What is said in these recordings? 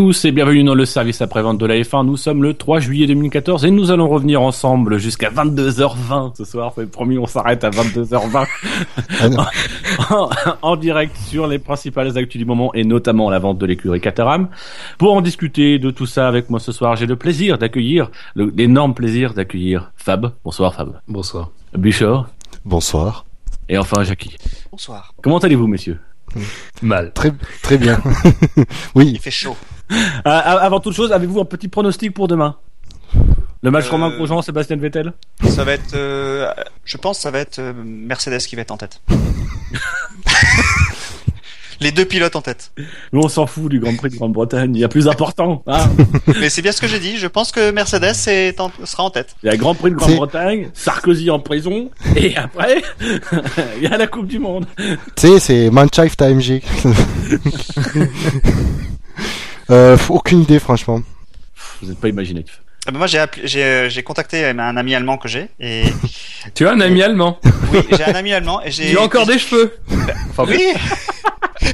tous et bienvenue dans le service après-vente de la F1. Nous sommes le 3 juillet 2014 et nous allons revenir ensemble jusqu'à 22h20 ce soir. C'est promis, on s'arrête à 22h20 en, en direct sur les principales actus du moment et notamment la vente de l'écurie Caterham. Pour en discuter de tout ça avec moi ce soir, j'ai le plaisir d'accueillir, l'énorme plaisir d'accueillir Fab. Bonsoir Fab. Bonsoir. Bouchard. Bonsoir. Et enfin Jackie. Bonsoir. Comment allez-vous messieurs? Mal. Très, très bien. oui. Il fait chaud. Ah, Avant toute chose, avez-vous un petit pronostic pour demain? Le match Euh, Romain Grosjean, Sébastien Vettel? Ça va être, euh, je pense, que ça va être euh, Mercedes qui va être en tête. Les deux pilotes en tête. Nous, on s'en fout du Grand Prix de Grande-Bretagne. Il y a plus important. hein. Mais c'est bien ce que j'ai dit. Je pense que Mercedes est en- sera en tête. il y a le Grand Prix de Grande-Bretagne, Sarkozy en prison, et après, il y a la Coupe du Monde. Tu sais, c'est Mannschaft AMG. Euh, aucune idée, franchement. Vous n'êtes pas imaginatif. Ah ben moi, j'ai appelé- j'ai euh, j'ai contacté un ami allemand que j'ai et Tu as un ami allemand? Oui, j'ai un ami allemand et j'ai. Il a encore des cheveux Enfin, Oui.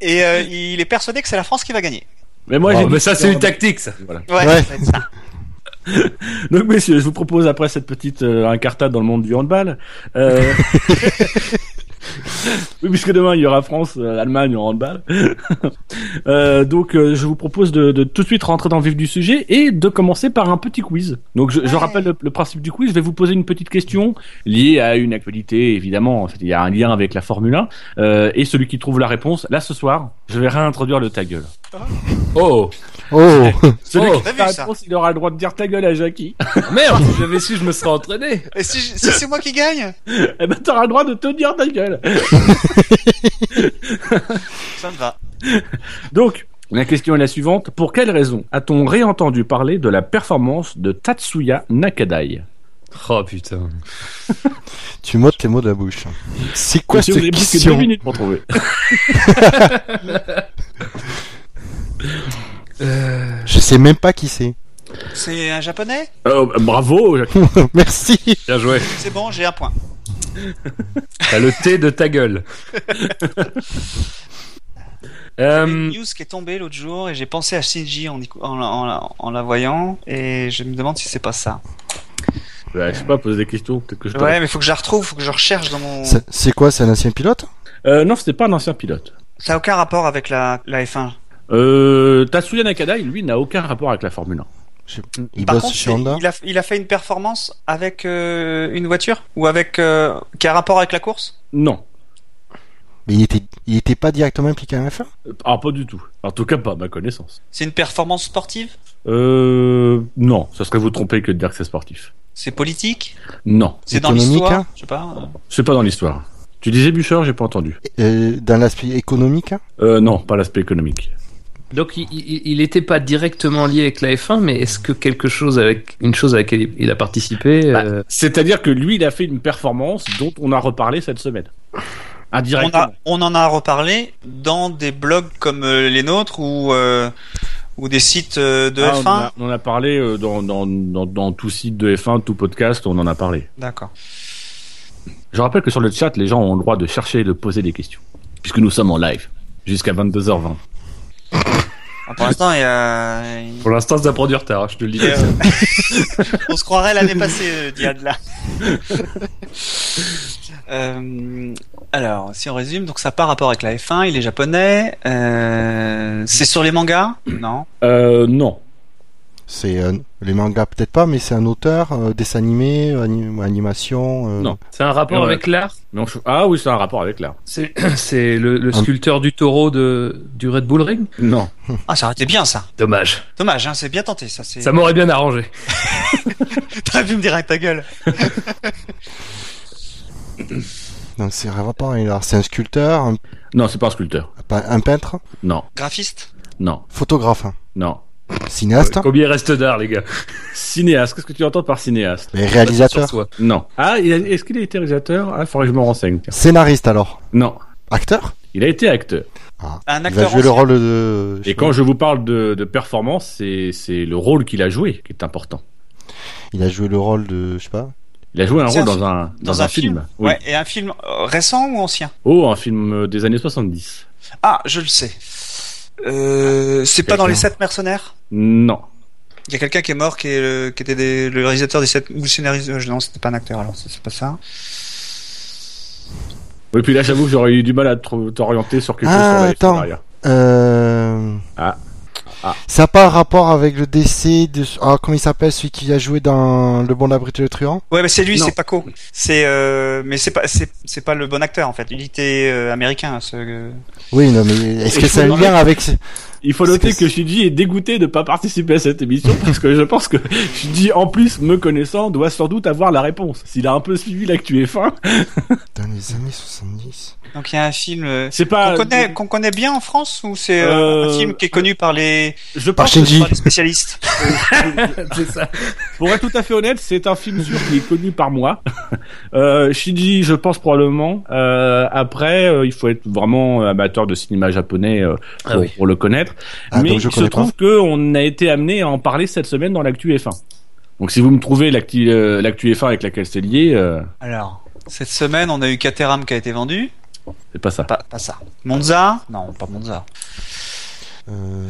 et euh, il est persuadé que c'est la France qui va gagner. Mais moi, Oh, j'ai mais ça c'est une tactique ça. Voilà. Ouais. Ouais. ça va être ça. Donc, messieurs, je vous propose après cette petite euh, incartade dans le monde du handball. Euh... oui, puisque demain il y aura France, euh, Allemagne en handball. Euh, donc, euh, je vous propose de, de tout de suite rentrer dans le vif du sujet et de commencer par un petit quiz. Donc, je, rappelle le, le principe du quiz. Je vais vous poser une petite question liée à une actualité, évidemment. Il y a un lien avec la Formule 1. Euh, et celui qui trouve la réponse, là ce soir, je vais réintroduire le ta gueule. Oh Oh Celui Oh, qui trouve la vu ça réponse, il aura le droit de dire ta gueule à Jackie. Merde Si j'avais su, je me serais entraîné Et si, si c'est moi qui gagne eh ben, t'auras le droit de te dire ta gueule. Ça me va. Donc, la question est la suivante. Pour quelle raison a-t-on réentendu parler de la performance de Tatsuya Nakadai? Oh putain. Tu m'ôtes tes mots de la bouche. C'est quoi cette plus que deux question minutes pour trouver. Je sais même pas qui c'est. C'est un japonais? Euh, bravo. Merci. Bien joué. C'est bon, j'ai un point. T'as le thé de ta gueule. Il y a une Euh, news qui est tombée l'autre jour et j'ai pensé à Shinji en la voyant et je me demande si c'est pas ça. Ouais, je sais pas, poser des questions. Peut-être que je Ouais, mais faut que je la retrouve, faut que je recherche dans mon. C'est- C'est quoi C'est un ancien pilote Euh, non, c'était pas un ancien pilote. Ça a aucun rapport avec la, la F1. Euh, Tatsuya Nakadai, lui, n'a aucun rapport avec la Formule 1. Je- Il Par bosse contre, chez c'est- Honda il a, il a fait une performance avec euh, une voiture ou avec euh, qui a rapport avec la course? Non. Mais il était, il était pas directement impliqué à la F1 Euh, Ah, pas du tout. En tout cas, pas à ma connaissance. C'est une performance sportive? Euh, non, ça serait vous tromper que de dire que c'est sportif. C'est politique? Non, C'est dans Économique, l'histoire? hein? Je sais pas. euh. c'est pas dans l'histoire. Tu disais Bûcher, j'ai pas entendu. Euh, Dans l'aspect économique hein? Euh, non, pas l'aspect économique. donc il- il il était pas directement lié avec la F1, mais est-ce que quelque chose avec une chose à laquelle il- il a participé Bah, euh, C'est-à-dire que lui, il a fait une performance dont on a reparlé cette semaine. On, a, on en a reparlé dans des blogs comme euh, les nôtres ou euh, ou des sites euh, de Ah, on, en F1. a, on en a parlé dans, dans, dans, dans tout site de F1, tout podcast, on en a parlé. D'accord. Je rappelle que sur le chat, les gens ont le droit de chercher et de poser des questions. Puisque nous sommes en live. Jusqu'à 22h20. Ah, Pour l'instant, il y a. Pour l'instant, ça prend du retard, hein, je te le dis. on se croirait l'année passée, Diad là. Euh, alors, si on résume, donc ça n'a pas rapport avec la F1, il est japonais. Euh, c'est sur les mangas? Non. Euh, non. C'est euh, les mangas peut-être pas, mais c'est un auteur, euh, dessin animé, ani- animation. euh, Non. C'est un rapport Ouais. avec l'art? Non, je- Ah oui, c'est un rapport avec l'art. C'est c'est le, le sculpteur du taureau de, du Red Bull Ring? Non. Ah, ça aurait été bien ça. Dommage. Dommage, hein, c'est bien tenté ça. c'est- Ça m'aurait bien arrangé. T'aurais pu me dire avec ta gueule. Donc c'est un rapport l'art. C'est un sculpteur, un, Non, c'est pas un sculpteur. pas- un peintre, Non. Graphiste? Non. photographe. Non. cinéaste, Combien il reste d'art, les gars? Cinéaste. Qu'est-ce que tu entends par cinéaste? Et réalisateur. Non. Ah, il a- est-ce qu'il a été réalisateur? Ah, faudrait que je me renseigne. scénariste alors, Non. acteur? Il a été acteur. Ah. Un Il va acteur jouer le rôle de. Et quand je vous parle de, de performance, c'est, c'est le rôle qu'il a joué qui est important. Il a joué le rôle de, je sais pas. Il a joué un rôle un dans un, dans un film. Oui. Ouais, et un film euh, récent ou ancien? Oh, un film euh, des années 70. Ah, je le sais. Euh, c'est pas dans les sept mercenaires? Non. Il y a quelqu'un qui est mort qui, est le, qui était des- le réalisateur des sept ou le scénariste. Non, c'était pas un acteur alors, c'est pas ça. Et puis là, j'avoue que j'aurais eu du mal à te- t'orienter sur quelque Ah, chose sur la attends. Euh... Ah. Ah. Ça n'a pas rapport avec le décès de... Ah, comment il s'appelle, celui qui a joué dans Le Bon Abri le Truand? Ouais, mais c'est lui, c'est Paco. C'est, euh, mais c'est pas, c'est, c'est pas le bon acteur en fait. Il était euh, américain. Ce... Oui, non, mais est-ce Et que il c'est un lien avec... Il faut noter que que Shinji est dégoûté de ne pas participer à cette émission parce que je pense que Shinji, en plus, me connaissant, doit sans doute avoir la réponse. S'il a un peu suivi l'actu F1, Dans les années 70 Donc il y a un film euh, c'est pas. qu'on connaît, qu'on connaît bien en France ou c'est euh, Euh, un film qui est connu par les, Je Par pense, par les spécialistes. c'est ça. pour être tout à fait honnête, c'est un film sûr qui est connu par moi. Euh, Shinji, je pense probablement. Euh, après, euh, il faut être vraiment amateur de cinéma japonais euh, pour, Ah oui. pour le connaître. Ah, Mais je il se trouve qu'on a été amené à en parler cette semaine dans l'actu F1. Donc si vous me trouvez l'actu euh, l'actu F1 avec laquelle c'est lié, euh, Alors cette semaine, on a eu Caterham qui a été vendu. C'est pas ça. Pas, pas ça. Monza Non, pas Monza. Euh...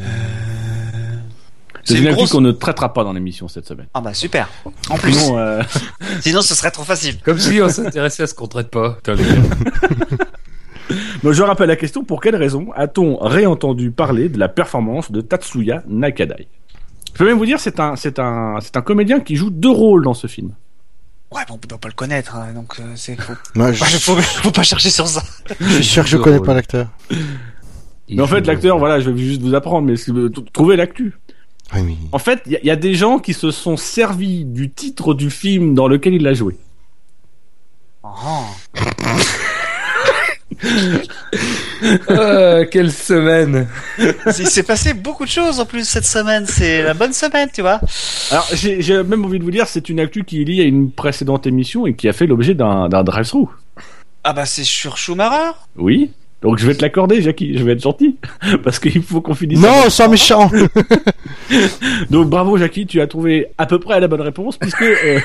C'est une grosse. qu'on ne traitera pas dans l'émission cette semaine. Ah bah super. En plus, Sinon, euh, sinon ce serait trop facile. Comme si on s'intéressait à ce qu'on traite pas. Putain, donc je rappelle la question pour quelle raison a-t-on réentendu parler de la performance de Tatsuya Nakadai? Je peux même vous dire c'est un c'est un c'est un comédien qui joue deux rôles dans ce film. Ouais, bon, on peut pas le connaître, hein, donc euh, c'est faut, Moi, je, faut, faut pas chercher sur ça. je suis sûr que je connais pas l'acteur. Mais en fait l'acteur voilà je vais juste vous apprendre mais si vous trouvez l'actu. Oui. En fait il y, y a des gens qui se sont servis du titre du film dans lequel il a joué. Oh. Ah, quelle semaine. Il s'est passé beaucoup de choses en plus cette semaine. C'est la bonne semaine, tu vois. Alors j'ai même envie de vous dire c'est une actu qui est liée à une précédente émission et qui a fait l'objet d'un d'un drive-through. Ah bah c'est sur Schumacher. Oui. Donc je vais te l'accorder, Jackie. Je vais être gentil parce qu'il faut qu'on finisse. Non, sois méchant Donc bravo, Jackie. Tu as trouvé à peu près la bonne réponse puisque euh,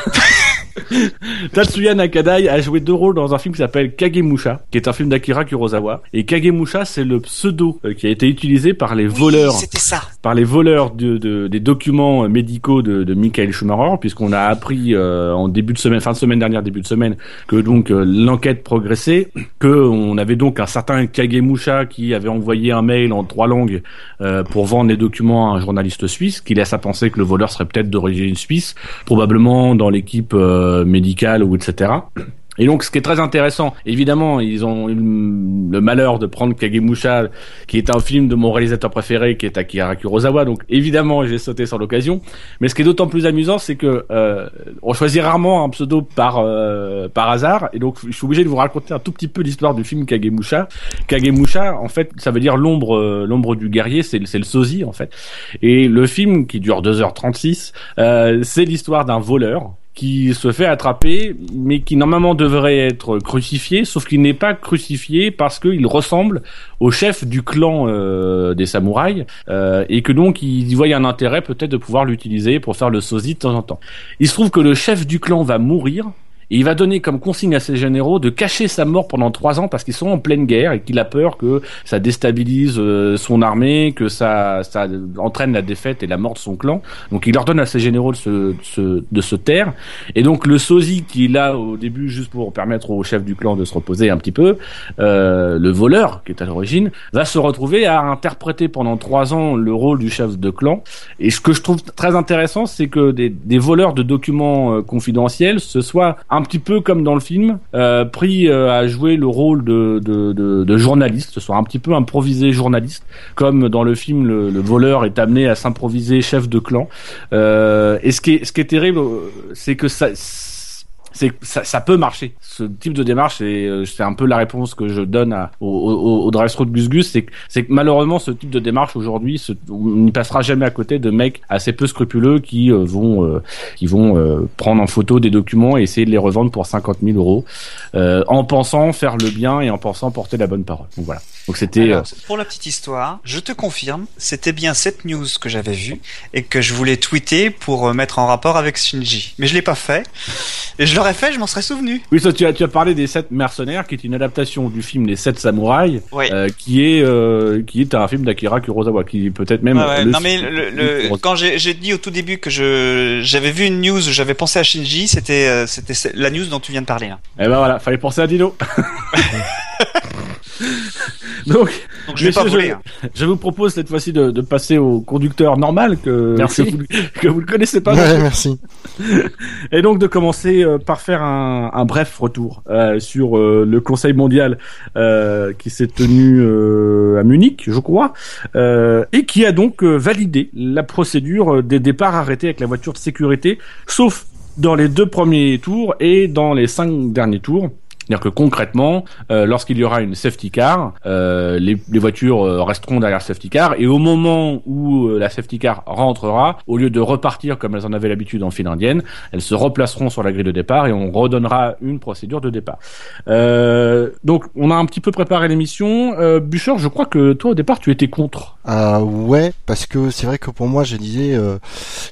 Tatsuya Nakadai a joué deux rôles dans un film qui s'appelle Kagemusha, qui est un film d'Akira Kurosawa. Et Kagemusha, c'est le pseudo euh, qui a été utilisé par les Oui, voleurs C'était ça. par les voleurs de, de- des documents euh, médicaux de, de Michael Schumacher, puisqu'on a appris euh, en début de semaine, fin de semaine dernière, début de semaine, que donc euh, l'enquête progressait, que on avait donc un certain Kagemusha qui avait envoyé un mail en trois langues euh, pour vendre les documents à un journaliste suisse, qui laisse à penser que le voleur serait peut-être d'origine suisse, probablement dans l'équipe euh, médicale ou etc. Et donc, ce qui est très intéressant, évidemment, ils ont eu le malheur de prendre Kagemusha, qui est un film de mon réalisateur préféré, qui est Akira Kurosawa. Donc, évidemment, j'ai sauté sur l'occasion. Mais ce qui est d'autant plus amusant, c'est que euh, on choisit rarement un pseudo par euh, par hasard. Et donc, je suis obligé de vous raconter un tout petit peu l'histoire du film Kagemusha. Kagemusha, en fait, ça veut dire l'ombre euh, l'ombre du guerrier. C'est c'est le sosie, en fait. Et le film, qui dure 2h36, euh, c'est l'histoire d'un voleur qui se fait attraper, mais qui normalement devrait être crucifié, sauf qu'il n'est pas crucifié parce qu'il ressemble au chef du clan euh, des samouraïs, euh, et que donc il y voit un intérêt peut-être de pouvoir l'utiliser pour faire le sosie de temps en temps. Il se trouve que le chef du clan va mourir, et il va donner comme consigne à ses généraux de cacher sa mort pendant trois ans parce qu'ils sont en pleine guerre et qu'il a peur que ça déstabilise euh, son armée, que ça, ça entraîne la défaite et la mort de son clan. Donc il leur donne à ses généraux de se, de se, de se taire. Et donc le sosie qui est là au début juste pour permettre au chef du clan de se reposer un petit peu, euh, le voleur qui est à l'origine, va se retrouver à interpréter pendant trois ans le rôle du chef de clan. Et ce que je trouve très intéressant, c'est que des, des voleurs de documents euh, confidentiels se soient petit peu comme dans le film euh, pris euh, à jouer le rôle de, de, de, de journaliste, soit un petit peu improvisé journaliste, comme dans le film le, le voleur est amené à s'improviser chef de clan. Euh, et ce qui est, terrible, euh, c'est que ça c'est ça, ça peut marcher. Ce type de démarche, c'est euh, c'est un peu la réponse que je donne à, au, au, au de Gus Gus, c'est que c'est que malheureusement ce type de démarche aujourd'hui, on n'y passera jamais à côté de mecs assez peu scrupuleux qui euh, vont euh, qui vont euh, prendre en photo des documents et essayer de les revendre pour 50 000 euros, euh, en pensant faire le bien et en pensant porter la bonne parole. Donc voilà. Donc c'était Alors, euh, pour la petite histoire, je te confirme, c'était bien cette news que j'avais vue et que je voulais tweeter pour euh, mettre en rapport avec Shinji. Mais je l'ai pas fait. Et je l'aurais fait, je m'en serais souvenu. Oui, ça, tu as, tu as parlé des sept mercenaires, qui est une adaptation du film Les Sept Samouraïs, euh, qui est euh, qui est un film d'Akira Kurosawa, qui est peut-être même. Ouais, ouais. le- Non mais le, le- quand j'ai j'ai dit au tout début que je j'avais vu une news, où j'avais pensé à Shinji, c'était euh, c'était la news dont tu viens de parler là. Eh ben voilà, fallait penser à Dino. Donc, Donc je vais pas voler. hein. je vous propose cette fois-ci de, de passer au conducteur normal que, Merci. que, vous, que vous ne connaissez pas. Ouais, merci. Et donc de commencer euh, par faire un, un bref retour euh, sur euh, le Conseil mondial euh, qui s'est tenu euh, à Munich, je crois, euh, et qui a donc validé la procédure des départs arrêtés avec la voiture de sécurité, sauf dans les deux premiers tours et dans les cinq derniers tours. C'est-à-dire que concrètement, euh, lorsqu'il y aura une safety car, euh, les, les voitures euh, resteront derrière safety car et au moment où euh, la safety car rentrera, au lieu de repartir comme elles en avaient l'habitude en file indienne, elles se replaceront sur la grille de départ et on redonnera une procédure de départ. Euh, donc on a un petit peu préparé l'émission. Euh, Bûcher, je crois que toi au départ tu étais contre. Ah ouais, parce que c'est vrai que pour moi, je disais,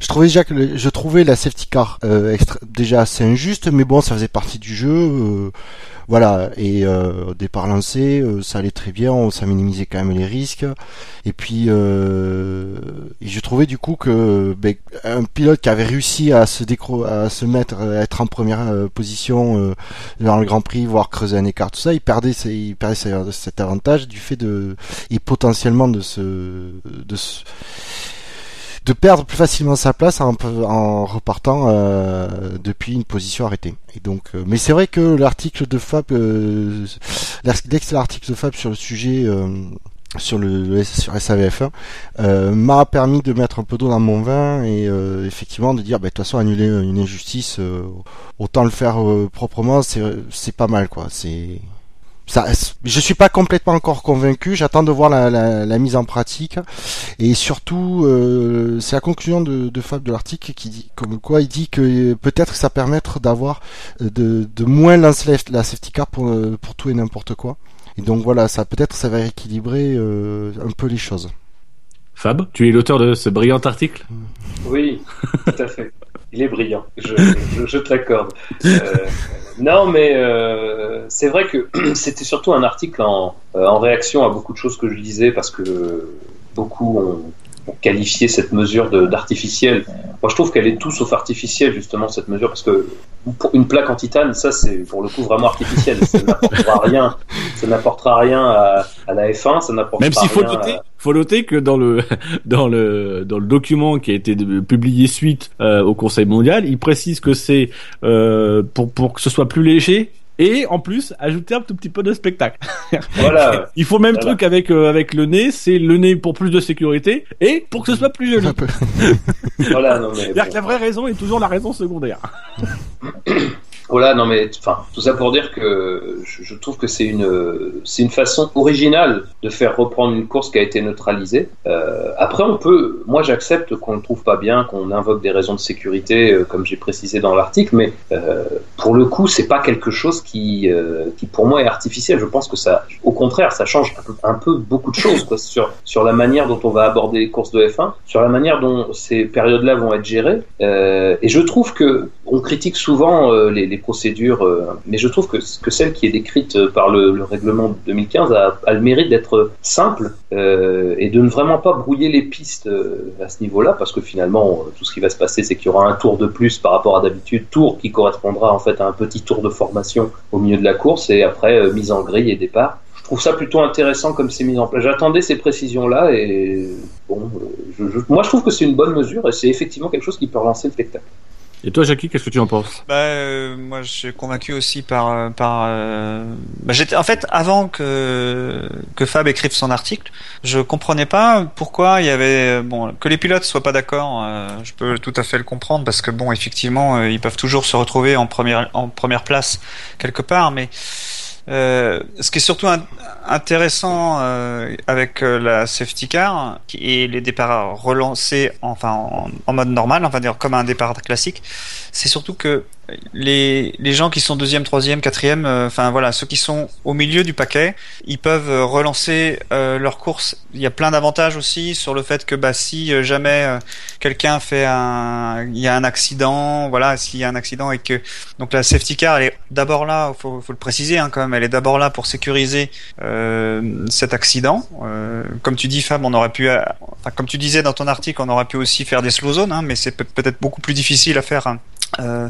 je trouvais déjà que le- je trouvais la safety car extra- déjà assez injuste, mais bon, ça faisait partie du jeu. Voilà, et euh, départ lancé, euh, ça allait très bien, ça minimisait quand même les risques. Et puis, euh, et je trouvais du coup que ben, un pilote qui avait réussi à se décro à se mettre, à être en première euh, position euh, dans le Grand Prix, voire creuser un écart, tout ça, il perdait, il perdait cet avantage du fait de et potentiellement de se de se- de perdre plus facilement sa place en, en repartant euh, depuis une position arrêtée. Et donc, euh, mais c'est vrai que l'article de Fab, euh, l'excellent article de Fab sur le sujet euh, sur le, sur SAVF1 euh, m'a permis de mettre un peu d'eau dans mon vin et effectivement de dire bah, de toute façon annuler une injustice autant le faire proprement c'est c'est pas mal quoi c'est ça, je suis pas complètement encore convaincu. J'attends de voir la, la, la mise en pratique et surtout, euh, c'est la conclusion de, de Fab de l'article qui dit comme quoi il dit que peut-être que ça permettre d'avoir euh, de, de moins lancer la, safety car pour euh, pour tout et n'importe quoi. Et donc voilà, ça peut-être ça va équilibrer euh, un peu les choses. Fab, tu es l'auteur de ce brillant article? Oui, tout à fait. Il est brillant, je, je, je te l'accorde. Euh, non, mais euh, c'est vrai que c'était surtout un article en, euh, en réaction à beaucoup de choses que je disais parce que beaucoup ont, ont qualifié cette mesure d'artificielle. Moi, je trouve qu'elle est tout sauf artificielle, justement, cette mesure, parce que une plaque en titane, ça, c'est pour le coup vraiment artificiel. Ça n'apportera rien. Ça n'apportera rien à, à la F1, ça n'apportera Même s'il faut noter, à- faut noter que dans le dans le dans le document qui a été publié suite euh, au Conseil mondial, il précise que c'est euh, pour pour que ce soit plus léger et en plus ajouter un tout petit peu de spectacle. Voilà. Il faut le même Voilà. truc avec euh, avec le nez, c'est le nez pour plus de sécurité et pour que ce soit plus joli. Un peu. Voilà, non, mais C'est-à-dire bon. que la vraie raison est toujours la raison secondaire. Voilà, non mais enfin tout ça pour dire que je, trouve que c'est une c'est une façon originale de faire reprendre une course qui a été neutralisée. Euh, après on peut, moi j'accepte qu'on ne trouve pas bien, qu'on invoque des raisons de sécurité euh, comme j'ai précisé dans l'article, mais euh, pour le coup c'est pas quelque chose qui euh, qui pour moi est artificiel. Je pense que ça, au contraire, ça change un peu, beaucoup de choses quoi, sur sur la manière dont on va aborder les courses de F1, sur la manière dont ces périodes-là vont être gérées. Euh, et je trouve que on critique souvent euh, les, procédures, euh, mais je trouve que, celle qui est décrite euh, par le, le règlement de 2015 a, le mérite d'être simple euh, et de ne vraiment pas brouiller les pistes à ce niveau-là, parce que finalement, tout ce qui va se passer, c'est qu'il y aura un tour de plus par rapport à d'habitude, tour qui correspondra en fait à un petit tour de formation au milieu de la course, et après mise en grille et départ. Je trouve ça plutôt intéressant comme c'est mis en place. J'attendais ces précisions-là et bon, moi je trouve que c'est une bonne mesure et c'est effectivement quelque chose qui peut relancer le spectacle. Et toi, Jackie, qu'est-ce que tu en penses? Bah, euh, moi, je suis convaincu aussi par euh, par. euh, bah, en fait avant que que Fab écrive son article, je comprenais pas pourquoi il y avait bon que les pilotes soient pas d'accord. euh, je peux tout à fait le comprendre parce que bon, effectivement, euh, ils peuvent toujours se retrouver en première en première place quelque part, mais euh, ce qui est surtout in- intéressant euh, avec euh, la safety car et les départs relancés enfin en, en mode normal, va dire comme un départ classique, c'est surtout que les, les gens qui sont deuxième, troisième, quatrième, euh, enfin voilà, ceux qui sont au milieu du paquet, ils peuvent euh, relancer euh, leur course. Il y a plein d'avantages aussi sur le fait que bah si euh, jamais euh, quelqu'un fait un, il y a un accident, voilà, s'il y a un accident et que donc la safety car elle est d'abord là, faut, faut le préciser hein, quand même, elle est d'abord là pour sécuriser cet accident. Comme tu dis Fab, on aurait pu, comme tu disais dans ton article, on aurait pu aussi faire des slow zones, hein, mais c'est peut- peut-être beaucoup plus difficile à faire. hein. Euh,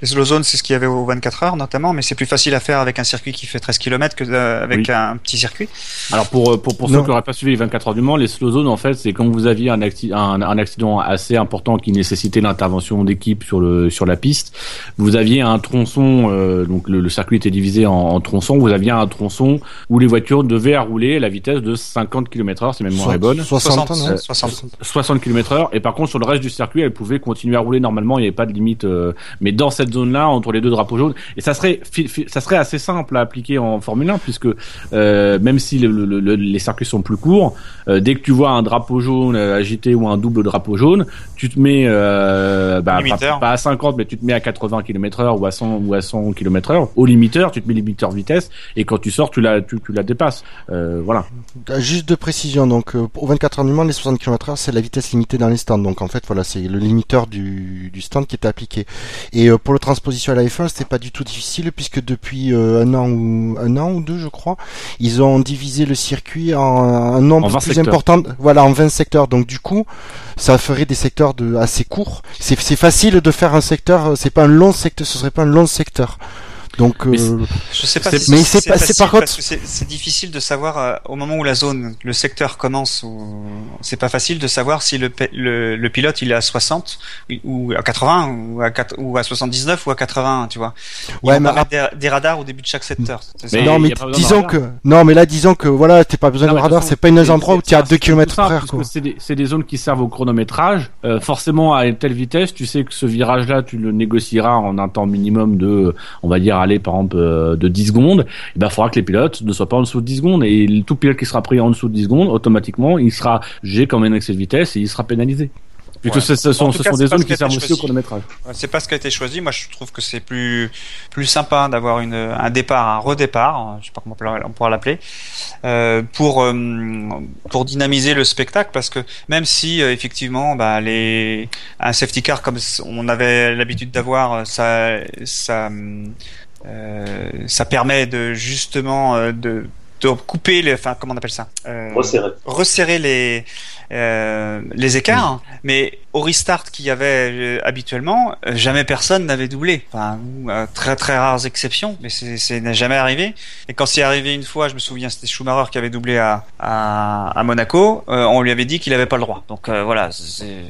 les slow zones, c'est ce qu'il y avait aux 24 heures notamment, mais c'est plus facile à faire avec un circuit qui fait 13 km que euh, avec Oui. un petit circuit. Alors pour euh, pour, pour ceux qui n'auraient pas suivi les 24 heures du Mans, les slow zones en fait, c'est quand vous aviez un, acci- un, un accident assez important qui nécessitait l'intervention d'équipe sur le sur la piste. Vous aviez un tronçon, euh, donc le, le circuit était divisé en, en tronçons. Vous aviez un tronçon où les voitures devaient rouler à la vitesse de 50 km/h, si ma mémoire est bonne. 60, 60, non 60. 60 km heure et par contre sur le reste du circuit elle pouvait continuer à rouler normalement il n'y avait pas de limite euh, mais dans cette zone là entre les deux drapeaux jaunes. Et ça serait fi- fi- ça serait assez simple à appliquer en Formule 1 puisque euh, même si le- le- le- les circuits sont plus courts euh, dès que tu vois un drapeau jaune euh, agité ou un double drapeau jaune tu te mets euh, bah, pas, à 50 mais tu te mets à 80 km heure ou à 100 ou à 100 km heure au limiteur tu te mets limiteur vitesse et quand tu sors tu la tu, tu la dépasses. Euh, voilà. Euh, Juste de précision, donc euh, au 24 heures du Mans, les 60 km/h, c'est la vitesse limitée dans les stands. Donc en fait, voilà, c'est le limiteur du, du stand qui était appliqué. Et euh, pour la transposition à la F1, c'était pas du tout difficile puisque depuis euh, un an ou un an ou deux, je crois, ils ont divisé le circuit en un nombre En 20 plus secteurs. important. Voilà, en 20 secteurs. Donc du coup, ça ferait des secteurs de assez courts. C'est facile de faire un secteur. C'est pas un long secteur. Ce serait pas un long secteur. Donc Mais euh, Je sais pas C'est- si mais c'est pas- c'est facile par contre- parce que c'est c'est difficile de savoir euh, au moment où la zone, le secteur commence. Ou... C'est pas facile de savoir si le, le, le pilote il est à 60 ou à 80 ou à, 4 ou à 79 ou à 81, tu vois. Ils Ouais, mais mettre des, des radars au début de chaque secteur. Mais non, mais disons que non, mais là, disons que voilà, t'as pas besoin Non, de radar. C'est pas une endroit où tu es à c'est 2 tout km près, des, c'est des zones qui servent au chronométrage. Euh, forcément, à une telle vitesse, tu sais que ce virage-là, tu le négocieras en un temps minimum de, on va dire, aller par exemple euh, de 10 secondes. Il ben, faudra que les pilotes ne soient pas en dessous de 10 secondes. Et tout pilote qui sera pris en dessous de 10 secondes, automatiquement, il sera jugé comme un excès de vitesse et il sera pénalisé. Puisque Ouais. ce, ce sont, ce cas, des zones qui servent aussi au chronométrage. C'est pas ce qui a été choisi. Moi, je trouve que c'est plus plus sympa d'avoir un départ, un redépart, je sais pas comment on pourra l'appeler, euh, pour euh, pour dynamiser le spectacle, parce que même si euh, effectivement, bah, les un safety car comme on avait l'habitude d'avoir, ça ça ça permet de justement euh, de de couper les, enfin comment on appelle ça, Euh, Resserré. resserrer les euh, les écarts, mais au restart qu'il y avait euh, habituellement, euh, jamais personne n'avait doublé. Enfin, euh, très très rares exceptions, mais c'est c'est n'est jamais arrivé. Et quand c'est arrivé une fois, je me souviens, c'était Schumacher qui avait doublé à à, à Monaco. euh, on lui avait dit qu'il avait pas le droit. Donc euh, voilà, c'est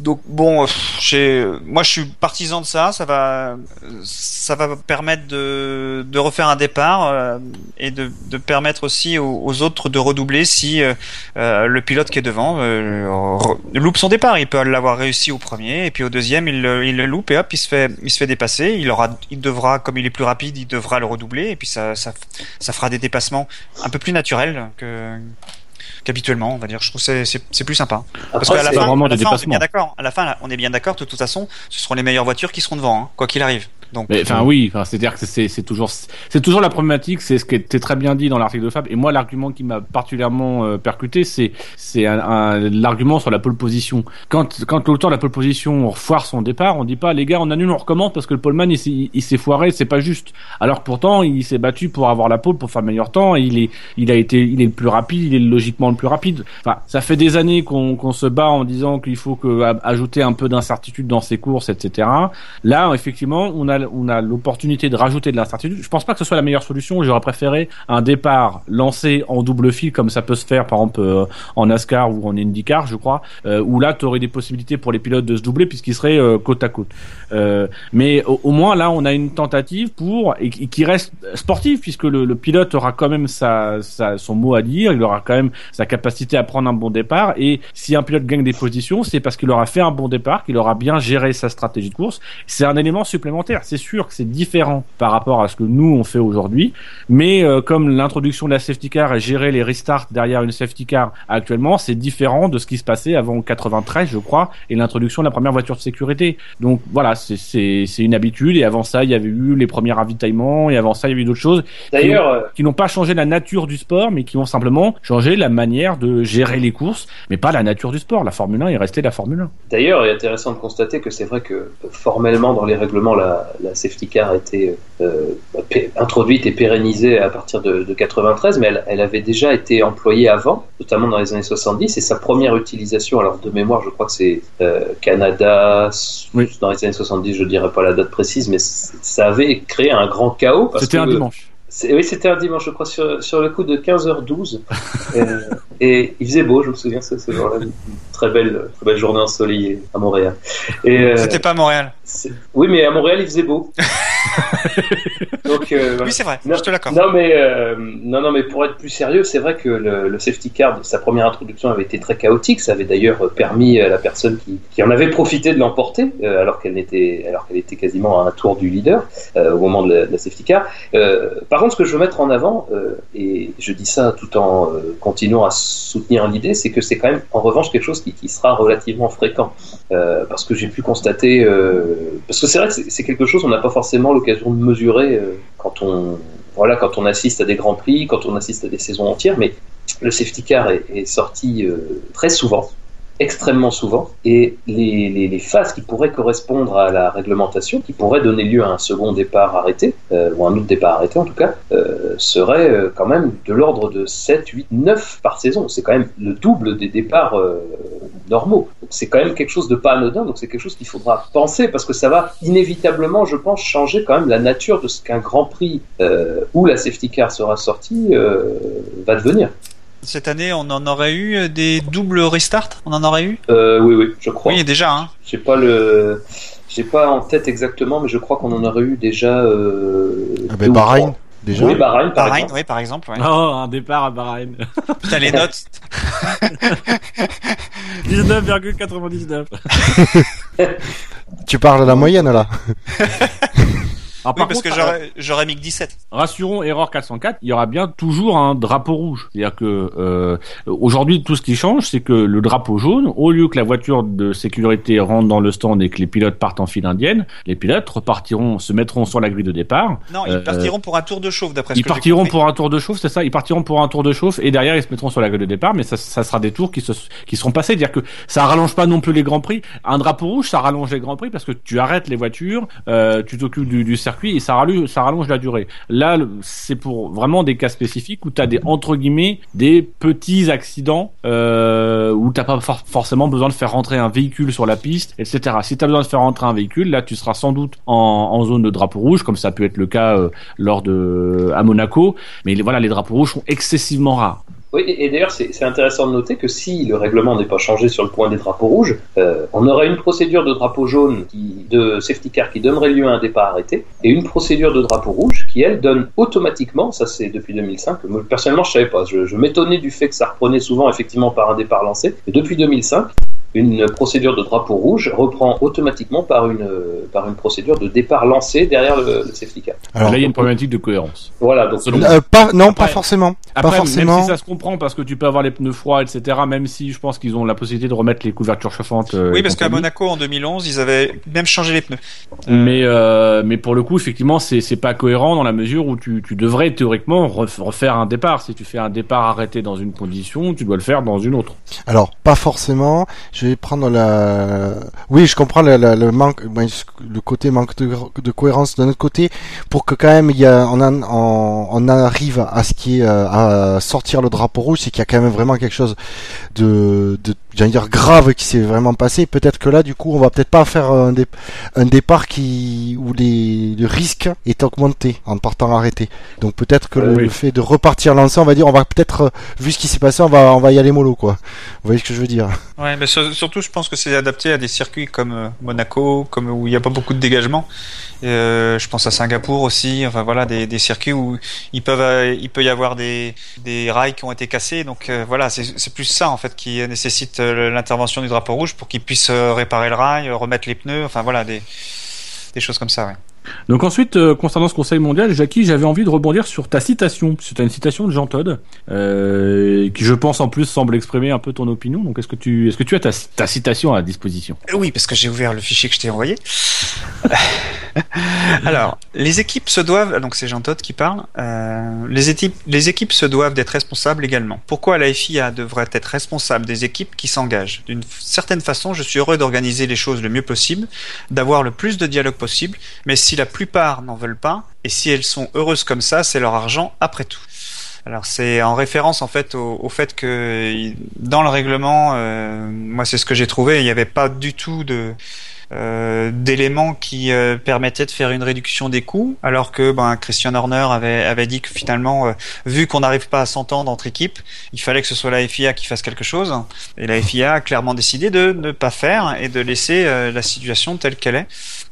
donc bon, euh, moi je suis partisan de ça. Ça va, ça va permettre de, de refaire un départ euh, et de, de permettre aussi aux, autres de redoubler si euh, euh, le pilote qui est devant euh, re- loupe son départ. Il peut l'avoir réussi au premier et puis au deuxième il, il le loupe et hop il se fait il se fait dépasser. Il aura, il devra comme il est plus rapide, il devra le redoubler et puis ça ça, ça fera des dépassements un peu plus naturels que qu'habituellement on va dire. Je trouve que c'est plus sympa. Parce qu'à la fin, vraiment à la des fin, on est bien d'accord. À la fin, on est bien d'accord. De toute façon, ce seront les meilleures voitures qui seront devant, hein, quoi qu'il arrive. Donc, enfin oui, enfin c'est-à-dire que c'est toujours c'est toujours la problématique, c'est ce qui était très bien dit dans l'article de Fab. Et moi l'argument qui m'a particulièrement euh, percuté, c'est c'est un, un- l'argument sur la pole position. Quand quand l'auteur de la pole position foire son départ, on dit pas les gars on annule on recommence parce que le poleman il s'est il s'est foiré, c'est pas juste. Alors pourtant il s'est battu pour avoir la pole pour faire le meilleur temps et il est il a été il est le plus rapide, il est logiquement le plus rapide. Enfin ça fait des années qu'on qu'on se bat en disant qu'il faut que ajouter un peu d'incertitude dans ses courses etc. Là, effectivement, on a, on a l'opportunité de rajouter de l'incertitude. Je pense pas que ce soit la meilleure solution. J'aurais préféré un départ lancé en double fil, comme ça peut se faire, par exemple, euh, en NASCAR ou en IndyCar, je crois, euh, où là, tu aurais des possibilités pour les pilotes de se doubler puisqu'ils seraient euh, côte à côte. Euh, mais au, moins, là, on a une tentative pour, et, qui- qui reste sportive, puisque le, le pilote aura quand même sa, sa, son mot à dire, il aura quand même sa capacité à prendre un bon départ, et si un pilote gagne des positions, c'est parce qu'il aura fait un bon départ, qu'il aura bien géré sa stratégie de course, c'est un élément supplémentaire. C'est sûr que c'est différent par rapport à ce que nous on fait aujourd'hui, mais euh, comme l'introduction de la safety car et gérer les restarts derrière une safety car actuellement, c'est différent de ce qui se passait avant 93, je crois, et l'introduction de la première voiture de sécurité. Donc voilà, c'est une habitude. Et avant ça, il y avait eu les premiers ravitaillements, et avant ça, il y avait eu d'autres choses. D'ailleurs, qui n'ont pas changé la nature du sport, mais qui ont simplement changé la manière de gérer les courses, mais pas la nature du sport. La Formule 1 est restée la Formule 1. D'ailleurs, il est intéressant de constater que c'est vrai que formellement dans les règlements, la, la safety car a été euh, pé- introduite et pérennisée à partir de, de 93, mais elle, elle avait déjà été employée avant, notamment dans les années 70, et sa première utilisation, alors de mémoire, je crois que c'est euh, Canada, Oui. dans les années 70, je dirais pas la date précise, mais ça avait créé un grand chaos. C'était un dimanche. Oui, c'était un dimanche, je crois, sur, sur le coup de 15h12. euh, et il faisait beau, je me souviens, ce, ce jour-là. Très belle, très belle journée ensoleillée à Montréal. Et, euh, C'était pas à Montréal. oui, mais à Montréal, il faisait beau. Donc, euh. Oui, c'est vrai. Non, Je te l'accorde. Non mais euh, non non mais pour être plus sérieux, c'est vrai que le, le safety car, sa première introduction avait été très chaotique. Ça avait d'ailleurs permis à la personne qui, qui en avait profité de l'emporter, euh, alors qu'elle n'était alors qu'elle était quasiment à un tour du leader au moment de la, de la safety car. Par contre, ce que je veux mettre en avant, et je dis ça tout en continuant à soutenir l'idée, c'est que c'est quand même en revanche quelque chose qui, qui sera relativement fréquent, Euh, parce que j'ai pu constater, euh, parce que c'est vrai que c'est quelque chose qu'on n'a pas forcément l'occasion de mesurer euh, quand on voilà, quand on assiste à des grands prix, quand on assiste à des saisons entières, mais le safety car est, sorti très souvent, extrêmement souvent, et les, les, les phases qui pourraient correspondre à la réglementation, qui pourraient donner lieu à un second départ arrêté, euh, ou un autre départ arrêté en tout cas, euh, seraient euh, quand même de l'ordre de 7, 8, 9 par saison. C'est quand même le double des départs euh, normaux. Donc c'est quand même quelque chose de pas anodin, donc c'est quelque chose qu'il faudra penser, parce que ça va inévitablement, je pense, changer quand même la nature de ce qu'un Grand Prix euh, où la safety car sera sortie va devenir. Cette année, on en aurait eu euh, des doubles restarts? On en aurait eu? Euh, oui, oui, je crois. Oui, déjà. Hein. J'ai pas le, j'ai pas en tête exactement, mais je crois qu'on en aurait eu déjà. Euh, Ah ben Bahreïn, déjà. Oui, Bahreïn, par Bahreïn, exemple. oui, par exemple. ouais. Oh, un départ à Bahreïn. Putain, les notes. 19,99. Tu parles de la moyenne là. Alors, Oui, par parce contre, que j'aurais- j'aurais mis que 17. Rassurons, erreur 404, il y aura bien toujours un drapeau rouge. C'est-à-dire que euh, aujourd'hui, tout ce qui change, c'est que le drapeau jaune, au lieu que la voiture de sécurité rentre dans le stand et que les pilotes partent en file indienne, les pilotes repartiront, se mettront sur la grille de départ. Non, ils Euh, partiront pour un tour de chauffe, d'après ce Ils que j'ai partiront pour un tour de chauffe, c'est ça Ils partiront pour un tour de chauffe et derrière ils se mettront sur la grille de départ, mais ça, ça sera des tours qui, se, qui seront passés. C'est-à-dire que ça rallonge pas non plus les grands prix. Un drapeau rouge, ça rallonge les grands prix parce que tu arrêtes les voitures, euh, tu t'occupes du, du circuit et ça rallonge, ça rallonge la durée. Là, c'est pour vraiment des cas spécifiques où tu as des entre guillemets des petits accidents euh, où t'as pas for- forcément besoin de faire rentrer un véhicule sur la piste, etc. Si tu as besoin de faire rentrer un véhicule, là tu seras sans doute en, zone de drapeau rouge, comme ça peut être le cas euh, lors de à Monaco. Mais voilà, les drapeaux rouges sont excessivement rares. Oui, et, et d'ailleurs, c'est intéressant de noter que si le règlement n'est pas changé sur le point des drapeaux rouges, euh, on aurait une procédure de drapeau jaune de safety car qui donnerait lieu à un départ arrêté, et une procédure de drapeau rouge qui, elle, donne automatiquement, ça c'est depuis 2005, moi, personnellement je savais pas, je, m'étonnais du fait que ça reprenait souvent effectivement par un départ lancé, mais depuis 2005, une procédure de drapeau rouge reprend automatiquement par une, par une procédure de départ lancé derrière le, le safety car. Alors, là, il y a une problématique de cohérence. Voilà, donc Selon- euh, pas, non, Après- pas forcément. Après, pas forcément. même si ça se comprend parce que tu peux avoir les pneus froids, etc. Même si je pense qu'ils ont la possibilité de remettre les couvertures chauffantes. euh, Oui, parce qu'à. Monaco, en 2011, ils avaient même changé les pneus. Mais euh, mais pour le coup, effectivement, c'est c'est pas cohérent dans la mesure où tu tu devrais théoriquement ref- refaire un départ. Si tu fais un départ arrêté dans une condition, tu dois le faire dans une autre. Alors, pas forcément. Je vais prendre la. Oui, je comprends le, le- le manque, ben, le côté manque de, de cohérence de notre côté, pour que quand même il y a, on, en- on, on arrive à ce qui est euh, à sortir le drapeau rouge, c'est qu'il y a quand même vraiment quelque chose de, de j'allais dire grave qui s'est vraiment passé. Peut-être que là, du coup, on va peut-être pas faire un, dé- un départ qui où les, le risque est augmenté en partant arrêté. Donc peut-être que le, Oui. le fait de repartir lancer, on va dire, on va peut-être, euh, vu ce qui s'est passé, on va on va y aller mollo quoi. Vous voyez ce que je veux dire? Ouais, mais sur- surtout, je pense que c'est adapté à des circuits comme euh, Monaco, comme où il n'y a pas beaucoup de dégagement. Euh, je pense à Singapour aussi. Enfin voilà, des, circuits où euh, il peut y avoir des, rails qui ont été cassés. Donc voilà, c'est plus ça en fait qui nécessite l'intervention du drapeau rouge pour qu'ils puissent réparer le rail, remettre les pneus. Enfin voilà, des, choses comme ça. Donc ensuite, euh, concernant ce Conseil mondial, Jackie, j'avais envie de rebondir sur ta citation. C'est une citation de Jean Todd, euh, qui je pense en plus semble exprimer un peu ton opinion. Donc est-ce que tu, est-ce que tu as ta, ta citation à disposition? Oui, parce que j'ai ouvert le fichier que je t'ai envoyé. Alors, les équipes se doivent, donc c'est Jean Todt qui parle, euh, les, équipes, les équipes se doivent d'être responsables également. Pourquoi la FIA devrait être responsable des équipes qui s'engagent? D'une certaine façon, je suis heureux d'organiser les choses le mieux possible, d'avoir le plus de dialogue possible, mais si la plupart n'en veulent pas, et si elles sont heureuses comme ça, c'est leur argent après tout. Alors c'est en référence en fait au, fait que dans le règlement, euh, moi c'est ce que j'ai trouvé, il n'y avait pas du tout euh, d'éléments qui euh, permettaient de faire une réduction des coûts, alors que ben, Christian Horner avait, dit que finalement, vu qu'on n'arrive pas à s'entendre entre équipes, il fallait que ce soit la FIA qui fasse quelque chose. Et la FIA a clairement décidé de ne pas faire et de laisser la situation telle qu'elle est.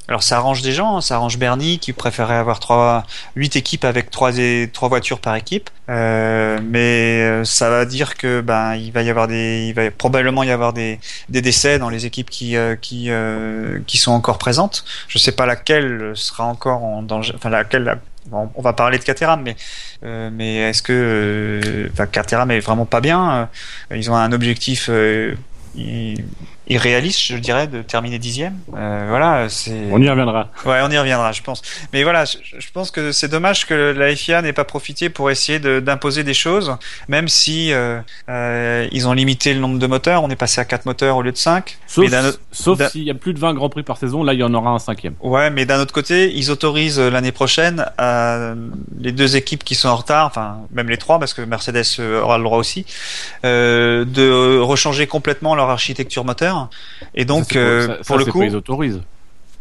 Alors ça arrange des gens, hein. ça arrange Bernie qui préférait avoir trois, huit équipes avec trois, trois voitures par équipe. Euh, mais euh, ça va dire que ben il va y avoir des, il va probablement y avoir des, des décès dans les équipes qui euh, qui euh, qui sont encore présentes. Je sais pas laquelle sera encore en danger, enfin laquelle. on va parler de Caterham, mais euh, mais est-ce que enfin Caterham est vraiment pas bien Ils ont un objectif irréaliste, je dirais, de terminer dixième. Euh, voilà, c'est. On y reviendra. Ouais, on y reviendra, je pense. Mais voilà, je, je pense que c'est dommage que la FIA n'ait pas profité pour essayer d'imposer des choses, même si euh, euh, ils ont limité le nombre de moteurs. On est passé à quatre moteurs au lieu de 5 Sauf, sauf s'il y a plus de 20 grands prix par saison, là il y en aura un cinquième. Ouais, mais d'un autre côté, ils autorisent l'année prochaine à les deux équipes qui sont en retard, enfin même les trois, parce que Mercedes aura le droit aussi, de rechanger complètement leur architecture moteur et donc, ça, euh, ça, pour ça, le coup, ils autorisent.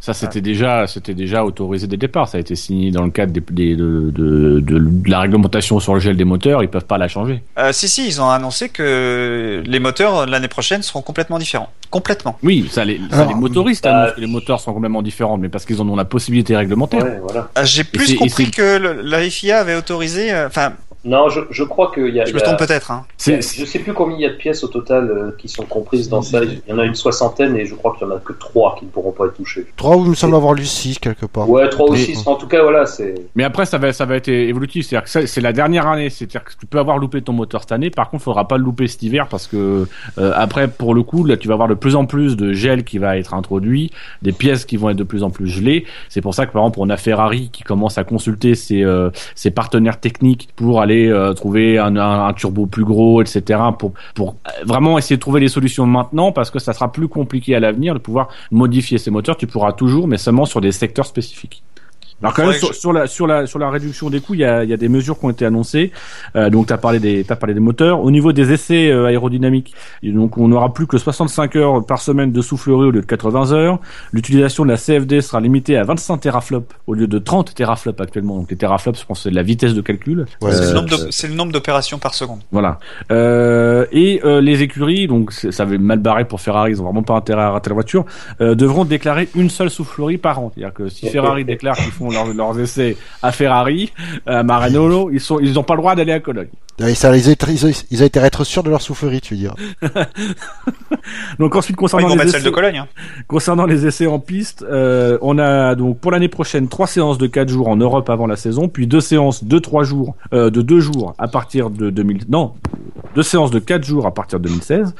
Ça, c'était déjà, c'était déjà autorisé dès le départ. Ça a été signé dans le cadre des, des, de, de, de, de, la réglementation sur le gel des moteurs. Ils peuvent pas la changer. Euh, si, si, ils ont annoncé que les moteurs l'année prochaine seront complètement différents. Complètement. Oui, ça les, ça, les motoristes euh, annoncent que les moteurs sont complètement différents, mais parce qu'ils en ont la possibilité réglementaire. Ouais, voilà. Euh, J'ai plus compris que le, la FIA avait autorisé, enfin, non, je, je crois qu'il y a. Je me trompe peut-être. Hein. Je sais plus combien il y a de pièces au total euh, qui sont comprises dans ça. Il y en a une soixantaine et je crois qu'il y en a que trois qui ne pourront pas être touchées. Trois ou il me semble avoir lu six quelque part. Ouais, trois ou six. En tout cas, voilà, c'est. Mais après, ça va, ça va être évolutif. C'est-à-dire que c'est la dernière année. C'est-à-dire que tu peux avoir loupé ton moteur cette année. Par contre, il faudra pas le louper cet hiver parce que euh, après, pour le coup, là, tu vas avoir de plus en plus de gel qui va être introduit, des pièces qui vont être de plus en plus gelées. C'est pour ça que par exemple, on a Ferrari qui commence à consulter ses, euh, ses partenaires techniques pour aller euh, trouver un, turbo plus gros, etc. Pour, pour vraiment essayer de trouver les solutions maintenant parce que ça sera plus compliqué à l'avenir de pouvoir modifier ces moteurs. Tu pourras toujours, mais seulement sur des secteurs spécifiques. Alors quand même sur, sur, la sur la sur la réduction des coûts, il y a, il y a des mesures qui ont été annoncées. Euh, donc tu as parlé des t'as parlé des moteurs. Au niveau des essais euh, aérodynamiques, donc on n'aura plus que 65 heures par semaine de soufflerie au lieu de 80 heures. L'utilisation de la CFD sera limitée à 25 teraflops au lieu de 30 teraflops actuellement. Donc les teraflops, je pense c'est de la vitesse de calcul. Ouais, euh, c'est le nombre d'opérations par seconde. Voilà. Euh, et les écuries, donc ça avait mal barré pour Ferrari, ils ont vraiment pas intérêt à rater la voiture, devront déclarer une seule soufflerie par an. C'est-à-dire que si Ferrari déclare qu'ils font leurs, leurs essais à Ferrari, à Maranello, ils sont, ils n'ont pas le droit d'aller à Cologne. Et ça, ils, ils, ils été être sûrs de leur soufflerie, tu veux dire. donc ensuite concernant ouais, les essais, de Cologne. Hein. concernant les essais en piste, euh, on a donc pour l'année prochaine trois séances de quatre jours en Europe avant la saison, puis deux séances de trois jours, euh, de deux jours à partir de 2000, non, deux séances de quatre jours à partir de 2016.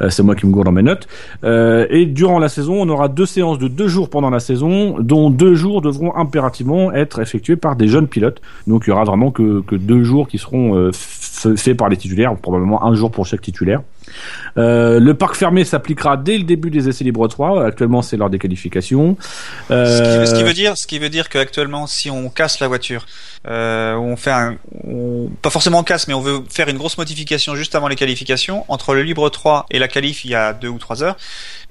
Euh, c'est moi qui me gourde dans mes notes. Euh, et durant la saison, on aura deux séances de deux jours pendant la saison, dont deux jours devront impérativement être effectués par des jeunes pilotes. Donc il y aura vraiment que, que deux jours qui seront euh, faits par les titulaires, probablement un jour pour chaque titulaire. Euh, le parc fermé s'appliquera dès le début des essais libres 3. Actuellement, c'est lors des qualifications. Euh... Ce, qui, ce, qui, veut dire, ce qui veut dire qu'actuellement, si on casse la voiture, euh, on fait un, on, pas forcément on casse, mais on veut faire une grosse modification juste avant les qualifications. Entre le libre 3 et la qualif, il y a deux ou trois heures,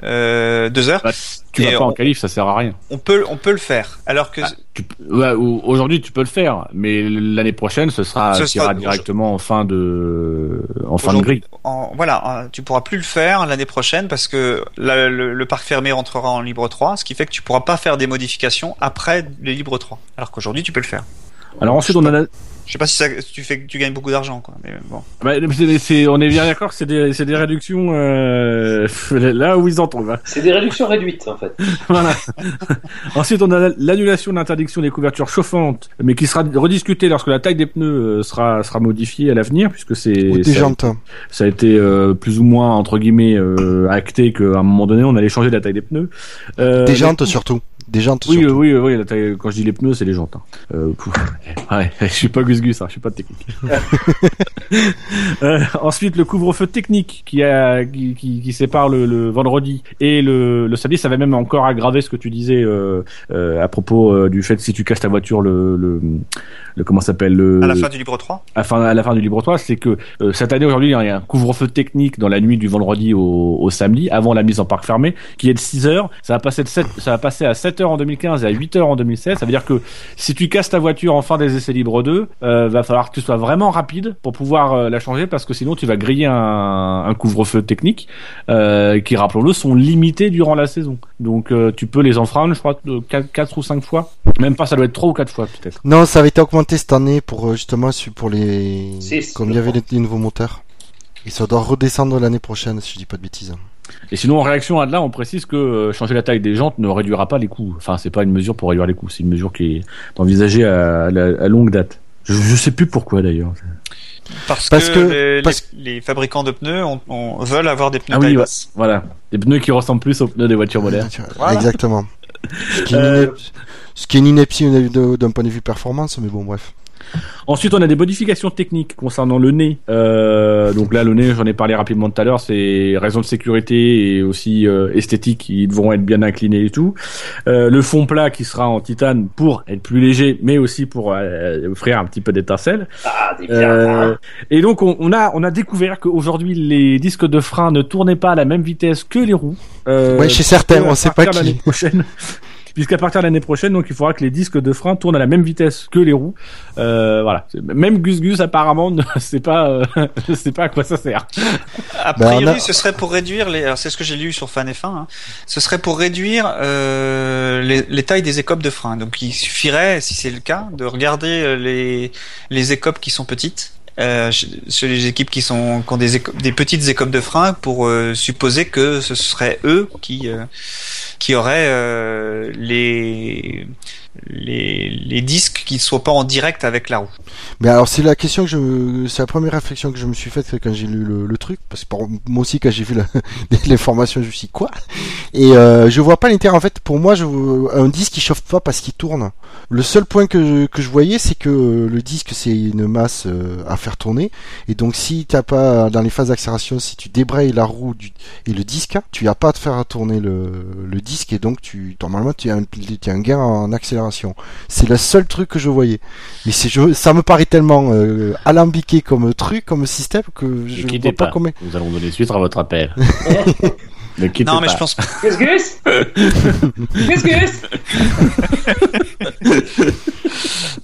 euh, deux heures. Bah, tu vas pas on, en qualif, ça sert à rien. On peut, on peut le faire. Alors que ah, ouais, aujourd'hui, tu peux le faire, mais l'année prochaine, ce sera, ce sera directement en fin de, en fin de grille. En, voilà, tu pourras plus le faire l'année prochaine parce que la, le, le, parc fermé rentrera en libre 3, ce qui fait que tu pourras pas faire des modifications après les libres 3. Alors qu'aujourd'hui, tu peux le faire. Alors ensuite, on a la... Je sais pas si, ça, tu fais, tu gagnes beaucoup d'argent, quoi. Mais bon. Bah, c'est- c'est- on est bien d'accord que c'est des, c'est des réductions euh, là où ils en trouvent. hein. C'est des réductions réduites en fait. Voilà. Ensuite, on a l'annulation de l'interdiction des couvertures chauffantes, mais qui sera rediscutée lorsque la taille des pneus euh, sera sera modifiée à l'avenir, puisque c'est Ou des ça, jantes. ça a été euh, plus ou moins entre guillemets euh, acté qu'à un moment donné, on allait changer la taille des pneus. Euh, Des jantes surtout. Des jantes Oui, surtout. oui, oui, taille- quand je dis les pneus, c'est les jantes. hein. Euh, ouais, je suis pas Gus Gus, hein, je suis pas technique. Euh, ensuite, le couvre-feu technique qui, a, qui, qui, qui sépare le, le vendredi et le, le samedi, ça va même encore aggraver ce que tu disais euh, euh, à propos euh, du fait que si tu casses ta voiture, le, le, le comment ça s'appelle le À la fin du libre 3. à, fin- à la fin du libre 3, c'est que euh, cette année aujourd'hui, il y a un couvre-feu technique dans la nuit du vendredi au, au samedi, avant la mise en parc fermé, qui est de 6 heures. Ça va passer de 7, ça va passer à 7 heures en 2015 et à 8 heures en 2016. Ça veut dire que si tu casses ta voiture en fin des essais libres 2, euh, va falloir que tu sois vraiment rapide pour pouvoir euh, la changer parce que sinon tu vas griller un, un couvre-feu technique euh, qui, rappelons-le, sont limités durant la saison. Donc euh, tu peux les enfreindre, je crois, 4, ou 5 fois. Même pas, ça doit être 3 ou 4 fois peut-être. Non, ça avait été augmenté cette année pour euh, justement pour les Six, comme il y avait les, les nouveaux moteurs. Et ça doit redescendre l'année prochaine si je dis pas de bêtises. Et sinon, en réaction à là, on précise que euh, changer la taille des jantes ne réduira pas les coûts. Enfin, c'est pas une mesure pour réduire les coûts, c'est une mesure qui est envisagée à, à la- à longue date. Je, je sais plus pourquoi d'ailleurs. Parce, Parce que, que- les, parce- les- les fabricants de pneus on, on- veulent avoir des pneus Ah oui, ouais. Voilà, des pneus qui ressemblent plus aux pneus des voitures modernes. Voilà. Exactement. Ce qui est une Euh, ce qui est une ineptie d'un point de vue performance, mais bon, bref. Ensuite, on a des modifications techniques concernant le nez. Euh, donc là, le nez, j'en ai parlé rapidement tout à l'heure, c'est raison de sécurité et aussi euh, esthétique, ils devront être bien inclinés et tout. Euh, le fond plat qui sera en titane pour être plus léger, mais aussi pour euh, offrir un petit peu d'étincelle. Ah. Euh, et donc on, on a on a découvert qu'aujourd'hui les disques de frein ne tournaient pas à la même vitesse que les roues. Euh, Ouais, chez certains, on sait pas qui. l'année prochaine. Puisqu'à partir de l'année prochaine, donc il faudra que les disques de frein tournent à la même vitesse que les roues. Euh, voilà. Même Gus Gus apparemment ne sait pas, euh, ne sait pas à quoi ça sert. A Ben, priori, a- ce serait pour réduire les. alors, C'est ce que j'ai lu sur Fan F1. hein. Ce serait pour réduire euh, les, les tailles des écopes de frein. Donc, il suffirait, si c'est le cas, de regarder euh, les les écopes qui sont petites. Euh, chez les équipes qui sont qui ont des, des petites écopes de frein pour euh, supposer que ce serait eux qui euh, qui auraient euh, les les les disques qui ne soient pas en direct avec la roue. Mais alors c'est la question que c'est la première réflexion que je me suis faite quand j'ai lu le, truc, parce que moi aussi quand j'ai vu la- l'information, je me suis dit quoi? Et euh, je vois pas l'intérêt. En fait, pour moi, un disque qui chauffe pas parce qu'il tourne. Le seul point que je, que je voyais, c'est que euh, le disque c'est une masse euh, à faire tourner, et donc si t'as pas dans les phases d'accélération, si tu débrayes la roue et le disque, tu as pas à faire tourner le, le disque, et donc tu normalement tu as un gain en accélération. C'est le seul truc que je voyais. Mais c'est, je, ça me paraît tellement euh, alambiqué comme truc, comme système, que je Ne vois pas, pas. comment. Nous allons donner suite à votre appel. ne quittez Non, mais pas. je pense Gus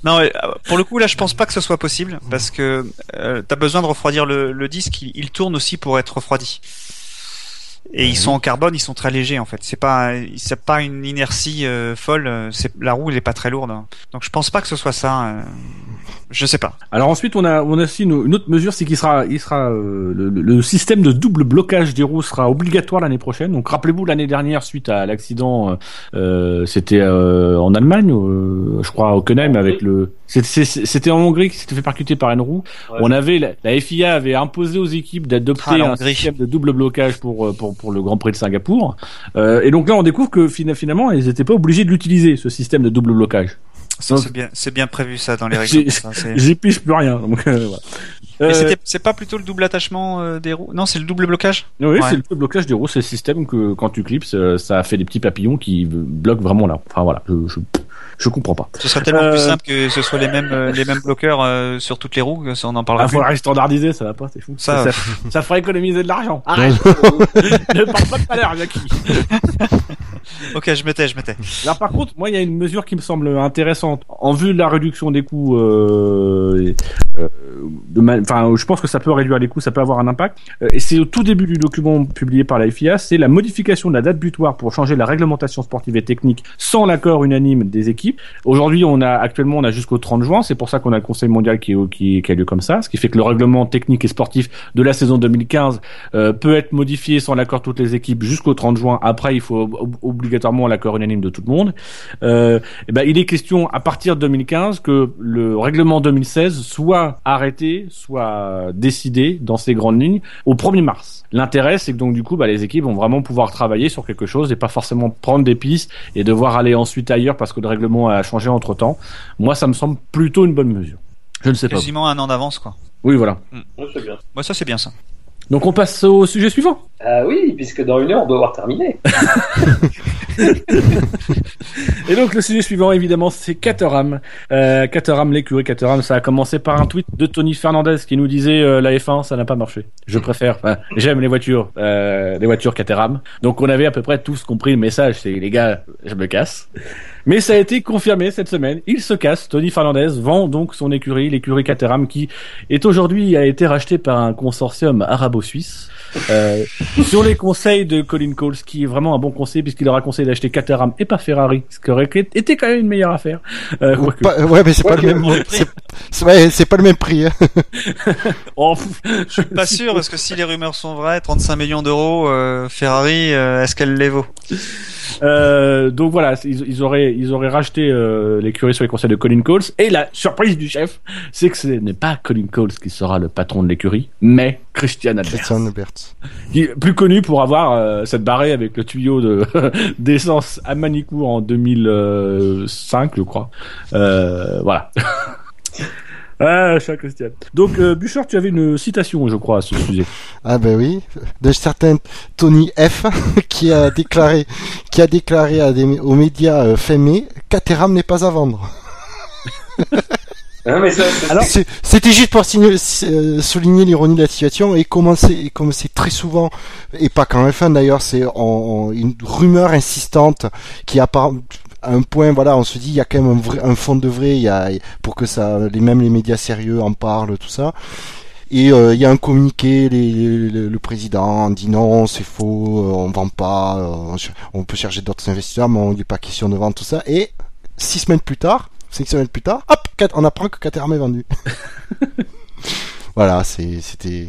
Non, mais, euh, pour le coup, là, je pense pas que ce soit possible parce que euh, t'as besoin de refroidir le, le disque. Il, il tourne aussi pour être refroidi. Et ils sont en carbone, ils sont très légers en fait. C'est pas, c'est pas une inertie euh, folle. euh, C'est la roue, elle est pas très lourde. Donc je pense pas que ce soit ça. euh, Je sais pas. Alors ensuite, on a, on a aussi une, une autre mesure, c'est qu'il sera, il sera, euh, le, système de double blocage des roues sera obligatoire l'année prochaine. Donc rappelez-vous l'année dernière, suite à l'accident, euh, euh, c'était euh, en Allemagne, euh, je crois à Hockenheim, avec le, c'était- en Hongrie qui s'était fait percuter par une roue. Ouais. On avait, la, la FIA avait imposé aux équipes d'adopter Ah, un système de double blocage pour pour pour le Grand Prix de Singapour. Euh, et donc là, on découvre que fina- finalement, ils n'étaient pas obligés de l'utiliser ce système de double blocage. C'est bien, bien prévu ça dans les règles. J'y pige plus rien. Donc, euh, Euh, c'est pas plutôt le double attachement euh, des roues? Non, c'est le double blocage? Oui, Ouais. c'est le blocage des roues, c'est le système que quand tu clips, ça, fait des petits papillons qui bloquent vraiment là. Enfin voilà, je, je, je comprends pas. Ce serait tellement plus simple que ce soit les mêmes les mêmes bloqueurs sur toutes les roues. que ça, on en parlera Ah, plus. faudrait standardiser, ça va pas, c'est fou. Ça- ça, ça ferait économiser de l'argent. Arrête Ne parle pas de salaire, Jackie Ok, je mettais, je mettais. Alors par contre, moi, il y a une mesure qui me semble intéressante. En vue de la réduction des coûts, euh, euh, enfin, je pense que ça peut réduire les coûts, ça peut avoir un impact. Euh, et c'est au tout début du document publié par la FIA, c'est la modification de la date butoir pour changer la réglementation sportive et technique sans l'accord unanime des équipes. Aujourd'hui, on a actuellement on a jusqu'au 30 juin, c'est pour ça qu'on a le Conseil mondial qui, qui, qui, a lieu comme ça, ce qui fait que le règlement technique et sportif de la saison 2015 euh, peut être modifié sans l'accord de toutes les équipes jusqu'au 30 juin. Après, il faut obligatoirement l'accord unanime de tout le monde. Euh, et ben, il est question à partir de 2015 que le règlement 2016 soit arrêté, soit décidé dans ses grandes lignes au 1er mars. L'intérêt, c'est que donc du coup, bah, les équipes vont vraiment pouvoir travailler sur quelque chose et pas forcément prendre des pistes et devoir aller ensuite ailleurs parce que le règlement a changé entre temps. Moi, ça me semble plutôt une bonne mesure. Je ne sais pas. Quasiment un an d'avance, quoi. Oui, voilà. Moi, ça c'est bien ça. Donc on passe au sujet suivant. Ah oui, puisque dans une heure, on doit avoir terminé. Et donc le sujet suivant, évidemment, c'est Caterham. Euh, Caterham, l'écurie Caterham, ça a commencé par un tweet de Tony Fernandez qui nous disait euh, la F1, ça n'a pas marché. Je préfère, j'aime les voitures, euh, les voitures Caterham. Donc on avait à peu près tous compris le message, c'est les gars, je me casse. Mais ça a été confirmé cette semaine. Il se casse. Tony Fernandez vend donc son écurie, l'écurie Caterham, qui est aujourd'hui a été racheté par un consortium arabo-suisse. Euh, sur les conseils de Colin Coles, qui est vraiment un bon conseil puisqu'il leur a conseillé d'acheter Caterham et pas Ferrari, ce qui aurait été quand même une meilleure affaire. Euh, ouais, mais c'est pas, le même. C'est pas le même prix. Hein. oh, je suis pas sûr parce que si les rumeurs sont vraies, 35 millions d'euros, euh, Ferrari, euh, est-ce qu'elle les vaut? Euh, donc voilà, ils, ils, auraient ils auraient racheté euh, l'écurie sur les conseils de Colin Coles. Et la surprise du chef, c'est que ce n'est pas Colin Coles qui sera le patron de l'écurie, mais Christian Albert. Christian Albert. Qui est plus connu pour avoir euh, cette barrée avec le tuyau de d'essence à Manicourt en 2005, je crois. Euh, voilà. Ah, cher Christian. Donc, euh, Bouchard, tu avais une citation, je crois, à ce sujet. Ah ben oui, de certain Tony F, qui a déclaré, qui a déclaré à des, aux médias euh, fémés, n'est pas à vendre. Mais ça, Alors, c'était juste pour euh, souligner l'ironie de la situation et comme c'est très souvent et pas qu'en F1 d'ailleurs, c'est une rumeur insistante qui apparaît un point, voilà, on se dit il y a quand même un, vrai, un fond de vrai, il y a pour que ça, les même les médias sérieux en parlent, tout ça. Et euh, il y a un communiqué, les, le président dit non, c'est faux, euh, on vend pas, euh, on, peut chercher d'autres investisseurs, mais on n'est pas question de vendre tout ça. Et six semaines plus tard, cinq semaines plus tard, hop, on apprend que Caterham est vendu. voilà, c'était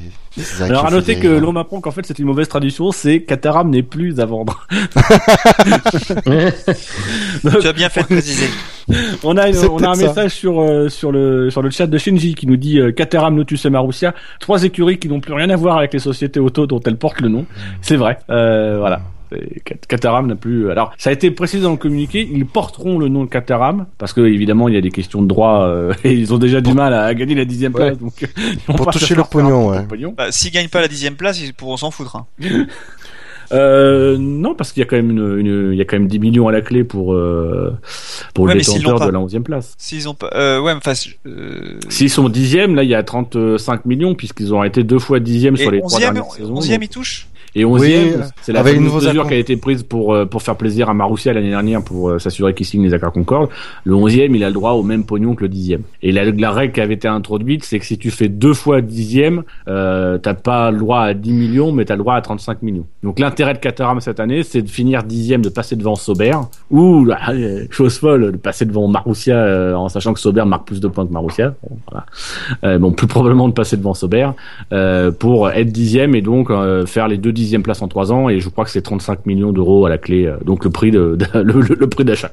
alors à noter que l'on m'apprend qu'en fait c'est une mauvaise traduction, c'est Caterham n'est plus à vendre. tu as bien fait de préciser. On a, on a un message sur euh, sur le sur le chat de Shinji qui nous dit euh, Caterham, Lotus et Marussia, trois écuries qui n'ont plus rien à voir avec les sociétés auto dont elles portent le nom. C'est vrai. Euh, voilà. N'a plus. Alors, ça a été précisé dans le communiqué. Ils porteront le nom de Caterham parce que évidemment il y a des questions de droit euh, et ils ont déjà du mal à, gagner la dixième place. Donc, pour toucher leur pognon, ouais. Bah, S'ils gagnent pas la dixième place, ils pourront s'en foutre. Hein. Euh, non, parce qu'il y a quand même une, une, il y a quand même 10 millions à la clé pour euh, pour le détenteur de la 11e place. S'ils ont pas, euh, ouais, enfin, euh... s'ils sont dixième, là il y a 35 millions puisqu'ils ont été deux fois dixième sur les trois dernières saisons. 11e ils touchent? Et 11e, c'est la mesure qui a été prise pour euh, pour faire plaisir à Marussia l'année dernière pour euh, s'assurer qu'il signe les accords Concorde. Le 11e, il a le droit au même pognon que le 10e. Et la, la règle qui avait été introduite, c'est que si tu fais deux fois 10e, euh, t'as pas le droit à 10 millions, mais t'as le droit à 35 millions. Donc l'intérêt de Caterham cette année, c'est de finir 10e, de passer devant Sauber, ou chose folle, de passer devant Marussia euh, en sachant que Sauber marque plus de points que Marussia. Bon, voilà. bon plus probablement de passer devant Sauber pour être 10e et donc faire les deux dixième place en trois ans et je crois que c'est 35 millions d'euros à la clé, euh, donc le prix de, le, prix d'achat.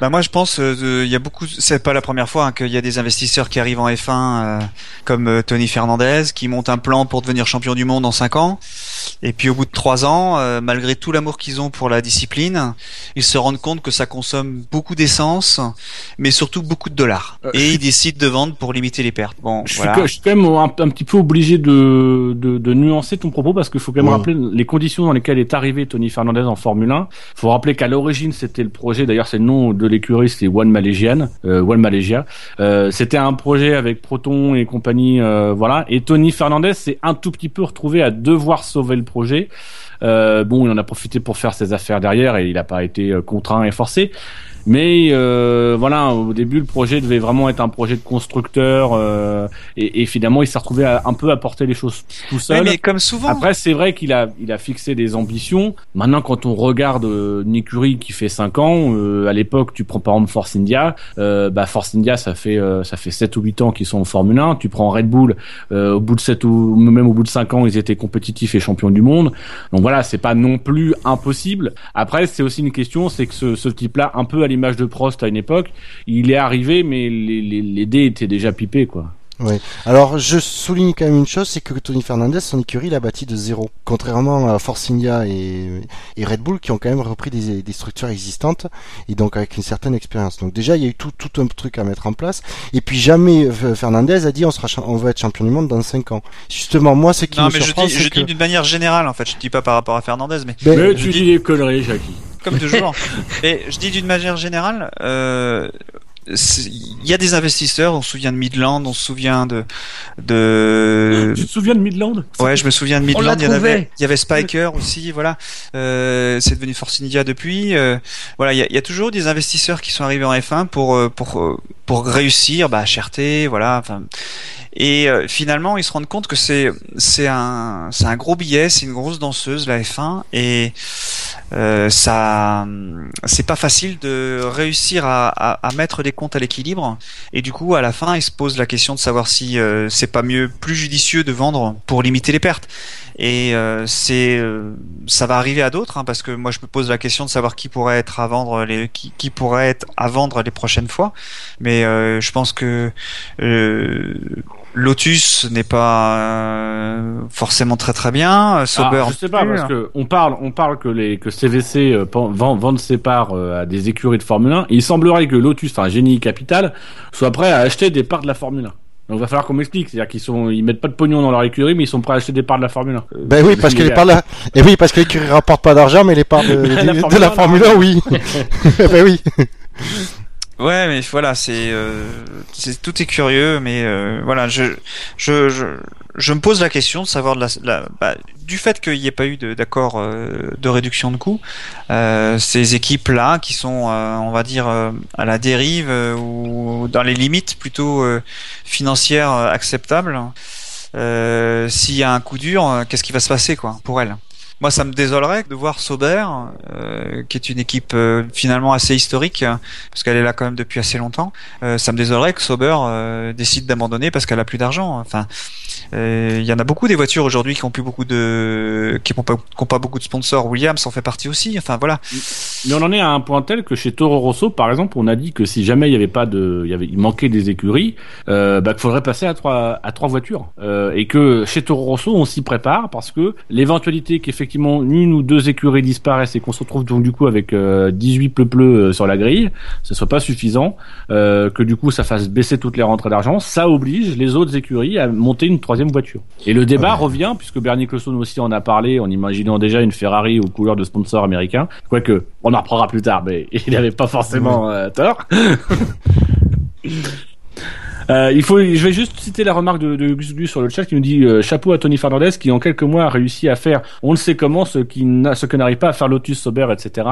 Bah moi je pense euh, il y a beaucoup c'est pas la première fois hein, qu'il y a des investisseurs qui arrivent en F1 euh, comme Tony Fernandez qui monte un plan pour devenir champion du monde en 5 ans et puis au bout de trois ans, euh, malgré tout l'amour qu'ils ont pour la discipline, ils se rendent compte que ça consomme beaucoup d'essence, mais surtout beaucoup de dollars. Euh, et ils décident de vendre pour limiter les pertes. Bon, je, suis, je suis quand même un, petit peu obligé de, de, de nuancer ton propos parce qu'il faut quand même rappeler les conditions dans lesquelles est arrivé Tony Fernandez en Formule 1. Il faut rappeler qu'à l'origine c'était le projet, d'ailleurs c'est le nom de l'écurie, c'est One Malaysian, euh, One Malaysia. Euh, c'était un projet avec Proton et compagnie, euh, voilà. Et Tony Fernandez s'est un tout petit peu retrouvé à devoir sauver le projet. Bon, il en a profité pour faire ses affaires derrière et il n'a pas été contraint et forcé. Mais euh, voilà, au début, le projet devait vraiment être un projet de constructeur, euh, et, et, finalement, il s'est retrouvé à, un peu à porter les choses tout seul. mais comme souvent. Après, c'est vrai qu'il a, il a fixé des ambitions. Maintenant, quand on regarde euh, écurie qui fait 5 ans, euh, à l'époque, tu prends par exemple Force India, euh, bah Force India, ça fait euh, ça fait 7 ou 8 ans qu'ils sont en Formule 1. Tu prends Red Bull, au bout de 7 ou même au bout de 5 ans, ils étaient compétitifs et champions du monde. Donc voilà, c'est pas non plus impossible. Après, c'est aussi une question, c'est que ce, ce type-là, un peu à l'image de Prost à une époque, il est arrivé, mais les, les, les dés étaient déjà pipés, quoi. Oui. Alors, je souligne quand même une chose, c'est que Tony Fernandez, son écurie, l'a bâti de zéro. Contrairement à Force India et, et, Red Bull, qui ont quand même repris des, des, structures existantes, et donc avec une certaine expérience. Donc déjà, il y a eu tout, tout un truc à mettre en place. Et puis jamais euh, Fernandez a dit on sera, on va être champion du monde dans 5 ans. Justement, moi, c'est qui non, me mais surprend, je dis, je que... dis d'une manière générale, en fait. Je dis pas par rapport à Fernandez, mais. Ben, mais tu dis des conneries, Jackie. Comme toujours. mais je dis d'une manière générale, euh, il y a des investisseurs, on se souvient de Midland, on se souvient de de. Tu te souviens de Midland? Ouais, je me souviens de Midland. Il y, avait, il y avait Spiker aussi, voilà. Euh, c'est devenu Force India depuis. Euh, voilà, il y, a, il y, a, toujours des investisseurs qui sont arrivés en F1 pour pour pour réussir, bah cherté, voilà. Enfin, et euh, finalement, ils se rendent compte que c'est c'est un c'est un gros billet, c'est une grosse danseuse la F1 et euh, ça c'est pas facile de réussir à, à, à mettre les comptes à l'équilibre. Et du coup, à la fin, ils se posent la question de savoir si euh, c'est pas mieux, plus judicieux de vendre pour limiter les pertes. Et euh, c'est, euh, ça va arriver à d'autres, hein, parce que moi je me pose la question de savoir qui pourrait être à vendre les, qui, qui pourrait être à vendre les prochaines fois. Mais euh, je pense que Lotus n'est pas euh, forcément très très bien. Sauber, ah, je sais pas parce que on parle, on parle que les que CVC euh, vendent ses parts euh, à des écuries de Formule 1. il semblerait que Lotus, enfin Génie Capital, soit prêt à acheter des parts de la Formule 1. Donc il va falloir qu'on m'explique, c'est-à-dire qu'ils sont, ils mettent pas de pognon dans leur écurie, mais ils sont prêts à acheter des parts de la Formule 1. Ben oui, parce que les parts de la... et oui, parce que l'écurie rapporte pas d'argent, mais les parts de, la, de, de la Formule 1, oui. ben oui. Ouais, mais voilà, c'est euh, tout est curieux, mais euh, voilà, je, je je je me pose la question de savoir de la, bah, du fait qu'il n'y ait pas eu d'accord euh, de réduction de coûts, euh, ces équipes là qui sont, euh, on va dire, à la dérive ou dans les limites plutôt financières acceptables. S'il y a un coup dur, qu'est-ce qui va se passer quoi pour elles? Moi, ça me désolerait de voir Sauber, euh, qui est une équipe euh, finalement assez historique, parce qu'elle est là quand même depuis assez longtemps. Euh, ça me désolerait que Sauber décide d'abandonner parce qu'elle a plus d'argent. Enfin, il y en a beaucoup des voitures aujourd'hui qui ont plus beaucoup de, qui n'ont pas, pas beaucoup de sponsors. Williams en fait partie aussi. Enfin voilà. Mais on en est à un point tel que chez Toro Rosso, par exemple, on a dit que si jamais il y avait pas de, il y avait, il manquait des écuries, euh, bah, qu'il faudrait passer à trois, à trois voitures, euh, et que chez Toro Rosso, on s'y prépare parce que l'éventualité qu'effectivement une ou deux écuries disparaissent et qu'on se retrouve donc du coup avec euh, 18 pleu-pleu sur la grille, ce soit pas suffisant, euh, que du coup ça fasse baisser toutes les rentrées d'argent, ça oblige les autres écuries à monter une troisième voiture. Et le débat revient puisque Bernie Closson aussi en a parlé en imaginant déjà une Ferrari aux couleurs de sponsor américain, quoique on en reprendra plus tard, mais il n'avait pas forcément euh, tort. Euh, il faut, je vais juste citer la remarque de, de Gus Gus sur le chat qui nous dit euh, chapeau à Tony Fernandez qui en quelques mois a réussi à faire, on ne sait comment, ce qui ce que n'arrive pas à faire Lotus, Sauber, etc.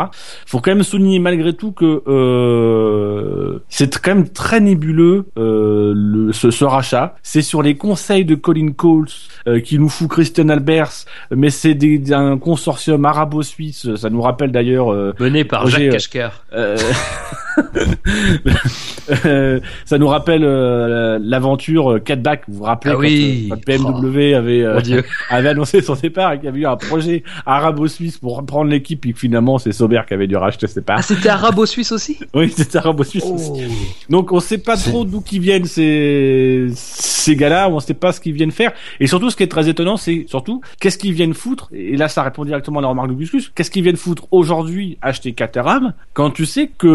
Faut quand même souligner malgré tout que euh, c'est quand même très nébuleux euh, le, ce, ce, rachat. C'est sur les conseils de Colin Coles euh, qui nous fout Christian Albers, mais c'est des, un consortium arabo-suisse. Ça nous rappelle d'ailleurs euh, mené par Roger, Jacques Kashkar. ça nous rappelle l'aventure Catback. Vous vous rappelez ah oui. quand, BMW avait euh, avait annoncé son départ et qu'il y avait eu un projet arabo-suisse pour reprendre l'équipe et que finalement c'est Sauber qui avait dû racheter ses parts. Ah c'était arabo-suisse aussi? Oui, c'était arabo-suisse oh. aussi. Donc on sait pas trop d'où qui viennent ces ces gars-là, on sait pas ce qu'ils viennent faire et surtout ce qui est très étonnant c'est surtout qu'est-ce qu'ils viennent foutre? Et là ça répond directement à la remarque de Guscus, qu'est-ce qu'ils viennent foutre aujourd'hui acheter Caterham quand tu sais que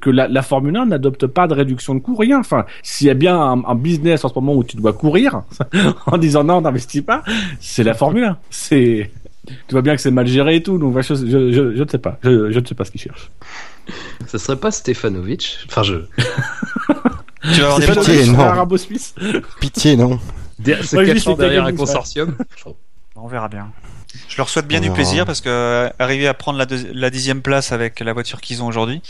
que la, la Formule 1 n'adopte pas de réduction de coût rien. Enfin, s'il y a bien un, un, business en ce moment où tu dois courir en disant non, n'investis pas, c'est la Formule 1. C'est, tu vois bien que c'est mal géré et tout, donc je, je, je, je ne sais pas, je, je ne sais pas ce qu'ils cherchent. Ça serait pas Stefanovic? Enfin, je. tu vas avoir des pitié, non. arabo-suisse. Pitié, non. Se ouais, cachant derrière un consortium? On verra bien. Je leur souhaite bien du plaisir parce que euh, arriver à prendre la, la dixième place avec la voiture qu'ils ont aujourd'hui,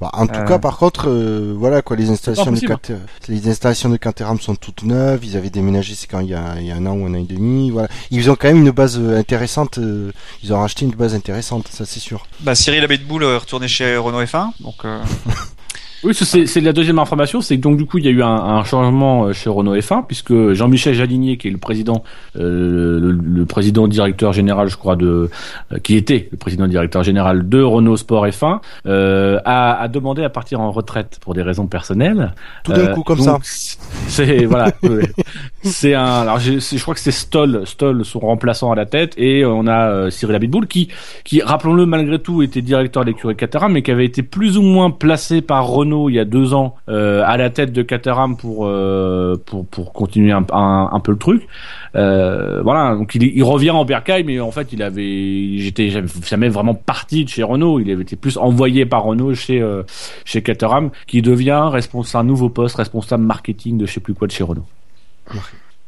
Bah, en tout Euh. cas, par contre, euh, voilà quoi, les installations de possible. Cater- les installations de Caterham sont toutes neuves. Ils avaient déménagé, c'est quand il y a, il y a un an ou un an et demi. Voilà, ils ont quand même une base euh, intéressante. euh, ils ont racheté une base intéressante, ça c'est sûr. Bah, Cyril Abitboul est retourné chez Renault F1, donc euh, Oui, c'est la deuxième information, c'est que donc du coup il y a eu un, un changement euh, chez Renault F1 puisque Jean-Michel Jalinier, qui est le président, euh, le, le président directeur général, je crois de, euh, qui était le président directeur général de Renault Sport F1, euh, a, a demandé à partir en retraite pour des raisons personnelles. Tout d'un Euh, coup, comme donc, ça. C'est voilà. c'est un. Alors c'est- je crois que c'est Stoll, Stoll son remplaçant à la tête, et on a euh, Cyril Abitboul qui, qui rappelons-le malgré tout était directeur de l'écurie Caterham, mais qui avait été plus ou moins placé par Renault il y a deux ans euh, à la tête de Caterham pour euh, pour pour continuer un, un, peu le truc. Euh, voilà, donc il, il revient en bercaille, mais en fait il avait, j'étais jamais vraiment parti de chez Renault. Il avait été plus envoyé par Renault chez euh, chez Caterham, qui devient responsable, un nouveau poste, responsable marketing de je sais plus quoi de chez Renault.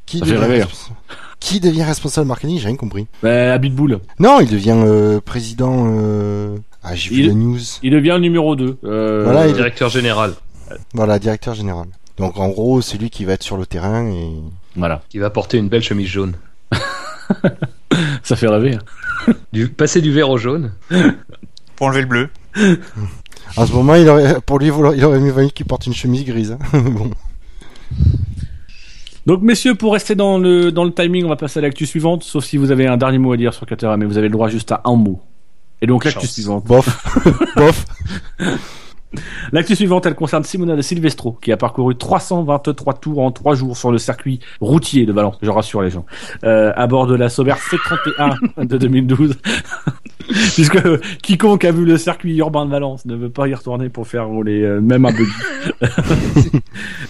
Qui Ça fait devient, rêver, responsable... qui devient responsable marketing J'ai rien compris. Bah, Abitboul. Non, il devient euh, président. Euh... Ah, j'ai vu Il- la news. Il devient numéro 2. Euh, Voilà, il- Directeur général. Voilà, directeur général. Donc en gros, c'est lui qui va être sur le terrain et Voilà, Qui va porter une belle chemise jaune. ça fait rêver. hein. Du, passer du vert au jaune. pour enlever le bleu. en ce moment, il aurait, pour lui, il aurait mieux valu qu'il porte une chemise grise. hein. bon. Donc messieurs, pour rester dans le dans le timing, on va passer à l'actu suivante, sauf si vous avez un dernier mot à dire sur Caterham, mais vous avez le droit juste à un mot. Et donc l'actu suivante. Bof, bof. L'actu suivante, elle concerne Simona de Silvestro, qui a parcouru 323 tours en 3 jours sur le circuit routier de Valence, je rassure les gens, euh, à bord de la Sauber C31 de 2012. Puisque quiconque a vu le circuit urbain de Valence ne veut pas y retourner pour faire rouler euh, même un buggy.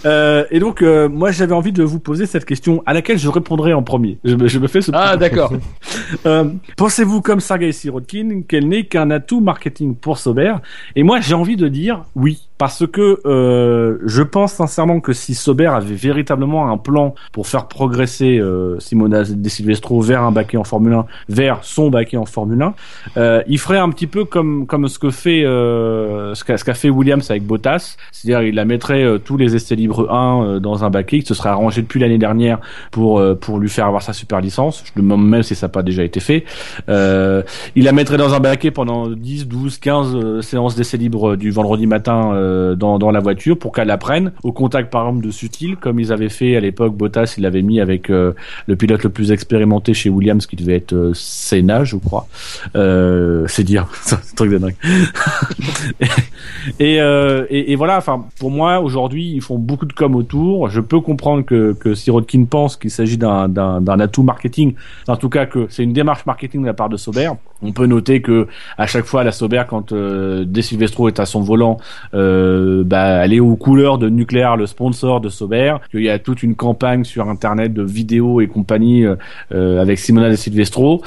Euh, et donc, euh, moi, j'avais envie de vous poser cette question à laquelle je répondrai en premier. Je me, je me fais ce Ah, d'accord. euh, Pensez-vous comme Sergei Sirotkin qu'elle n'est qu'un atout marketing pour Sauber? Et moi j'ai envie de dire oui, parce que euh, je pense sincèrement que si Sauber avait véritablement un plan pour faire progresser euh, Simona De Silvestro vers un baquet en Formule 1, vers son baquet en Formule 1, euh, il ferait un petit peu comme comme ce que fait euh, ce qu'a qu'a fait Williams avec Bottas, c'est-à-dire il la mettrait euh, tous les essais libres 1 euh, dans un baquet qui se serait arrangé depuis l'année dernière pour pour lui faire avoir sa super licence. Je demande même si ça n'a pas déjà été fait. Il la mettrait dans un baquet pendant 10, 12, 15 euh, séances d'essais libres du vendredi matin euh, dans, la voiture pour qu'elle apprenne au contact par exemple de Sutil comme ils avaient fait à l'époque Bottas il l'avait mis avec euh, le pilote le plus expérimenté chez Williams qui devait être euh, Senna je crois. Euh, c'est dire c'est un truc de dingue et, euh, et, et voilà enfin pour moi aujourd'hui ils font beaucoup de com autour je peux comprendre que, que Sirotkin pense qu'il s'agit d'un d'un d'un atout marketing en tout cas que c'est une démarche marketing de la part de Sauber. On peut noter que à chaque fois la Sauber quand euh, De Silvestro est à son volant, euh, bah, elle est aux couleurs de Nuclear, le sponsor de Sauber. Il y a toute une campagne sur internet de vidéos et compagnie euh, euh, avec Simona De Silvestro.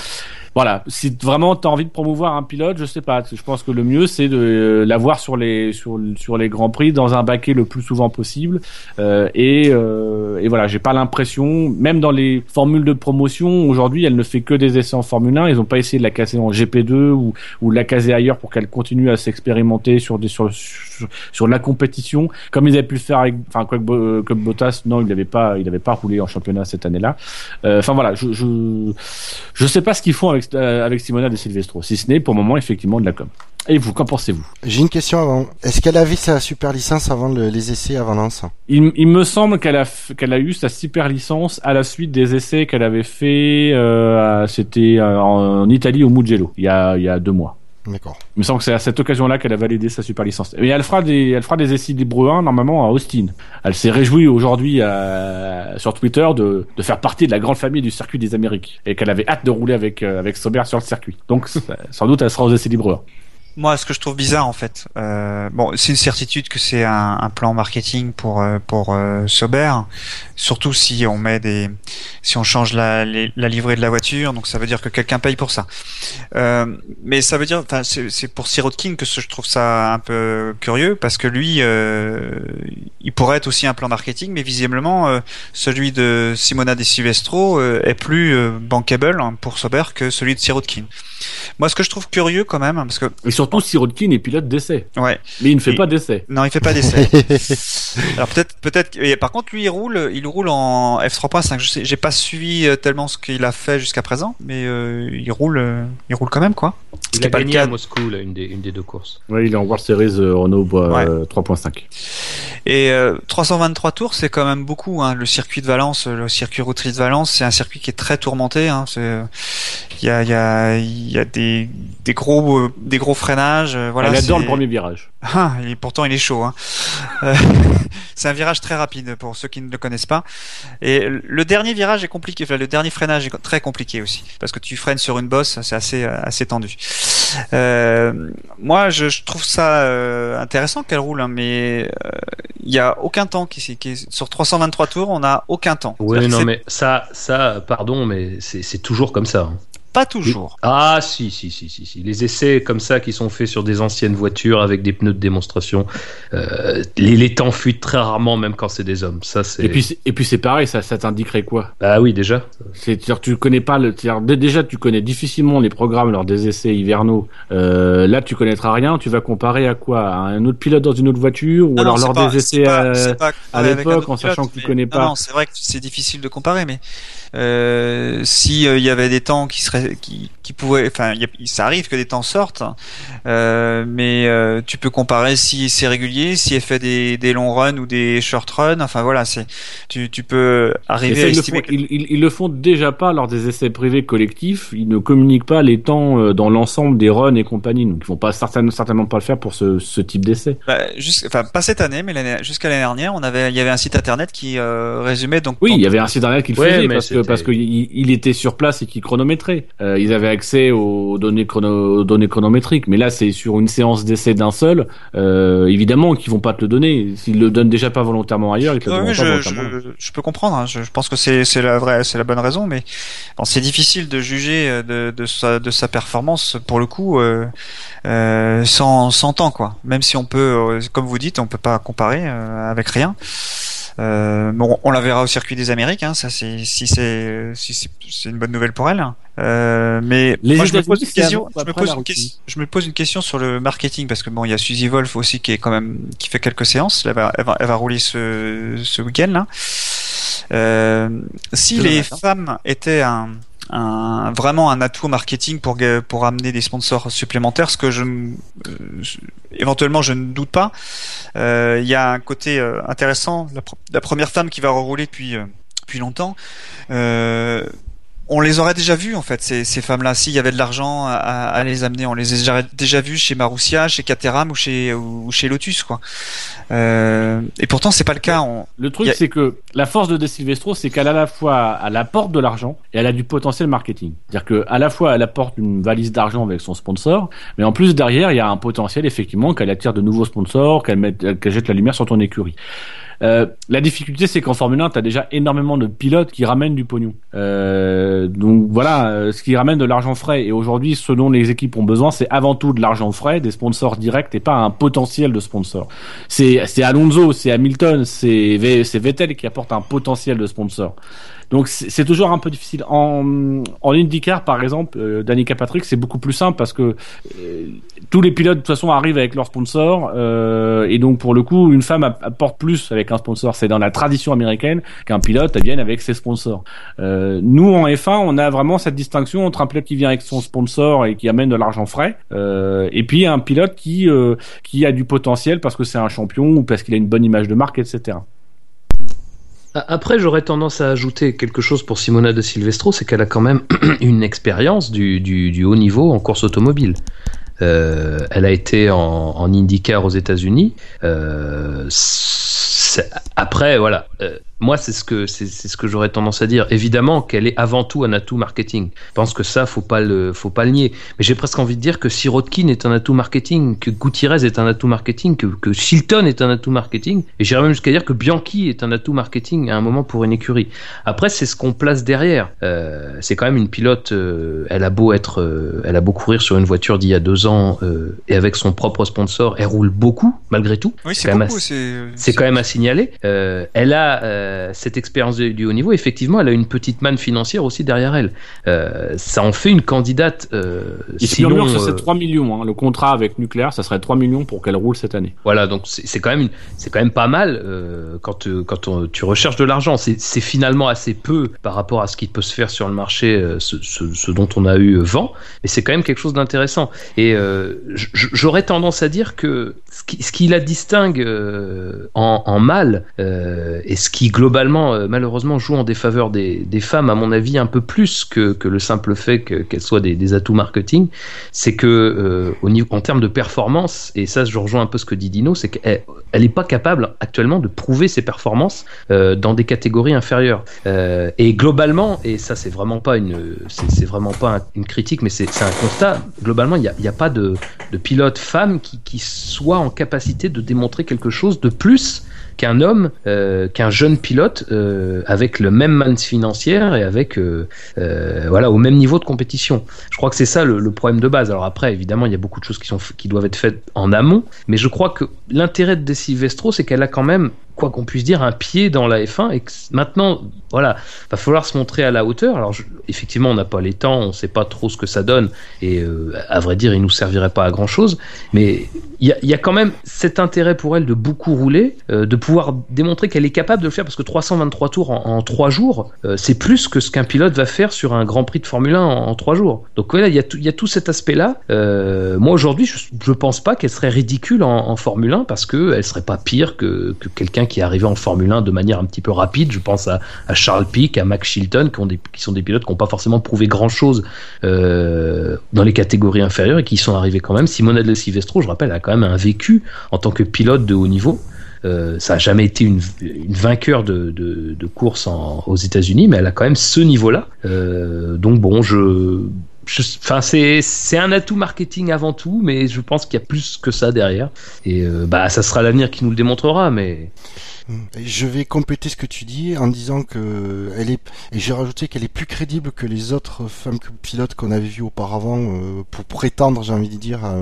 Voilà, si vraiment tu as envie de promouvoir un pilote, je sais pas, je pense que le mieux c'est de euh, l'avoir sur les sur sur les grands prix dans un baquet le plus souvent possible euh, et, euh, et voilà, j'ai pas l'impression, même dans les formules de promotion, aujourd'hui, elle ne fait que des essais en Formule 1. Ils ont pas essayé de la casser en GP2 ou, ou de la caser ailleurs pour qu'elle continue à s'expérimenter sur des sur, sur sur la compétition, comme ils avaient pu le faire avec, enfin quoi que Bo- comme Bottas, non, il n'avait pas, il avait pas roulé en championnat cette année-là. Euh, Enfin voilà, je je je sais pas ce qu'ils font avec euh, avec Simona de Silvestro, si ce n'est pour le moment effectivement de la com. Et vous, qu'en pensez-vous? J'ai une question avant. Est-ce qu'elle avait sa super licence avant le- les essais avant Lens Il, il me semble qu'elle a qu'elle a eu sa super licence à la suite des essais qu'elle avait fait. Euh, à- C'était euh, en Italie au Mugello il y a il y a deux mois. D'accord. Il me semble que c'est à cette occasion-là qu'elle a validé sa super licence. Mais elle fera des fera des essais libres 1 normalement à Austin. Elle s'est réjouie aujourd'hui euh, sur Twitter de, de faire partie de la grande famille du circuit des Amériques et qu'elle avait hâte de rouler avec euh, avec Sauber sur le circuit. Donc sans doute elle sera aux essais libres 1. Moi, ce que je trouve bizarre en fait, euh, bon, c'est une certitude que c'est un, un plan marketing pour euh, pour euh, surtout si on met des, si on change la, les- la livrée de la voiture, donc ça veut dire que quelqu'un paye pour ça. Euh, mais ça veut dire, enfin, c'est pour Sirotkin que je trouve ça un peu curieux parce que lui, euh, il pourrait être aussi un plan marketing, mais visiblement euh, celui de Simona De Silvestro est plus bankable hein, pour Sauber que celui de Sirotkin. Moi, ce que je trouve curieux quand même, parce que surtout surtout, Sirotkin est pilote d'essai. Ouais. Mais il ne fait pas d'essai. Non, il fait pas d'essai. Alors peut-être, peut-être. Par contre, lui, il roule, il roule en F3.5. Je sais, j'ai pas suivi euh, tellement ce qu'il a fait jusqu'à présent, mais euh, il roule, euh, il roule quand même quoi. Ce Il qui a est pas le gagné à cas. Moscou, là, une, des, une des deux courses. Ouais, il est en World Series euh, Renault euh, 3.5 Et euh, 323 tours, c'est quand même beaucoup. Hein. Le circuit de Valence, le circuit routier de Valence, c'est un circuit qui est très tourmenté. Hein. Il y a, il y a, il y a des, des gros, euh, des gros freinages. Euh, Voilà. Il adore le premier virage. Ah, et pourtant il est chaud. Hein. Euh, c'est un virage très rapide pour ceux qui ne le connaissent pas. Et le dernier virage est compliqué. Enfin, le dernier freinage est très compliqué aussi parce que tu freines sur une bosse, c'est assez assez tendu. Euh, moi, je, je trouve ça euh, intéressant qu'elle roule, hein, mais euh, il y a aucun temps qui, qui sur 323 tours, on a aucun temps. Oui, non, mais ça, ça, pardon, mais c'est c'est toujours comme ça. hein. Pas toujours. Ah, si, si, si, si, si. Les essais comme ça qui sont faits sur des anciennes voitures avec des pneus de démonstration, euh, les, les temps fuient très rarement, même quand c'est des hommes. Ça, c'est. Et puis, c'est- et puis c'est pareil, ça, ça t'indiquerait quoi? Bah oui, déjà. C'est-à-dire tu connais pas le, déjà tu connais difficilement les programmes lors des essais hivernaux. Euh, là tu connaîtras rien. Tu vas comparer à quoi? À un autre pilote dans une autre voiture? Ou Non, alors non, lors pas- des essais pas- euh, comparé avec l'époque, en sachant pilote, que tu mais- connais non, pas. Non, c'est vrai que c'est difficile de comparer, mais euh, si euh, il y avait des temps qui seraient, qui, qui pouvaient, enfin, ça arrive que des temps sortent, euh, mais euh, tu peux comparer si c'est régulier, si elle fait des, des longs runs ou des short runs. Enfin voilà, c'est tu, tu peux arriver ça, à ils, le estimer. font, ils, ils- ils le font déjà pas lors des essais privés collectifs. Ils ne communiquent pas les temps euh, dans l'ensemble des runs et compagnie. Donc ils vont pas certainement, certainement pas le faire pour ce, ce type d'essai. Bah, enfin, pas cette année, mais jusqu'à l'année dernière, on avait, il y avait un site internet qui euh, résumait donc. Oui, il y avait un site internet qui le Ouais, faisait mais parce que parce qu'il il était sur place et qu'il chronométrait. Euh, ils avaient accès aux données chrono, aux données chronométriques. Mais là, c'est sur une séance d'essai d'un seul. Euh, évidemment qu'ils vont pas te le donner. S'ils le donnent déjà pas volontairement ailleurs, ils te le oui, pas je, volontairement. je, je peux comprendre. hein. Je, je pense que c'est la vraie, c'est la bonne raison, mais bon, c'est difficile de juger euh, de, de sa de sa performance pour le coup euh, sans sans temps quoi. Même si on peut, comme vous dites, on peut pas comparer avec rien. Euh, bon, on la verra au circuit des Amériques. Hein, ça, c'est si c'est si c'est une bonne nouvelle pour elle. Euh, mais Les moi, je me pose une question. Je me pose une question. Je me pose une question sur le marketing parce que bon, il y a Suzy Wolf aussi qui est quand même qui fait quelques séances. Elle va elle va, elle va rouler ce ce week-end là. Euh, si les matin. femmes étaient un, un vraiment un atout marketing pour amener des sponsors supplémentaires, ce que je, euh, je- éventuellement je ne doute pas. Euh, Il y a un côté euh, intéressant. La, pr- la première femme qui va rerouler depuis euh, depuis longtemps. On les aurait déjà vus en fait ces, ces femmes-là. S'il y avait de l'argent à, à les amener, on les a déjà, vus chez Marussia, chez Caterham ou chez ou, chez Lotus quoi. Euh, et pourtant c'est pas le cas. On, Le truc, a- c'est que la force de De Silvestro, c'est qu'elle a à la fois elle apporte de l'argent et elle a du potentiel marketing. C'est-à-dire que à la fois elle apporte une valise d'argent avec son sponsor, mais en plus derrière il y a un potentiel effectivement qu'elle attire de nouveaux sponsors, qu'elle mette, qu'elle jette la lumière sur ton écurie. Euh, la difficulté, c'est qu'en Formule 1, tu as déjà énormément de pilotes qui ramènent du pognon. Euh, donc voilà, euh, ce qui ramène de l'argent frais. Et aujourd'hui, ce dont les équipes ont besoin, c'est avant tout de l'argent frais, des sponsors directs et pas un potentiel de sponsors. C'est Alonso, c'est Hamilton, c'est Vettel qui apporte un potentiel de sponsor. Donc c'est toujours un peu difficile. En, en IndyCar, par exemple, euh, Danica Patrick, c'est beaucoup plus simple parce que euh, tous les pilotes de toute façon arrivent avec leur sponsor euh, et donc pour le coup, une femme app- apporte plus avec un sponsor. C'est dans la tradition américaine qu'un pilote elle vienne avec ses sponsors. Euh, nous en F1, on a vraiment cette distinction entre un pilote qui vient avec son sponsor et qui amène de l'argent frais, euh, et puis un pilote qui qui a du potentiel parce que c'est un champion ou parce qu'il a une bonne image de marque, etc. Après, j'aurais tendance à ajouter quelque chose pour Simona de Silvestro, c'est qu'elle a quand même une expérience du, du, haut niveau en course automobile. Euh, elle a été en, IndyCar aux États-Unis. Euh, après, voilà. Euh, moi, c'est ce que c'est ce que j'aurais tendance à dire. Évidemment qu'elle est avant tout un atout marketing. Je pense que ça, faut pas le faut pas le nier. Mais j'ai presque envie de dire que Sirotkin est un atout marketing, que Gutiérrez est un atout marketing, que, que Chilton est un atout marketing, et j'irais même jusqu'à dire que Bianchi est un atout marketing à un moment pour une écurie. Après, c'est ce qu'on place derrière. Euh, c'est quand même une pilote. euh, elle a beau être, euh, elle a beau courir sur une voiture d'il y a deux ans et avec son propre sponsor, elle roule beaucoup malgré tout. oui, C'est c'est quand même beaucoup. C'est C'est quand même à signaler. Elle a, euh, euh, cette expérience du, haut niveau, effectivement, elle a une petite manne financière aussi derrière elle. Euh, ça en fait une candidate. Euh, Il sinon, que c'est 3 millions. Hein. Le contrat avec Nucléaire, ça serait 3 millions pour qu'elle roule cette année. Voilà, donc c'est quand même c'est quand même pas mal quand quand tu recherches de l'argent. C'est finalement assez peu par rapport à ce qui peut se faire sur le marché, ce, ce, dont on a eu vent, mais c'est quand même quelque chose d'intéressant. Et j'aurais tendance à dire que ce qui, ce qui la distingue en, en, mal et ce qui globalement malheureusement joue en défaveur des, des, femmes, à mon avis, un peu plus que, que le simple fait qu'elles soient des, des, atouts marketing, c'est que euh, au niveau, en termes de performance, et ça je rejoins un peu ce que dit Dino, c'est qu'elle n'est pas capable actuellement de prouver ses performances euh, dans des catégories inférieures. Euh, et globalement, et ça c'est vraiment pas une, c'est vraiment pas une critique, mais c'est un constat. Globalement, il n'y a, y a, pas de, de pilote femme qui, qui soit en capacité de démontrer quelque chose de plus qu'un homme, euh, qu'un jeune pilote euh, avec le même manne financière et avec euh, voilà au même niveau de compétition. Je crois que c'est ça le, problème de base. Alors après, évidemment, il y a beaucoup de choses qui sont qui doivent être faites en amont, mais je crois que l'intérêt de Silvestro, c'est qu'elle a quand même quoi qu'on puisse dire, un pied dans la F1 et que maintenant, voilà, va falloir se montrer à la hauteur. Alors, effectivement, on n'a pas les temps, on ne sait pas trop ce que ça donne et euh, à vrai dire, il nous servirait pas à grand chose. Mais il y, a, quand même cet intérêt pour elle de beaucoup rouler, euh, de pouvoir démontrer qu'elle est capable de le faire parce que 323 tours en, trois jours, euh, c'est plus que ce qu'un pilote va faire sur un Grand Prix de Formule 1 en, trois jours. Donc voilà, il y, a tout, cet aspect-là. moi aujourd'hui, je, ne pense pas qu'elle serait ridicule en, Formule 1 parce qu'elle serait pas pire que quelqu'un qui est arrivé en Formule 1 de manière un petit peu rapide. Je pense à, Charles Pic, à Max Chilton, qui, sont des pilotes qui n'ont pas forcément prouvé grand-chose euh, dans les catégories inférieures et qui sont arrivés quand même. Simona de Silvestro, je rappelle, a quand même un vécu en tant que pilote de haut niveau. Euh, ça n'a jamais été une, une vainqueur de, de, course aux États-Unis, mais elle a quand même ce niveau-là. Euh, donc bon, je enfin c'est un atout marketing avant tout, mais je pense qu'il y a plus que ça derrière. Et euh, bah ça sera l'avenir qui nous le démontrera, mais je vais compléter ce que tu dis en disant que elle est et j'ai rajouté qu'elle est plus crédible que les autres femmes pilotes qu'on avait vues auparavant euh, pour prétendre, j'ai envie de dire, à,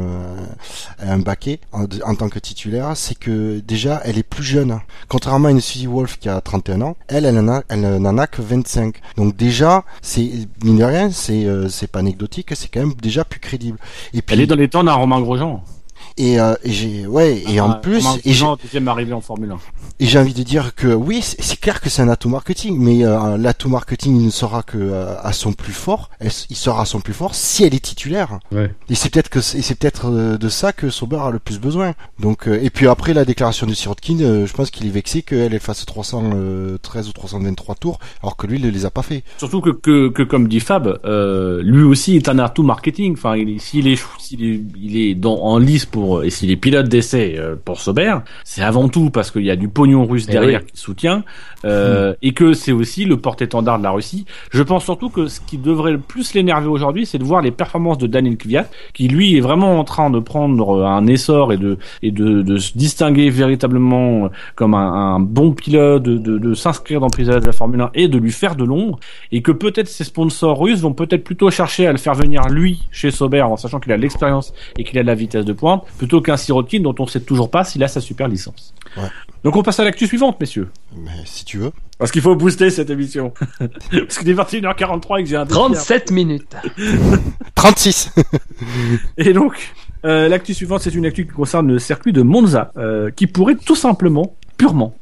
un baquet en, tant que titulaire. C'est que déjà elle est plus jeune. Contrairement à une Suzy Wolf qui a 31 ans, elle, elle n'en a que 25. Donc déjà, c'est mine de rien, c'est euh, c'est pas anecdotique, c'est quand même déjà plus crédible. Et puis, elle est dans les temps d'un Romain Grosjean. Et, euh, et j'ai ouais et en plus et j'ai deuxième arrivé en Formule 1. Et j'ai envie de dire que oui, c'est clair que c'est un atout marketing, mais euh, l'atout marketing il ne sera que euh, à son plus fort. il sera à son plus fort si elle est titulaire. Ouais. Et c'est peut-être que c'est peut-être euh, de ça que Sauber a le plus besoin. Donc et puis après la déclaration de Sirotkin, je pense qu'il est vexé qu'elle elle fasse 313 ou 323 tours, alors que lui il ne les a pas fait. Surtout que que, que comme dit Fab, lui aussi est un atout marketing. Enfin, s'il est s'il est, il est dans, en lice pour et s'il est pilote d'essai euh, pour Sauber, c'est avant tout parce qu'il y a du pognon russe eh derrière qui soutient euh, et que c'est aussi le porte-étendard de la Russie. Je pense surtout que ce qui devrait le plus l'énerver aujourd'hui, c'est de voir les performances de Daniel Kvyat, qui lui est vraiment en train de prendre un essor et de et de, de se distinguer véritablement comme un, un bon pilote, de, de, de s'inscrire dans le pilotage de la Formule 1 et de lui faire de l'ombre, et que peut-être ses sponsors russes vont peut-être plutôt chercher à le faire venir lui chez Sauber en sachant qu'il a l'expérience et qu'il a de la vitesse de pointe, plutôt qu'un Sirotkin dont on sait toujours pas s'il a sa super licence. Ouais. Donc on passe à l'actu suivante, messieurs. Mais si tu veux. Parce qu'il faut booster cette émission. Parce qu'il est 21h43 et que j'ai un 37 minutes. 36. et donc, euh, l'actu suivante, c'est une actu qui concerne le circuit de Monza, euh, qui pourrait tout simplement, purement,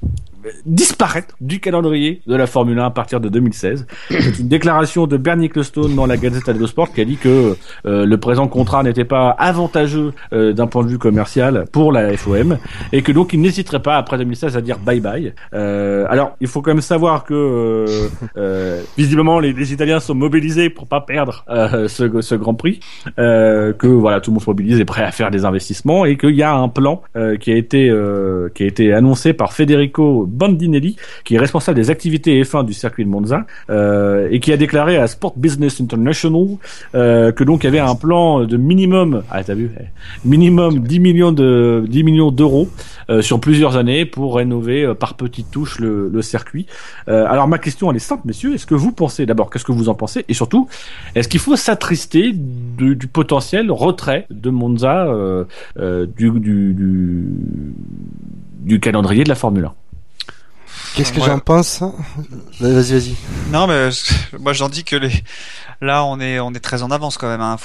disparaître du calendrier de la Formule 1 à partir de 2016. C'est une déclaration de Bernie Ecclestone dans la Gazette dello Sport qui a dit que euh, le présent contrat n'était pas avantageux euh, d'un point de vue commercial pour la FOM et que donc il n'hésiterait pas après 2016 à dire bye bye. Euh, alors il faut quand même savoir que visiblement les, Italiens sont mobilisés pour pas perdre ce, ce, Grand Prix, que voilà tout le monde se mobilise et prêt à faire des investissements et qu'il y a un plan qui a été qui a été annoncé par Federico Bandinelli, qui est responsable des activités F1 du circuit de Monza, euh, et qui a déclaré à Sport Business International euh, que donc il y avait un plan de minimum, ah t'as vu, eh, minimum 10 millions de 10 millions d'euros euh, sur plusieurs années pour rénover euh, par petites touches le, le circuit. Euh, alors ma question elle est simple, messieurs, est-ce que vous pensez d'abord, qu'est-ce que vous en pensez, et surtout, est-ce qu'il faut s'attrister du, du, potentiel retrait de Monza du, du, du, du calendrier de la Formule 1 Qu'est-ce que Ouais. j'en pense Vas-y, vas-y. Non, mais moi j'en dis que les... là on est on est très en avance quand même. Hein.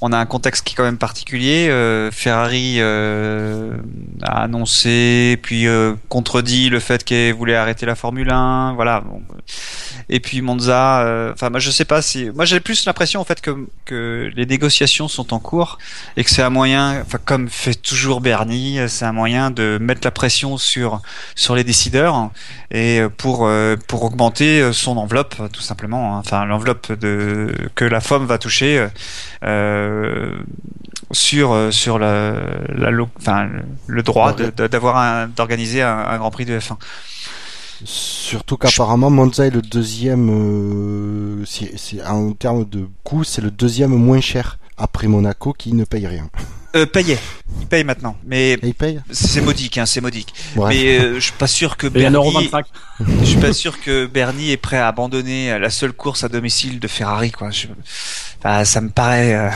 On a un contexte qui est quand même particulier. Euh, Ferrari euh, a annoncé puis euh, contredit le fait qu'elle voulait arrêter la Formule 1. Voilà. Et puis Monza. Enfin, moi je sais pas si. Moi j'ai plus l'impression en fait que les négociations sont en cours et que c'est un moyen. Enfin, comme fait toujours Bernie, c'est un moyen de mettre la pression sur sur les décideurs et pour pour augmenter son enveloppe tout simplement hein. enfin l'enveloppe de que la FOM va toucher euh, euh, sur euh, sur la, la lo- enfin le- droit d'avoir d'organiser un, un Grand Prix de F1 Surtout qu'apparemment Monza est le deuxième, euh, en termes de coût, c'est le deuxième moins cher après Monaco qui ne paye rien. Euh, payait il paye maintenant mais Et il paye c'est modique hein, c'est modique Bref. mais euh, je suis pas sûr que Bernie 25. je suis pas sûr que Bernie est prêt à abandonner la seule course à domicile de Ferrari quoi Je- enfin, ça me paraît euh,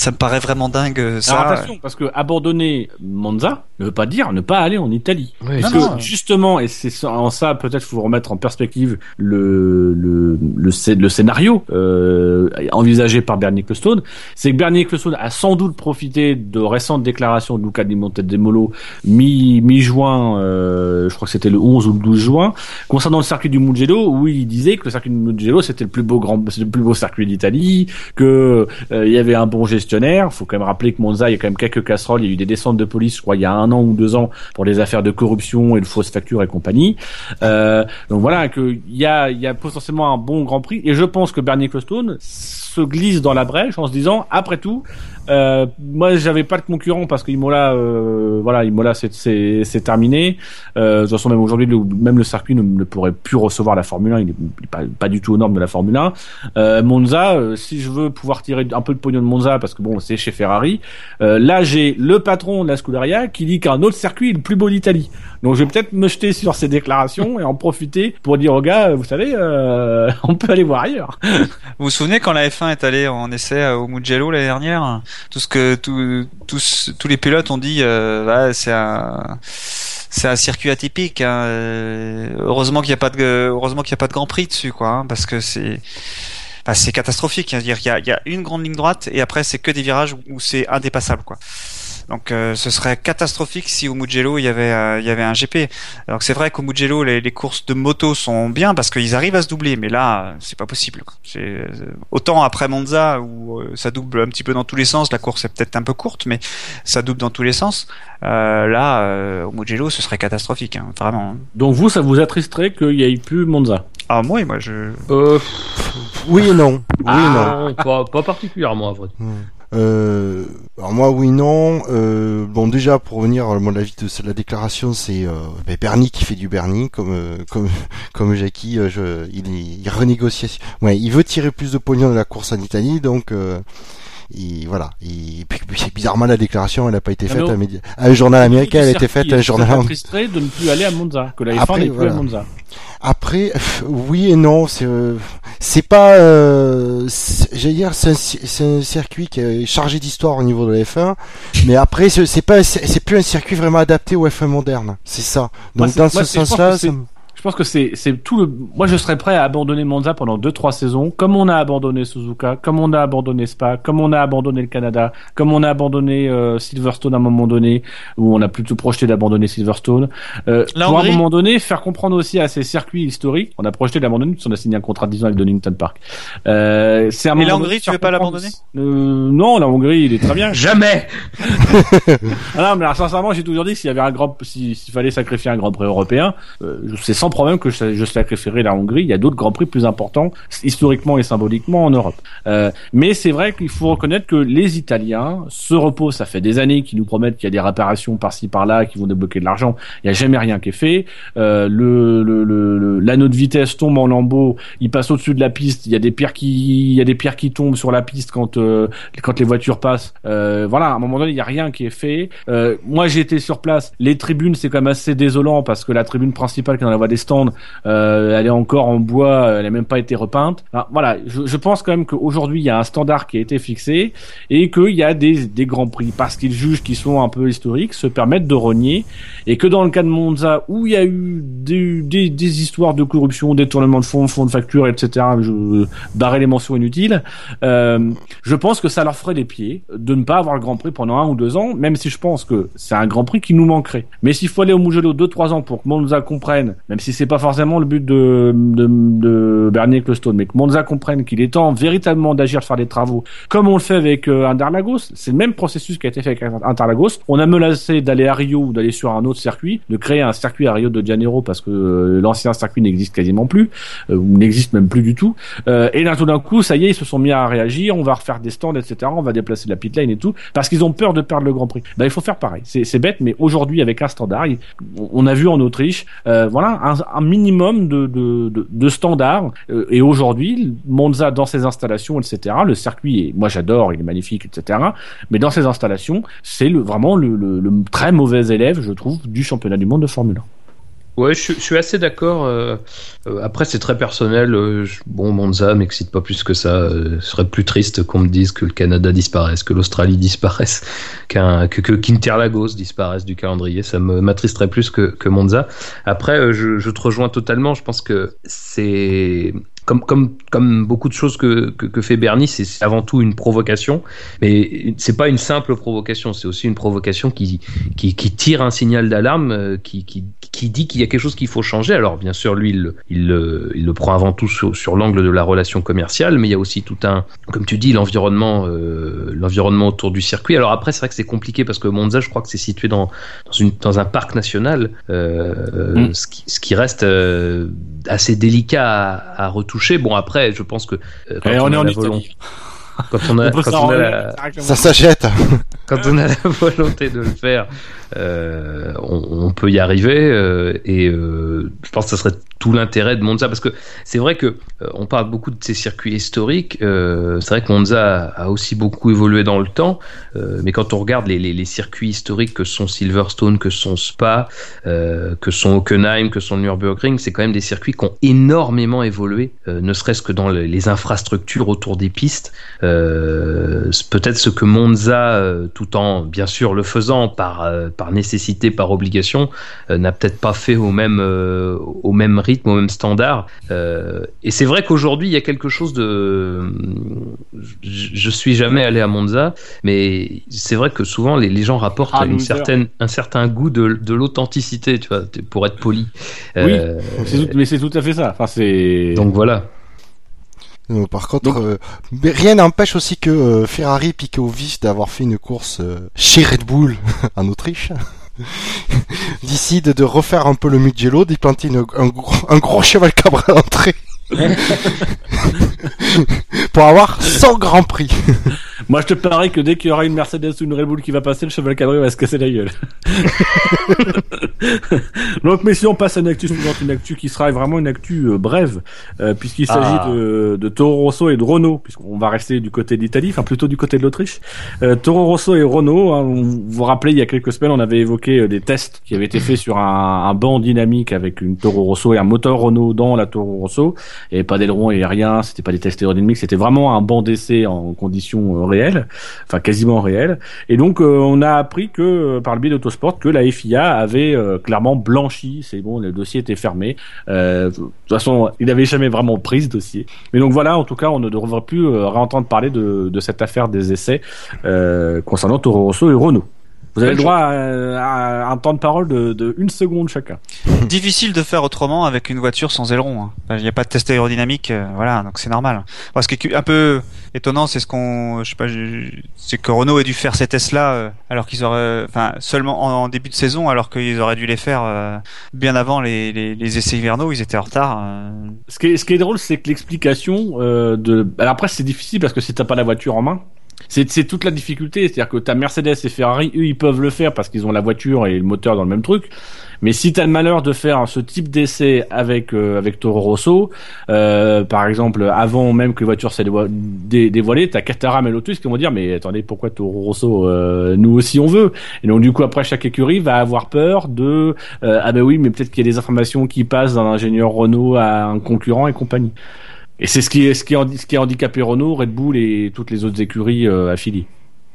ça me paraît vraiment dingue euh, ça Alors attention, parce que abandonner Monza ne veut pas dire ne pas aller en Italie. Oui, Parce c'est que ça. justement, et c'est en ça peut-être faut remettre en perspective le le le, le scénario euh, envisagé par Bernie Ecclestone, c'est que Bernie Ecclestone a sans doute profité de récentes déclarations de Luca Di Montezemolo mi mi juin, euh, je crois que c'était le 11 ou le 12 juin, concernant le circuit du Mugello où il disait que le circuit du Mugello c'était le plus beau grand, le plus beau circuit d'Italie, que euh, il y avait un bon gestionnaire. Faut quand même rappeler que Monza, il y a quand même quelques casseroles. Il y a eu des descentes de police, je crois, il y a un an ou deux ans pour des affaires de corruption et de fausses factures et compagnie. Euh, donc voilà, que il y a, potentiellement un bon Grand Prix. Et je pense que Bernie Ecclestone se glisse dans la brèche en se disant, après tout, euh, moi j'avais pas de concurrent parce que Imola, euh, voilà, Imola c'est terminé. Euh, de toute façon même aujourd'hui, même le circuit ne, pourrait plus recevoir la Formule 1. Il est, il est pas, du tout aux normes de la Formule 1. Euh, Monza, si je veux pouvoir tirer un peu de pognon de Monza, parce que bon, c'est chez Ferrari, euh, là j'ai le patron de la Scuderia qui dit qu'un autre circuit est le plus beau d'Italie. Donc je vais peut-être me jeter sur ces déclarations et en profiter pour dire aux gars, vous savez, euh, on peut aller voir ailleurs. Vous vous souvenez quand la F1 est allée en essai au Mugello l'année dernière? Tout ce que tout, tous tous les pilotes ont dit, euh, ouais, c'est un c'est un circuit atypique. Hein. euh, Heureusement qu'il n'y a pas de heureusement qu'il y a pas de Grand Prix dessus, quoi, hein, parce que c'est c'est catastrophique. hein. Qu'il y a, il y a une grande ligne droite et après c'est que des virages où, c'est indépassable, quoi. Donc euh, ce serait catastrophique si au Mugello il y avait euh, il y avait un GP. Donc c'est vrai qu'au Mugello les, les courses de moto sont bien parce qu'ils arrivent à se doubler, mais là c'est pas possible. C'est euh, autant après Monza où euh, ça double un petit peu dans tous les sens. La course est peut-être un peu courte, mais ça double dans tous les sens. Euh, là euh, au Mugello ce serait catastrophique, hein, vraiment. Donc vous, ça vous attristerait qu'il y ait plus Monza? Ah moi moi je Euh, Oui et non. Oui et non. non, pas, pas particulièrement, à vrai dire. Euh, alors moi oui non. Euh, bon déjà pour revenir à mon avis de la déclaration c'est euh, ben, Bernie qui fait du Bernie comme euh, comme comme Jackie euh, je, il, il renégocie. Ouais il veut tirer plus de pognon de la course en Italie donc euh, il, voilà. Il, bizarrement la déclaration elle a pas été Ah faite à, un média- à un journal américain elle a été faite à un journal t'attristerait de ne plus aller à Monza, que la F1 Après, n'est plus voilà. à Monza. Après, euh, oui et non, c'est euh, c'est pas, euh, j'allais dire, c'est un, circuit qui est chargé d'histoire au niveau de la F1, mais après c'est pas, c'est plus un circuit vraiment adapté au F1 moderne, c'est ça. Donc dans ce sens-là, Je pense que c'est c'est tout le. Moi, je serais prêt à abandonner Monza pendant deux trois saisons, comme on a abandonné Suzuka, comme on a abandonné Spa, comme on a abandonné le Canada, comme on a abandonné euh, Silverstone à un moment donné, où on a plutôt projeté d'abandonner Silverstone. Euh, pour à un moment donné, faire comprendre aussi à ces circuits historiques, on a projeté d'abandonner, puisqu'on a signé un contrat de 10 ans avec Donington Park. Euh, c'est un Et moment la Hongrie, tu veux pas l'abandonner euh, Non, la Hongrie, il est très bien. Jamais Ah non, mais alors, sincèrement, j'ai toujours dit s'il y avait un grand, si- s'il fallait sacrifier un Grand Prix européen, euh, c'est sans problème que je, je sacrifierais la Hongrie. Il y a d'autres Grands Prix plus importants, historiquement et symboliquement, en Europe. Euh, mais c'est vrai qu'il faut reconnaître que les Italiens se reposent. Ça fait des années qu'ils nous promettent qu'il y a des réparations par-ci par-là, qui vont débloquer de l'argent. Il n'y a jamais rien qui est fait. Euh, le, le, le, l'anneau de vitesse tombe en lambeaux. Il passe au-dessus de la piste. Il y a des pierres qui, il y a des pierres qui tombent sur la piste quand euh, quand les voitures passent. Euh, voilà, à un moment donné, il y a rien qui est fait. Euh, moi, j'ai été sur place. Les tribunes, c'est quand même assez désolant parce que la tribune principale qui est dans la voie des stands, euh, elle est encore en bois, elle n'a même pas été repeinte. voilà, je, pense quand même qu'aujourd'hui il y a un standard qui a été fixé et qu'il y a des, des grands prix parce qu'ils jugent qu'ils sont un peu historiques, se permettent de renier et que dans le cas de Monza où il y a eu des, des, des histoires de corruption, détournement de fonds, fonds de facture, etc. Je barrer les mentions inutiles. Euh, je pense que ça leur ferait des pieds de ne pas avoir le Grand Prix pendant un ou deux ans, même si je pense que c'est un Grand Prix qui nous manquerait. Mais s'il faut aller au Mugello deux trois ans pour que Monza comprenne, même si c'est pas forcément le but de, de, de Bernier Ecclestone, mais que Monza comprenne qu'il est temps véritablement d'agir, de faire des travaux, comme on le fait avec euh, Interlagos. C'est le même processus qui a été fait avec Interlagos. On a menacé d'aller à Rio ou d'aller sur un autre circuit, de créer un circuit à Rio de Janeiro parce que euh, l'ancien circuit n'existe quasiment plus, euh, ou n'existe même plus du tout. et là tout d'un coup, ça y est, ils se sont mis à réagir. On va refaire des stands, etc. On va déplacer la pit lane et tout parce qu'ils ont peur de perdre le Grand Prix. Ben, il faut faire pareil. C'est bête, mais aujourd'hui avec un standard, on a vu en Autriche, voilà, un, minimum de, de, de, standards. et aujourd'hui, Monza dans ses installations, etc. Le circuit, est, moi j'adore, il est magnifique, etc. Mais dans ses installations, c'est le, vraiment le, le, très mauvais élève, je trouve, du championnat du monde de Formule 1. Ouais, je, suis assez d'accord. Euh, euh, après, c'est très personnel. Euh, bon, Monza m'excite pas plus que ça. ce serait plus triste qu'on me dise que le Canada disparaisse, que l'Australie disparaisse, que, que qu'Interlagos disparaisse du calendrier. Ça me m'attristerait plus que, que Monza. Après, je, te rejoins totalement. Je pense que c'est comme, comme, comme beaucoup de choses que, que, fait Bernie, c'est avant tout une provocation, mais c'est pas une simple provocation, c'est aussi une provocation qui, qui, qui tire un signal d'alarme, qui, qui, qui dit qu'il y a quelque chose qu'il faut changer. Alors bien sûr, lui, il, il, il le prend avant tout sur, sur l'angle de la relation commerciale, mais il y a aussi tout un, comme tu dis, l'environnement, euh, l'environnement autour du circuit. Alors après, c'est vrai que c'est compliqué parce que Monza, je crois que c'est situé dans, dans, une, dans un parc national, euh, mm. ce, qui, ce qui reste euh, assez délicat à, à retoucher. Bon, après, je pense que euh, quand on, est en quand on a, quand on a la... ça s'achète. Quand on a la volonté de le faire, euh, on, on, peut y arriver euh, et euh, je pense que ça serait tout l'intérêt de Monza parce que c'est vrai que euh, on parle beaucoup de ces circuits historiques. Euh, c'est vrai que Monza a aussi beaucoup évolué dans le temps, mais quand on regarde les, les, les, circuits historiques que sont Silverstone, que sont Spa, que sont Hockenheim, que sont Nürburgring, c'est quand même des circuits qui ont énormément évolué, ne serait-ce que dans les infrastructures autour des pistes. Peut-être ce que Monza, tout en bien sûr le faisant par par nécessité, par obligation, euh, n'a peut-être pas fait au même, euh, au même rythme, au même standard. Euh, et c'est vrai qu'aujourd'hui, il y a quelque chose de. Je, suis jamais allé à Monza, mais c'est vrai que souvent les, gens rapportent ah, une certaine, un certain goût de, de l'authenticité, tu vois, pour être poli. Oui, mais c'est tout à fait ça. Enfin. Donc voilà. Par contre, rien n'empêche aussi que Ferrari pique au vif d'avoir fait une course chez Red Bull en Autriche. décide de refaire un peu le Mugello, d'y planter un, gros, un gros cheval cabre à l'entrée. pour avoir 100 Grand Prix. Moi, je te parie que dès qu'il y aura une Mercedes ou une Red Bull qui va passer, le cheval cabré va se casser la gueule. Donc, mais si on passe à une actu suivante, une actu qui sera vraiment une actu euh, brève, euh, puisqu'il s'agit ah. de, de, Toro Rosso et de Renault, puisqu'on va rester du côté d'Italie, enfin plutôt du côté de l'Autriche. Euh, Toro Rosso et Renault, hein, vous vous rappelez, il y a quelques semaines, on avait évoqué des tests qui avaient été faits sur un, un banc dynamique avec une Toro Rosso et un moteur Renault dans la Toro Rosso, et pas d'aileron et rien, c'était pas des tests aérodynamiques, c'était vraiment un banc d'essai en conditions réelles, enfin quasiment réelles. Et donc on a appris que par le biais d'Autosport que la FIA avait clairement blanchi. C'est bon, le dossier était fermé. Euh, de toute façon, il n'avait jamais vraiment pris ce dossier. Mais donc voilà, en tout cas, on ne devrait plus euh, réentendre parler de, de cette affaire des essais euh, concernant Toro Rosso et Renault. Vous avez le droit à, un temps de parole de, de, une seconde chacun. Difficile de faire autrement avec une voiture sans aileron. Hein. Il n'y a pas de test aérodynamique, euh, voilà, donc c'est normal. ce qui est un peu étonnant, c'est ce qu'on, je sais pas, c'est que Renault ait dû faire ces tests-là euh, alors qu'ils auraient, enfin, seulement en, début de saison, alors qu'ils auraient dû les faire euh, bien avant les, les, les, essais hivernaux. Ils étaient en retard. Ce qui est, ce qui est drôle, c'est que l'explication de, alors après c'est difficile parce que si t'as pas la voiture en main c'est toute la difficulté, c'est-à-dire que ta Mercedes et Ferrari, eux, ils peuvent le faire parce qu'ils ont la voiture et le moteur dans le même truc. Mais si tu as le malheur de faire ce type d'essai avec euh, avec Toro Rosso, euh, par exemple, avant même que les voitures soient dévoilées, t'as Caterham et Lotus qui vont dire mais attendez pourquoi Toro Rosso euh, nous aussi on veut? Et donc du coup après chaque écurie va avoir peur de euh, ah ben oui mais peut-être qu'il y a des informations qui passent d'un ingénieur Renault à un concurrent et compagnie. Et c'est ce qui ce ce qui a handicapé Renault, Red Bull et toutes les autres écuries affiliées.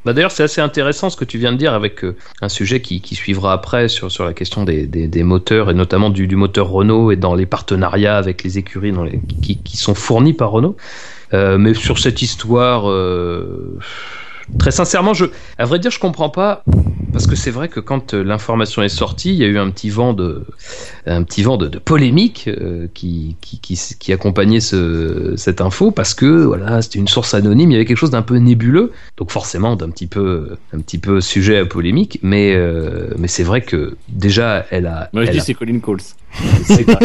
Bah D'ailleurs, c'est assez intéressant ce que tu viens de dire avec euh, un sujet qui, qui, suivra après sur, sur la question des, des, moteurs et notamment du, du, moteur Renault et dans les partenariats avec les écuries qui, qui sont fournis par Renault. Euh, mais sur cette histoire, euh, très sincèrement, je, à vrai dire, je comprends pas parce que c'est vrai que quand euh, l'information est sortie, il y a eu un petit vent de, un petit vent de, de polémique euh, qui, qui, qui, qui, accompagnait ce, cette info parce que voilà, c'était une source anonyme, il y avait quelque chose d'un peu nébuleux, donc forcément d'un petit peu, un petit peu sujet à polémique, mais, euh, mais c'est vrai que déjà elle a. Moi je dis c'est Colin Coles.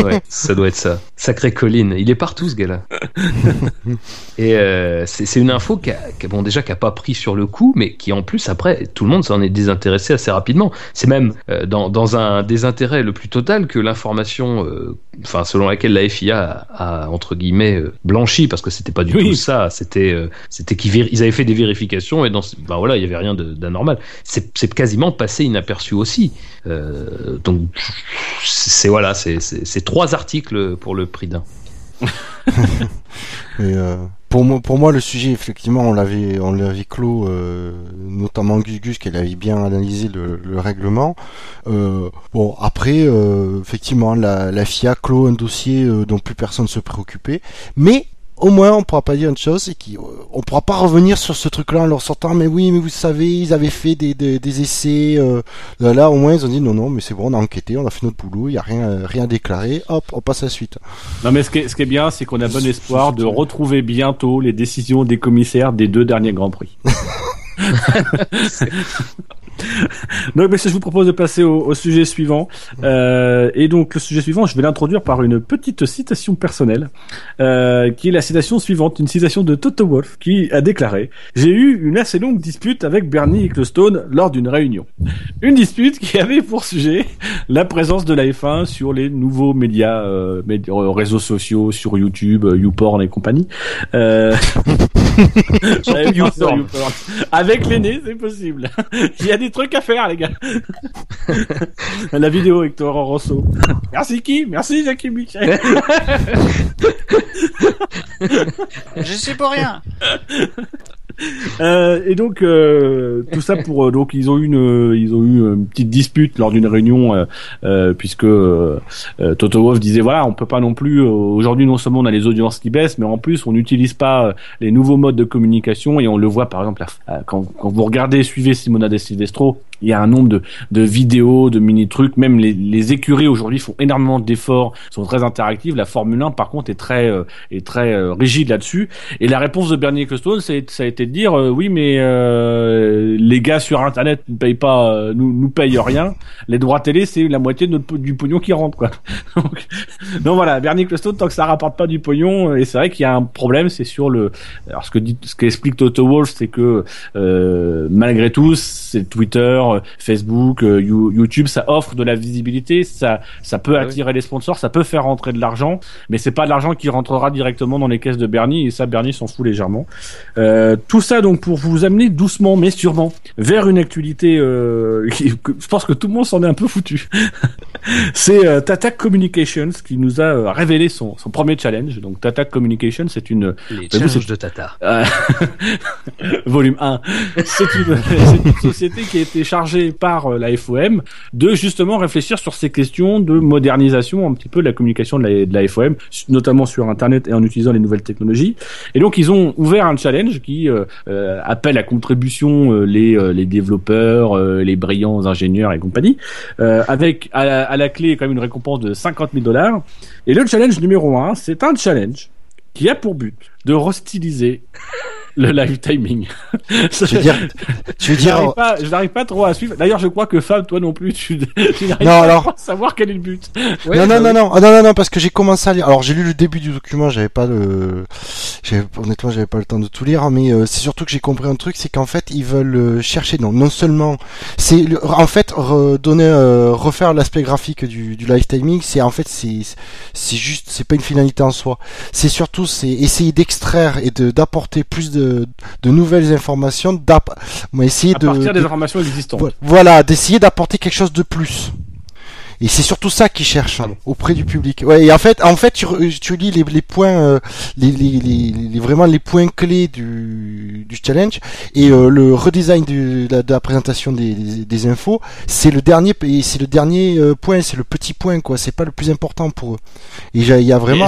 Ouais, ça doit être ça. Sacré Colin, il est partout ce gars-là. Et euh, c'est une info qui, a, qui bon déjà qui a pas pris sur le coup, mais qui en plus après tout le monde s'en est désintéressé assez rapidement. C'est même euh, dans, dans, un désintérêt le plus total que l'information, euh, enfin selon laquelle la FIA a, a entre guillemets euh, blanchi, parce que c'était pas du oui. tout ça. C'était euh, c'était qu'ils ils avaient fait des vérifications et dans ben voilà il y avait rien d'anormal. C'est quasiment passé inaperçu aussi. donc c'est voilà c'est trois articles pour le prix d'un. euh, pour moi, pour moi, le sujet, effectivement, on l'avait, clos, euh, notamment Gus Gus, qui avait bien analysé le, le règlement. Euh, bon, après, euh, effectivement, la, la FIA clôt un dossier dont plus personne se préoccupait, mais au moins on pourra pas dire une chose, c'est qu'on pourra pas revenir sur ce truc-là en leur sortant, mais oui, mais vous savez, ils avaient fait des, des, des essais. Euh, là, au moins, ils ont dit non, non, mais c'est bon, on a enquêté, on a fait notre boulot, il y a rien, rien déclaré. Hop, on passe à la suite. Non, mais ce qui est, ce qui est bien, c'est qu'on a bon espoir de retrouver bientôt les décisions des commissaires des deux derniers grands prix. donc, je vous propose de passer au, au sujet suivant. Euh, et donc, le sujet suivant, je vais l'introduire par une petite citation personnelle, euh, qui est la citation suivante, une citation de Toto Wolff, qui a déclaré J'ai eu une assez longue dispute avec Bernie Ecclestone lors d'une réunion. Une dispute qui avait pour sujet la présence de la F1 sur les nouveaux médias, euh, médias réseaux sociaux, sur YouTube, YouPorn et compagnie. YouPorn. YouPorn. Avec l'aîné, c'est possible. Il y a des trucs à faire, les gars. La vidéo avec Toro Rosso. Merci qui Merci Jackie Michel. Je suis pour rien. Euh, et donc euh, tout ça pour euh, donc ils ont eu une ils ont eu une petite dispute lors d'une réunion euh, euh, puisque Toto Wolff disait voilà on peut pas non plus aujourd'hui non seulement on a les audiences qui baissent mais en plus on n'utilise pas les nouveaux modes de communication et on le voit par exemple quand, quand vous regardez suivez Simona De Silvestro il y a un nombre de, de vidéos, de mini trucs. Même les, les écuries aujourd'hui font énormément d'efforts, sont très interactives. La Formule 1, par contre, est très euh, est très euh, rigide là-dessus. Et la réponse de Bernie Ecclestone, ça a été de dire euh, oui, mais les gars sur Internet ne payent pas, nous nous payent rien. Les droits télé, c'est la moitié de notre, du pognon qui rentre, quoi. donc, donc voilà, Bernie Ecclestone, tant que ça rapporte pas du pognon, et c'est vrai qu'il y a un problème, c'est sur le. Alors ce que dit, ce qu'explique Toto Wolff, c'est que malgré tout, c'est Twitter Facebook, euh, YouTube, ça offre de la visibilité, ça, ça peut Ah attirer les sponsors, ça peut faire rentrer de l'argent, mais c'est pas de l'argent qui rentrera directement dans les caisses de Bernie, et ça, Bernie s'en fout légèrement. Euh, tout ça donc pour vous amener doucement mais sûrement vers une actualité, euh, qui, que, je pense que tout le monde s'en est un peu foutu. c'est euh, Tata Communications qui nous a euh, révélé son, son premier challenge. Donc Tata Communications, c'est une les challenges de Tata. Euh, volume 1. C'est une, c'est une société qui a été chargée par euh, la FOM de justement réfléchir sur ces questions de modernisation un petit peu de la communication de la, de la FOM, notamment sur Internet et en utilisant les nouvelles technologies. Et donc ils ont ouvert un challenge qui euh, euh, appelle à contribution euh, les, les développeurs, les brillants ingénieurs et compagnie, avec à la, à la clé quand même une récompense de 50 000 dollars. Et le challenge numéro un, c'est un challenge qui a pour but de restiliser le live timing. Je veux dire, je veux Je dire, n'arrive pas, je n'arrive pas trop à suivre. D'ailleurs, je crois que Fab, toi non plus, tu, tu n'arrives Non, pas alors- à savoir quel est le but. Ouais, non, bah non, non, non, ah, non, non, non, parce que j'ai commencé à lire. Alors, j'ai lu le début du document, j'avais pas le, honnêtement, j'avais pas le temps de tout lire, mais euh, c'est surtout que j'ai compris un truc, c'est qu'en fait, ils veulent euh, chercher, non, non seulement, c'est, le- en fait, redonner, euh, refaire l'aspect graphique du, du live timing, c'est en fait, c'est, c'est juste, c'est pas une finalité en soi. C'est surtout, c'est essayer d'extraire et de d'apporter plus de, de nouvelles informations, moi, essayer À de, partir des de- informations existantes. Vo- Voilà, d'essayer d'apporter quelque chose de plus. Et c'est surtout ça qu'ils cherchent hein, auprès du public. Ouais, et en fait, en fait, tu, lis les, les points, euh, les, les, les, les- vraiment les points clés du, du challenge et euh, le redesign de, la, de la présentation des, des, des infos, c'est le dernier, c'est le dernier euh, point, c'est le petit point quoi. C'est pas le plus important pour eux. Et il y a vraiment.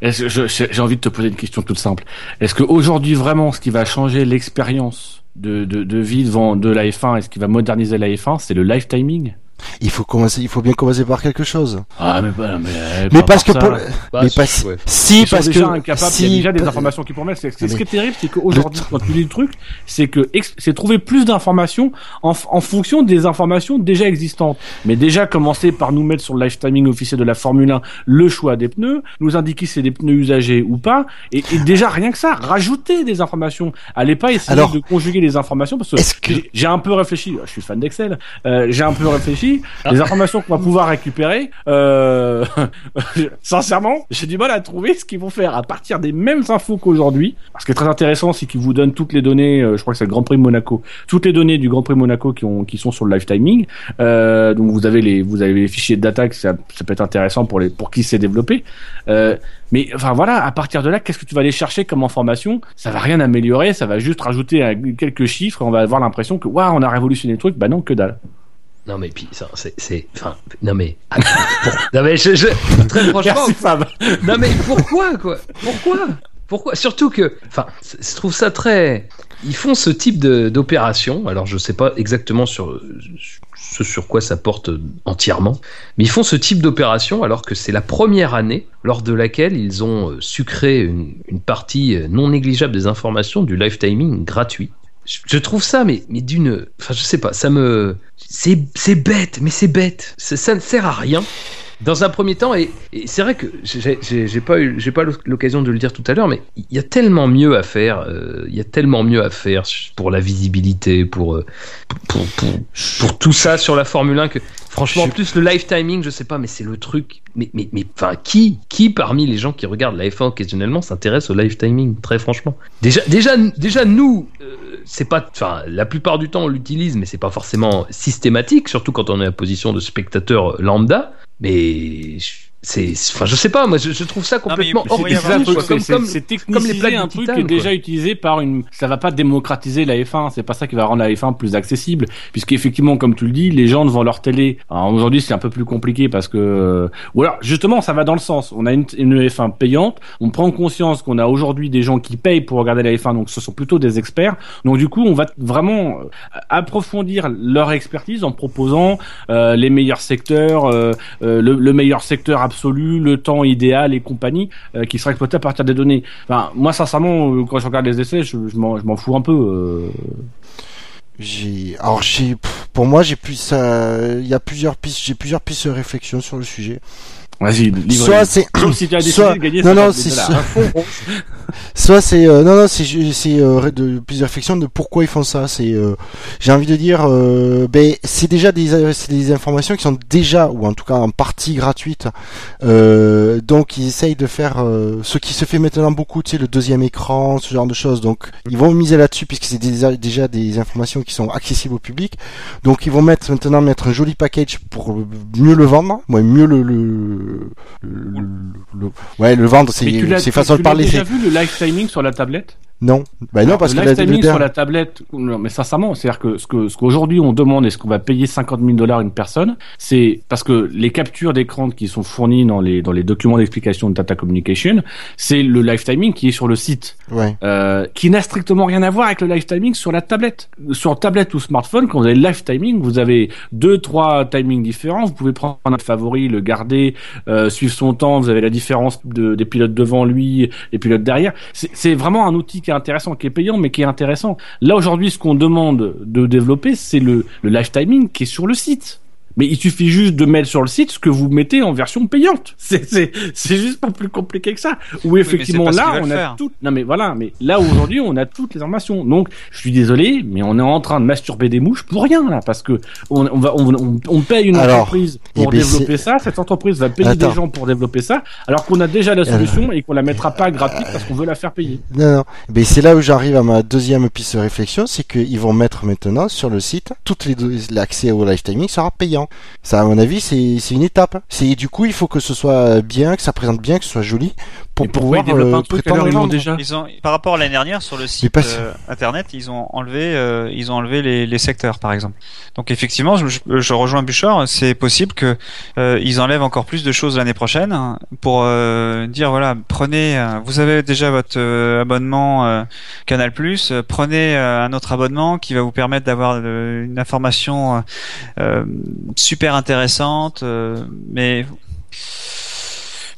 j'ai j'ai envie de te poser une question toute simple. Est-ce qu'aujourd'hui, vraiment, ce qui va changer l'expérience de, de, de vie devant de la F1 et ce qui va moderniser la F1, c'est le live timing? Il faut commencer, il faut bien commencer par quelque chose. Ah, mais, pas- mais, Mais pas parce que par pour, ça. Bah, mais c'est- parce, ouais. si parce déjà que incapables, si, il y a déjà des informations qui promettent. C'est- c'est- Ce mais- qui est terrible, c'est qu'aujourd'hui, quand tu lis le truc, c'est que ex- c'est trouver plus d'informations en, en fonction des informations déjà existantes. Mais déjà commencer par nous mettre sur le live timing officiel de la Formule 1 le choix des pneus, nous indiquer si c'est des pneus usagés ou pas, et, et déjà rien que ça, rajouter des informations. Allez pas essayer Alors, de conjuguer les informations parce que que- j'ai- j'ai un peu réfléchi. Je suis fan d'Excel. Euh, j'ai un peu réfléchi. Les informations qu'on va pouvoir récupérer, euh, sincèrement, j'ai du mal à trouver ce qu'ils vont faire à partir des mêmes infos qu'aujourd'hui. Ce qui est très intéressant, c'est qu'ils vous donnent toutes les données. euh, je crois que c'est le Grand Prix de Monaco. Toutes les données du Grand Prix de Monaco qui ont, qui sont sur le live timing. Euh, donc vous avez les, vous avez les fichiers de data. Que ça, ça peut être intéressant pour les, pour qui s'est développé. Euh, mais enfin voilà, à partir de là, qu'est-ce que tu vas aller chercher comme information? Ça va rien améliorer, ça va juste rajouter quelques chiffres et on va avoir l'impression que waouh, on a révolutionné le truc. Bah non, que dalle. Non mais puis ça, c'est, c'est, enfin, non mais, attends, pour- non mais je, je, très franchement, Merci Fab. non mais pourquoi quoi? Pourquoi? Pourquoi? Surtout que, enfin, je trouve ça très. Ils font ce type de, d'opération. Alors je sais pas exactement sur ce sur quoi ça porte entièrement, mais ils font ce type d'opération alors que c'est la première année lors de laquelle ils ont euh, sucré une, une partie euh, non négligeable des informations du live timing gratuit. Je, trouve ça, mais, mais d'une. Enfin, je sais pas, ça me. C'est c'est bête, mais c'est bête. Ça ne sert à rien. Dans un premier temps, et, et c'est vrai que j'ai- pas eu, j'ai pas l'occasion de le dire tout à l'heure, mais il y a tellement mieux à faire. euh, Il y a tellement mieux à faire pour la visibilité, pour euh, pour, pour, pour tout ça sur la Formule 1 que franchement, en plus le live timing, je sais pas, mais c'est le truc. Mais mais mais enfin, qui qui parmi les gens qui regardent la F1 occasionnellement s'intéresse au live timing Très franchement? Déjà déjà déjà nous, euh, c'est pas, enfin la plupart du temps on l'utilise, mais c'est pas forcément systématique, surtout quand on est en position de spectateur lambda. Mais c'est, enfin je sais pas, moi je, je trouve ça complètement hors C'est comme les un truc qui est déjà utilisé par une. Ça va pas démocratiser la F1, c'est pas ça qui va rendre la F1 plus accessible, puisqu'effectivement, comme tu le dis, les gens devant leur télé. Alors aujourd'hui, c'est un peu plus compliqué parce que, euh, ou alors justement, ça va dans le sens. On a une, une F1 payante, on prend conscience qu'on a aujourd'hui des gens qui payent pour regarder la F1, donc ce sont plutôt des experts. Donc du coup, on va vraiment euh, approfondir leur expertise en proposant euh, les meilleurs secteurs, euh, euh, le, le meilleur secteur absolu, le temps idéal et compagnie, euh, qui sera exploité à partir des données. Enfin, moi, sincèrement, euh, quand je regarde les essais, je, je m'en fous un peu. euh. J'ai, alors j'ai, pour moi, j'ai plus, il y a plusieurs pistes, j'ai plusieurs pistes de réflexion sur le sujet. Vas-y, livre. Soit c'est, si tu as décidé soit- de gagner, non, non, c'est soit c'est, euh, non, non, c'est, c'est euh, de plusieurs réflexions de pourquoi ils font ça. C'est, euh, j'ai envie de dire, euh, ben, c'est déjà des, euh, c'est des informations qui sont déjà, ou en tout cas en partie gratuites. Euh, donc ils essayent de faire euh, ce qui se fait maintenant beaucoup, tu sais, le deuxième écran, ce genre de choses. Donc ils vont miser là-dessus puisque c'est des- déjà des informations qui sont accessibles au public. Donc ils vont mettre maintenant mettre un joli package pour mieux le vendre, ouais, mieux le, le, le- le- ouais le vendre tu c'est tu- façon de tu l'as parler déjà vu le live timing sur la tablette? Non bah non parce le que live la, timing le- sur la tablette, non, mais sincèrement, c'est-à-dire que ce que ce qu'aujourd'hui on demande et ce qu'on va payer 50 000 dollars une personne, c'est parce que les captures d'écran qui sont fournies dans les dans les documents d'explication de Data Communication, c'est le live timing qui est sur le site, ouais euh, qui n'a strictement rien à voir avec le live timing sur la tablette. Sur tablette ou smartphone, quand vous avez le live timing, vous avez deux trois timings différents. Vous pouvez prendre un favori, le garder, euh, suivre son temps. Vous avez la différence de, des pilotes devant lui, les pilotes derrière. C'est c'est vraiment un outil intéressant, qui est payant, mais qui est intéressant. Là aujourd'hui, ce qu'on demande de développer, c'est le, le live timing qui est sur le site. Mais il suffit juste de mettre sur le site ce que vous mettez en version payante. C'est juste pas plus compliqué que ça. Ou effectivement là on a tout. Non mais voilà, mais là aujourd'hui on a toutes les informations. Donc je suis désolé, mais on est en train de masturber des mouches pour rien là, parce que on, on va on, on, on paye une Alors, entreprise eh pour ben, développer ça. Cette entreprise va payer Attends. des gens pour développer ça, alors qu'on a déjà la solution et qu'on la mettra pas gratuite parce qu'on veut la faire payer. Non, non. Mais c'est là où j'arrive à ma deuxième piste de réflexion, c'est qu'ils vont mettre maintenant sur le site toutes les l'accès au live timing sera payant. Ça, à mon avis, c'est c'est une étape. C'est du coup, il faut que ce soit bien, que ça présente bien, que ce soit joli pour Et pouvoir ils euh, un truc alors ils déjà Ils ont, par rapport à l'année dernière, sur le site pas- euh, internet, ils ont enlevé, euh, ils ont enlevé les, les secteurs, par exemple. Donc effectivement, je, rejoins Bouchard. C'est possible que euh, ils enlèvent encore plus de choses l'année prochaine hein, pour euh, dire voilà, prenez, vous avez déjà votre euh, abonnement euh, Canal euh, prenez euh, un autre abonnement qui va vous permettre d'avoir euh, une information super intéressante, euh, mais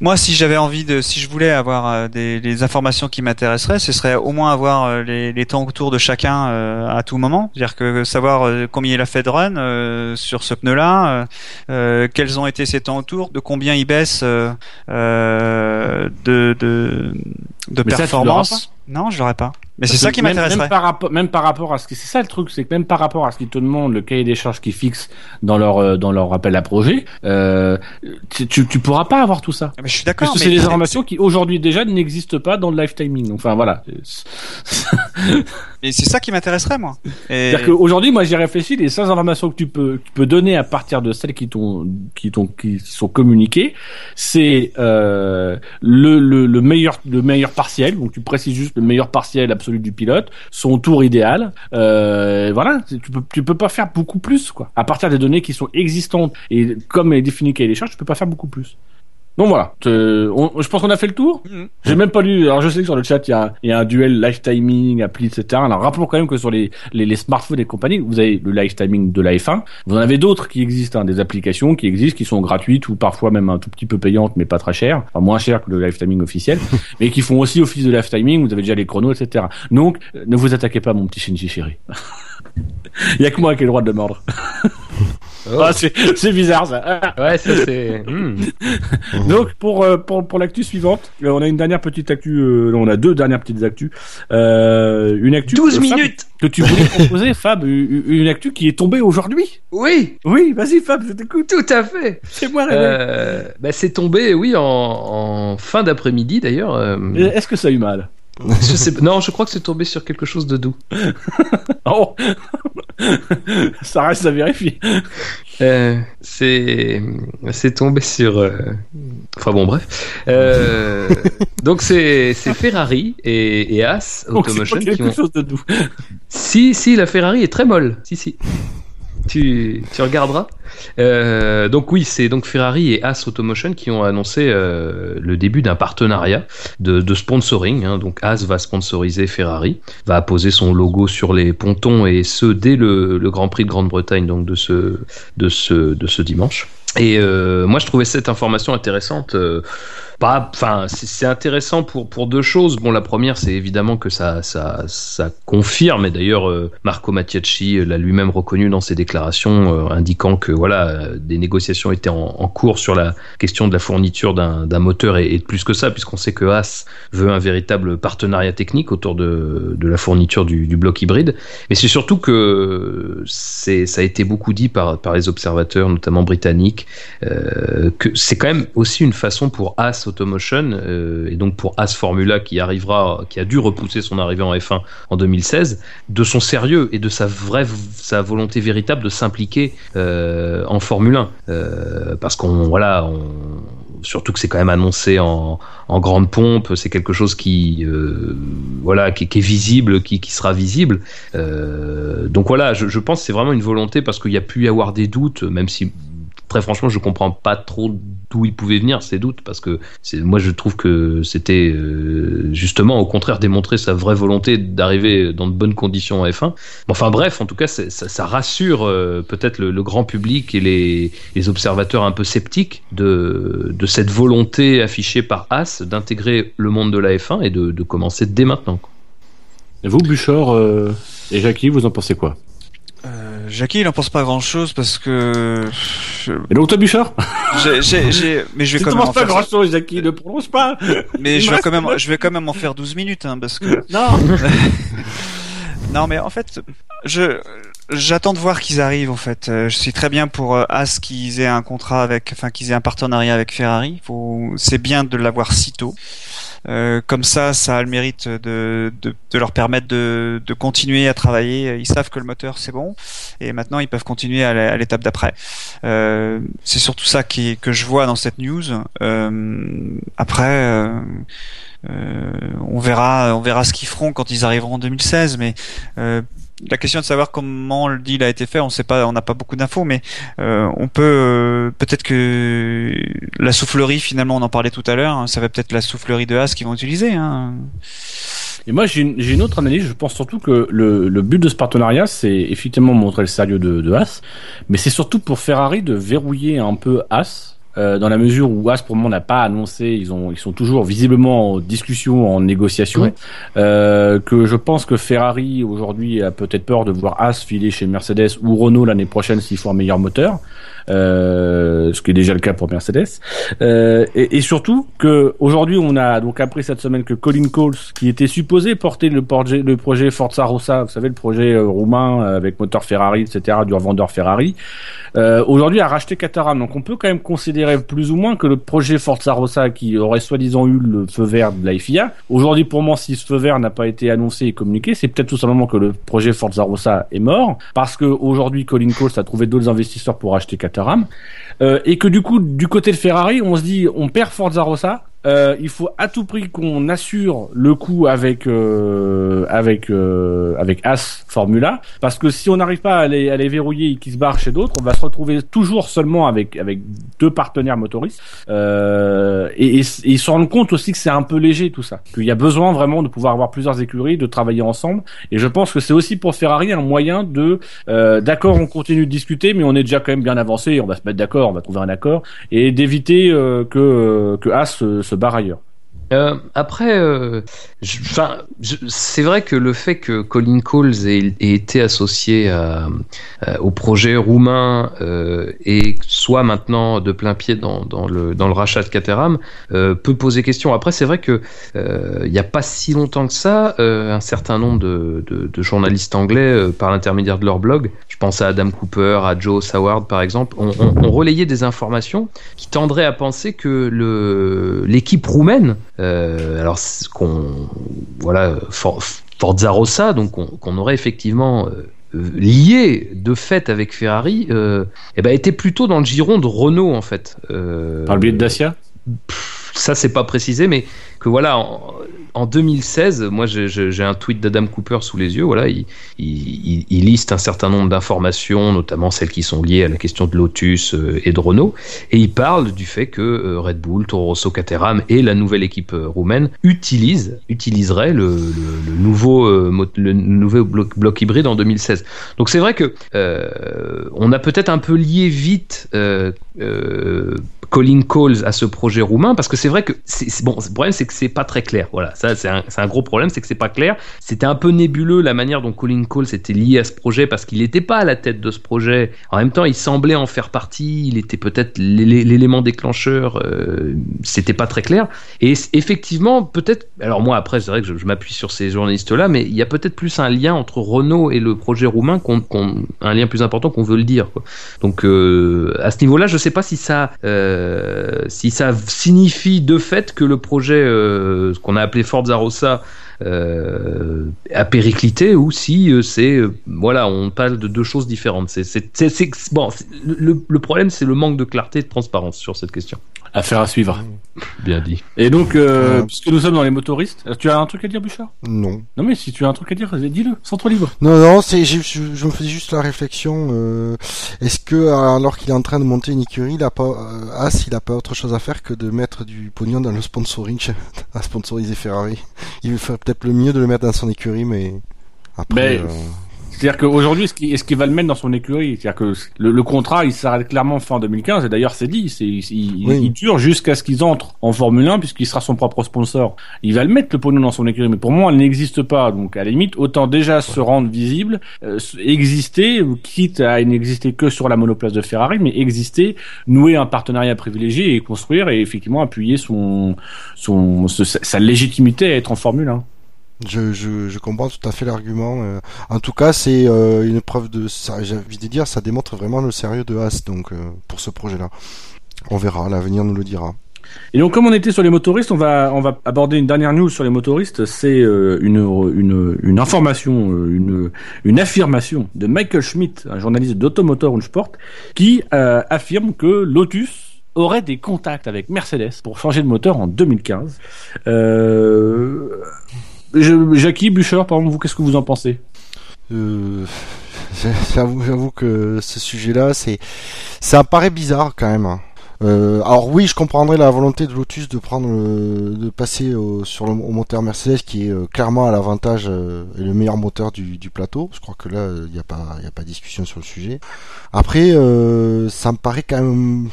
moi, si j'avais envie de, si je voulais avoir euh, des, des informations qui m'intéresseraient, ce serait au moins avoir euh, les, les temps autour de chacun euh, à tout moment. C'est-à-dire que savoir euh, combien il a fait de run euh, sur ce pneu-là, quels ont été ses temps autour, de combien il baisse de de, ça, performance. Non, je l'aurais pas. Mais c'est Parce ça qui même- m'intéresserait. Même par rapport, même par rapport à ce qui, c'est ça le truc, c'est que même par rapport à ce qu'ils te demandent, le cahier des charges qu'ils fixent dans leur euh, dans leur appel à projet, euh, tu, tu pourras pas avoir tout ça. Mais je suis Parce d'accord. que c'est des informations qui aujourd'hui déjà n'existent pas dans le live timing. Enfin voilà. Mais c'est ça qui m'intéresserait, moi. Et... C'est-à-dire qu'aujourd'hui, moi, j'ai réfléchi. Les seules informations que tu peux, tu peux donner à partir de celles qui t'ont, qui t'ont, qui sont communiquées, c'est euh, le, le, le meilleur, le meilleur partiel. Donc, tu précises juste le meilleur partiel absolu du pilote, son tour idéal. Euh, voilà, tu peux, tu peux pas faire beaucoup plus, quoi. À partir des données qui sont existantes et comme est défini qu'il y a des charges, tu peux pas faire beaucoup plus. Donc voilà, on- je pense qu'on a fait le tour. Mhm. J'ai même pas lu. Alors je sais que sur le chat il y a, il y a un duel live timing, appli, etc. Alors rappelons quand même que sur les, les, les smartphones et compagnie, vous avez le live timing de la F1. Vous en avez d'autres qui existent, hein, des applications qui existent, qui sont gratuites ou parfois même un tout petit peu payantes, mais pas très chères, enfin moins chères que le live timing officiel, mais qui font aussi office de live timing. Vous avez déjà les chronos, etc. Donc ne vous attaquez pas, mon petit Shinji chéri. Il y a que moi qui ai le droit de le mordre. Oh. Ah, c'est c'est bizarre ça. Ah. Ouais, ça c'est. Hmm. Donc pour euh, pour pour l'actu suivante, euh, on a une dernière petite actu, euh, on a deux dernières petites actus. Euh, une actu 12 euh, Fab, minutes que tu voulais proposer, Fab, une une actu qui est tombée aujourd'hui. Oui, Oui, vas-y Fab, je t'écoute. tout à fait. Fais-moi rêver. Euh, bah, c'est tombé, oui, en, en fin d'après-midi d'ailleurs. Est-ce que ça a eu mal? Je sais, non, je crois que c'est tombé sur quelque chose de doux. Oh, ça reste à vérifier. Euh, c'est c'est tombé sur. euh, Enfin bon, bref. Euh, donc c'est c'est Ferrari et, et As Donc c'est Automotion pas qui quelque ont. chose de doux. Si si, la Ferrari est très molle. Si si. Tu, tu regarderas. Euh, donc oui, c'est donc Ferrari et As Automotion qui ont annoncé euh, le début d'un partenariat de, de sponsoring. hein. Donc As va sponsoriser Ferrari, va apposer son logo sur les pontons et ce dès le, le Grand Prix de Grande-Bretagne donc de ce de ce de ce dimanche. Et euh, moi, je trouvais cette information intéressante. Euh, enfin, c'est intéressant pour pour deux choses. Bon, la première, c'est évidemment que ça ça ça confirme. Et d'ailleurs, euh, Marco Mattiacci l'a lui-même reconnu dans ses déclarations, euh, indiquant que voilà, euh, des négociations étaient en, cours sur la question de la fourniture d'un moteur et, et plus que ça, puisqu'on sait que Haas veut un véritable partenariat technique autour de de la fourniture du, bloc hybride. Mais c'est surtout que ça a été beaucoup dit par par les observateurs, notamment britanniques euh, que c'est quand même aussi une façon pour As Automotion euh, et donc pour As Formula qui arrivera, qui a dû repousser son arrivée en F1 en 2016, de son sérieux et de sa vraie, sa volonté véritable de s'impliquer euh, en Formule 1, Euh, parce qu'on voilà, surtout que c'est quand même annoncé en, grande pompe, c'est quelque chose qui voilà, qui, est visible, qui, sera visible. Donc voilà, je, je pense que c'est vraiment une volonté parce qu'il y a pu y avoir des doutes, même si très franchement, je comprends pas trop d'où ils pouvaient venir ces doutes parce que moi je trouve que c'était euh, justement au contraire démontrer sa vraie volonté d'arriver dans de bonnes conditions en F1. Enfin bref, en tout cas, ça, rassure euh, peut-être le, grand public et les, observateurs un peu sceptiques de, cette volonté affichée par As d'intégrer le monde de la F1 et de, commencer dès maintenant. vous, Buchor euh, et Jackie, vous en pensez quoi? Jackie, il en pense pas grand chose parce que. donc toi, j'ai- j'ai- Mais je vais quand ne même en pas faire. grand chose, Jackie, ne prononce pas Mais je vais quand même, je vais quand même en faire 12 minutes, hein, parce que. Non Non, mais en fait, je j'attends de voir qu'ils arrivent. En fait, Euh, je suis très bien pour euh, As qu'ils aient un contrat avec, enfin qu'ils aient un partenariat avec Ferrari. Faut, c'est bien de l'avoir si tôt. Euh, comme ça, ça a le mérite de, de, de leur permettre de, de continuer à travailler. Ils savent que le moteur c'est bon, et maintenant ils peuvent continuer à l'étape d'après. Euh, c'est surtout ça qui, que je vois dans cette news. Euh, après. euh, euh, on verra, on verra ce qu'ils feront quand ils arriveront en 2016. Mais euh, la question de savoir comment le deal a été fait, on sait pas, on n'a pas beaucoup d'infos, mais euh, on peut euh, peut-être que la soufflerie, finalement, on en parlait tout à l'heure, hein, ça va peut-être la soufflerie de Haas qu'ils vont utiliser. Hein. Et moi, j'ai une, une autre analyse. Je pense surtout que le, le but de ce partenariat, c'est effectivement montrer le sérieux de, de Haas, mais c'est surtout pour Ferrari de verrouiller un peu Haas. Euh, dans la mesure où Haas pour le moment n'a pas annoncé, ils ont ils sont toujours visiblement en discussion, en négociation. Euh, que je pense que Ferrari aujourd'hui a peut-être peur de voir Haas filer chez Mercedes ou Renault l'année prochaine s'il faut un meilleur moteur, ce qui est déjà le cas pour Mercedes. Euh, et, et surtout que aujourd'hui on a donc appris cette semaine que Colin Coles, qui était supposé porter le projet, le projet Forza Rossa, vous savez le projet euh, roumain euh, avec moteur Ferrari, etc., du revendeur Ferrari, euh, aujourd'hui a racheté Caterham. Donc on peut quand même considérer plus ou moins que le projet Forza Rossa, qui aurait soi-disant eu le feu vert de la FIA, aujourd'hui pour moi si ce feu vert n'a pas été annoncé et communiqué, c'est peut-être tout simplement que le projet Forza Rossa est mort, parce que aujourd'hui Colin Coles a trouvé d'autres investisseurs pour acheter Caterham. Euh, et que du coup, du côté de Ferrari, on se dit, on perd Forza Rossa. Euh, il faut à tout prix qu'on assure le coup avec euh, avec euh, avec As Formula parce que si on n'arrive pas à les, à les verrouiller et qu'ils se barrent chez d'autres, on va se retrouver toujours seulement avec avec deux partenaires motoristes. Euh, et, et- ils se rendent compte aussi que c'est un peu léger tout ça, qu'il y a besoin vraiment de pouvoir avoir plusieurs écuries, de travailler ensemble. Et je pense que c'est aussi pour Ferrari un moyen de euh, d'accord on continue de discuter mais on est déjà quand même bien avancé, on va se mettre d'accord, on va trouver un accord et d'éviter euh, que que As se, se barre ailleurs. Euh, après, euh, c'est vrai que le fait que Colin Coles ait, été associé à- au projet roumain euh, et soit maintenant de plein pied dans, le, rachat de Caterham euh, peut poser question. Après, c'est vrai que euh, il n'y a pas si longtemps que ça, euh, un certain nombre de, de- journalistes anglais, euh, par l'intermédiaire de leur blog, pense à Adam Cooper, à Joe Saward par exemple, ont, ont- ont relayé des informations qui tendraient à penser que l'équipe roumaine, euh, alors ce qu'on voilà For- Forza Rossa, donc qu'on aurait effectivement euh, euh, lié de fait avec Ferrari, euh, eh ben était plutôt dans le giron de Renault en fait. Euh, Par le biais de Dacia? ça c'est pas précisé, mais que voilà, en, en 2016, moi j'ai- un tweet d'Adam Cooper sous les yeux, voilà, il, liste un certain nombre d'informations, notamment celles qui sont liées à la question de Lotus euh, et de Renault, et il parle du fait que euh, Red Bull, Toro Rosso, Caterham et la nouvelle équipe euh, roumaine utilisent, utiliseraient le, nouveau, le nouveau bloc, hybride en 2016. Donc c'est vrai que on a peut-être un peu lié vite Colin Coles à ce projet roumain parce que c'est vrai que bon le problème c'est que c'est pas très clair voilà c'est un, gros problème c'est que c'est pas clair. C'était un peu nébuleux la manière dont Colin Coles était lié à ce projet parce qu'il n'était pas à la tête de ce projet. En même temps il semblait en faire partie il était peut-être l'élé- l'élément déclencheur euh, c'était pas très clair. Et effectivement peut-être alors moi après c'est vrai que je, m'appuie sur ces journalistes là mais il y a peut-être plus un lien entre Renault et le projet roumain qu'on un lien plus important qu'on veut le dire. Donc euh, à ce niveau-là, je sais pas si ça, euh, si ça signifie de fait que le projet, euh, qu'on a appelé Forza Rossa, euh, a périclité ou si euh, c'est, euh, voilà, on parle de deux choses différentes. C'est, bon, le, le problème, c'est le manque de clarté et de transparence sur cette question. Affaire à suivre. Bien dit. Et donc, euh, Ouais. puisque nous sommes dans les motoristes, tu as un truc à dire, Bouchard? Non. Non, mais si tu as un truc à dire, dis-le, sens-toi libre. Non, non, c'est, je, je me faisais juste la réflexion. euh, est-ce que alors qu'il est en train de monter une écurie, il a pas, euh, As, il a pas autre chose à faire que de mettre du pognon dans le sponsoring, à sponsoriser Ferrari? Il veut faire peut-être le mieux de le mettre dans son écurie, mais après. Mais- euh, C'est-à-dire qu'aujourd'hui, est-ce qu'il est qu va le mettre dans son écurie C'est-à-dire que le, le, contrat, il s'arrête clairement fin 2015, et d'ailleurs c'est dit, c'est, il, oui. il, dure jusqu'à ce qu'ils entrent en Formule 1, puisqu'il sera son propre sponsor. Il va le mettre le pognon dans son écurie, mais pour moi, elle n'existe pas. Donc à la limite, autant déjà se rendre visible, euh, exister, quitte à n'exister que sur la monoplace de Ferrari, mais exister, nouer un partenariat privilégié et construire, et effectivement appuyer son, son, sa légitimité à être en Formule 1. Je, comprends tout à fait l'argument. Euh. En tout cas, c'est euh, une preuve de, j'ai envie de dire, ça démontre vraiment le sérieux de Haas donc euh, pour ce projet-là. On verra, l'avenir nous le dira. Et donc, comme on était sur les motoristes, on va on va aborder une dernière news sur les motoristes. C'est une, une une information, une une affirmation de Michael Schmidt, un journaliste d'Automotor Sport, qui affirme que Lotus aurait des contacts avec Mercedes pour changer de moteur en 2015. Euh, Jackie Bûcher, par exemple, vous, qu'est-ce que vous en pensez? Euh, J'avoue que ce sujet-là, c'est, ça paraît bizarre quand même. Euh, alors oui, je comprendrais la volonté de Lotus de prendre, de passer au, sur le au moteur Mercedes qui est euh, clairement à l'avantage euh, et le meilleur moteur du, du plateau. Je crois que là, il n'y a pas, il a pas discussion sur le sujet. Après, euh, ça me paraît quand même,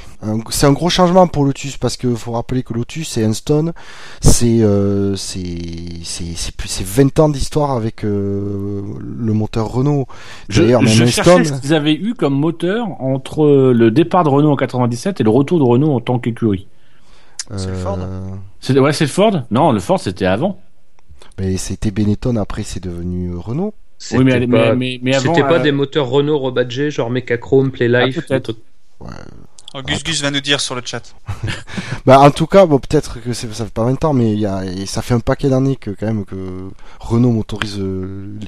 c'est un gros changement pour Lotus parce que faut rappeler que Lotus et Enstone, c'est, c'est, c'est, c'est plus, c'est 20 ans d'histoire avec le moteur Renault. Je, je cherchais ce qu'ils avaient eu comme moteur entre le départ de Renault en 97 et le retour de Renault en tant qu'écurie. C'est le Ford euh, Ouais, c'est le Ford Non, le Ford c'était avant. Mais c'était Benetton, après c'est devenu Renault. Oui, mais, pas, mais, mais, avant. C'était pas euh, des moteurs Renault rebadgés, genre Mechachrome, Playlife ah, peut-être. Ouais. Gus Gus va nous dire sur le chat. bah en tout cas, bon peut-être que ça fait pas 20 ans, mais y a, ça fait un paquet d'années que quand même que Renault motorise euh,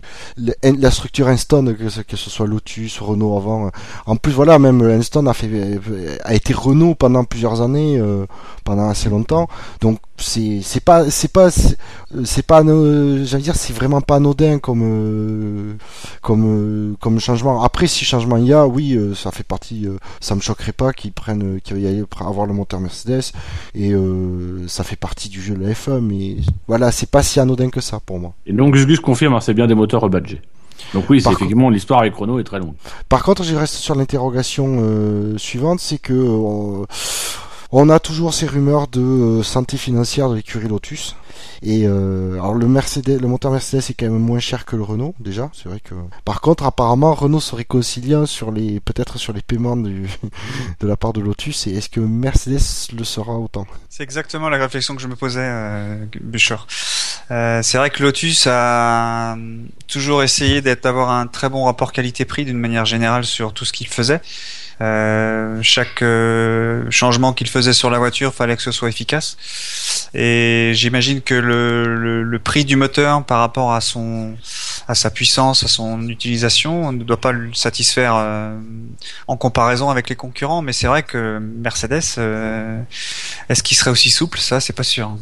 la structure Enstone, que, ce soit Lotus, Renault avant. En plus voilà, même Enstone a fait a été Renault pendant plusieurs années, euh, pendant assez longtemps. Donc c'est c'est pas c'est pas c'est pas j'allais dire c'est vraiment pas anodin comme euh, comme comme changement. Après si changement il y a, oui, ça fait partie. ça me choquerait pas qu'ils prennent, qu'ils y aller avoir le moteur Mercedes et euh, ça fait partie du jeu de la F1, mais voilà, c'est pas si anodin que ça pour moi. Et donc Gus confirme, hein, c'est bien des moteurs rebadgés. Donc oui, c'est effectivement l'histoire avec Renault est très longue. Par contre, je reste sur l'interrogation euh, suivante, c'est que euh, on a toujours ces rumeurs de santé financière de l'écurie Lotus. Et euh, alors le Mercedes, le moteur Mercedes est quand même moins cher que le Renault déjà. C'est vrai que. Par contre, apparemment, Renault serait conciliant sur les, peut-être sur les paiements du, de la part de Lotus. Et est-ce que Mercedes le sera autant? C'est exactement la réflexion que je me posais, euh, Bûcher. Euh, c'est vrai que Lotus a toujours essayé d'avoir un très bon rapport qualité-prix d'une manière générale sur tout ce qu'il faisait. Euh, chaque euh, changement qu'il faisait sur la voiture, fallait que ce soit efficace. Et j'imagine que le, le, le, prix du moteur par rapport à son à sa puissance, à son utilisation, ne doit pas le satisfaire euh, en comparaison avec les concurrents. Mais c'est vrai que Mercedes, euh, est-ce qu'il serait aussi souple? Ça, c'est pas sûr.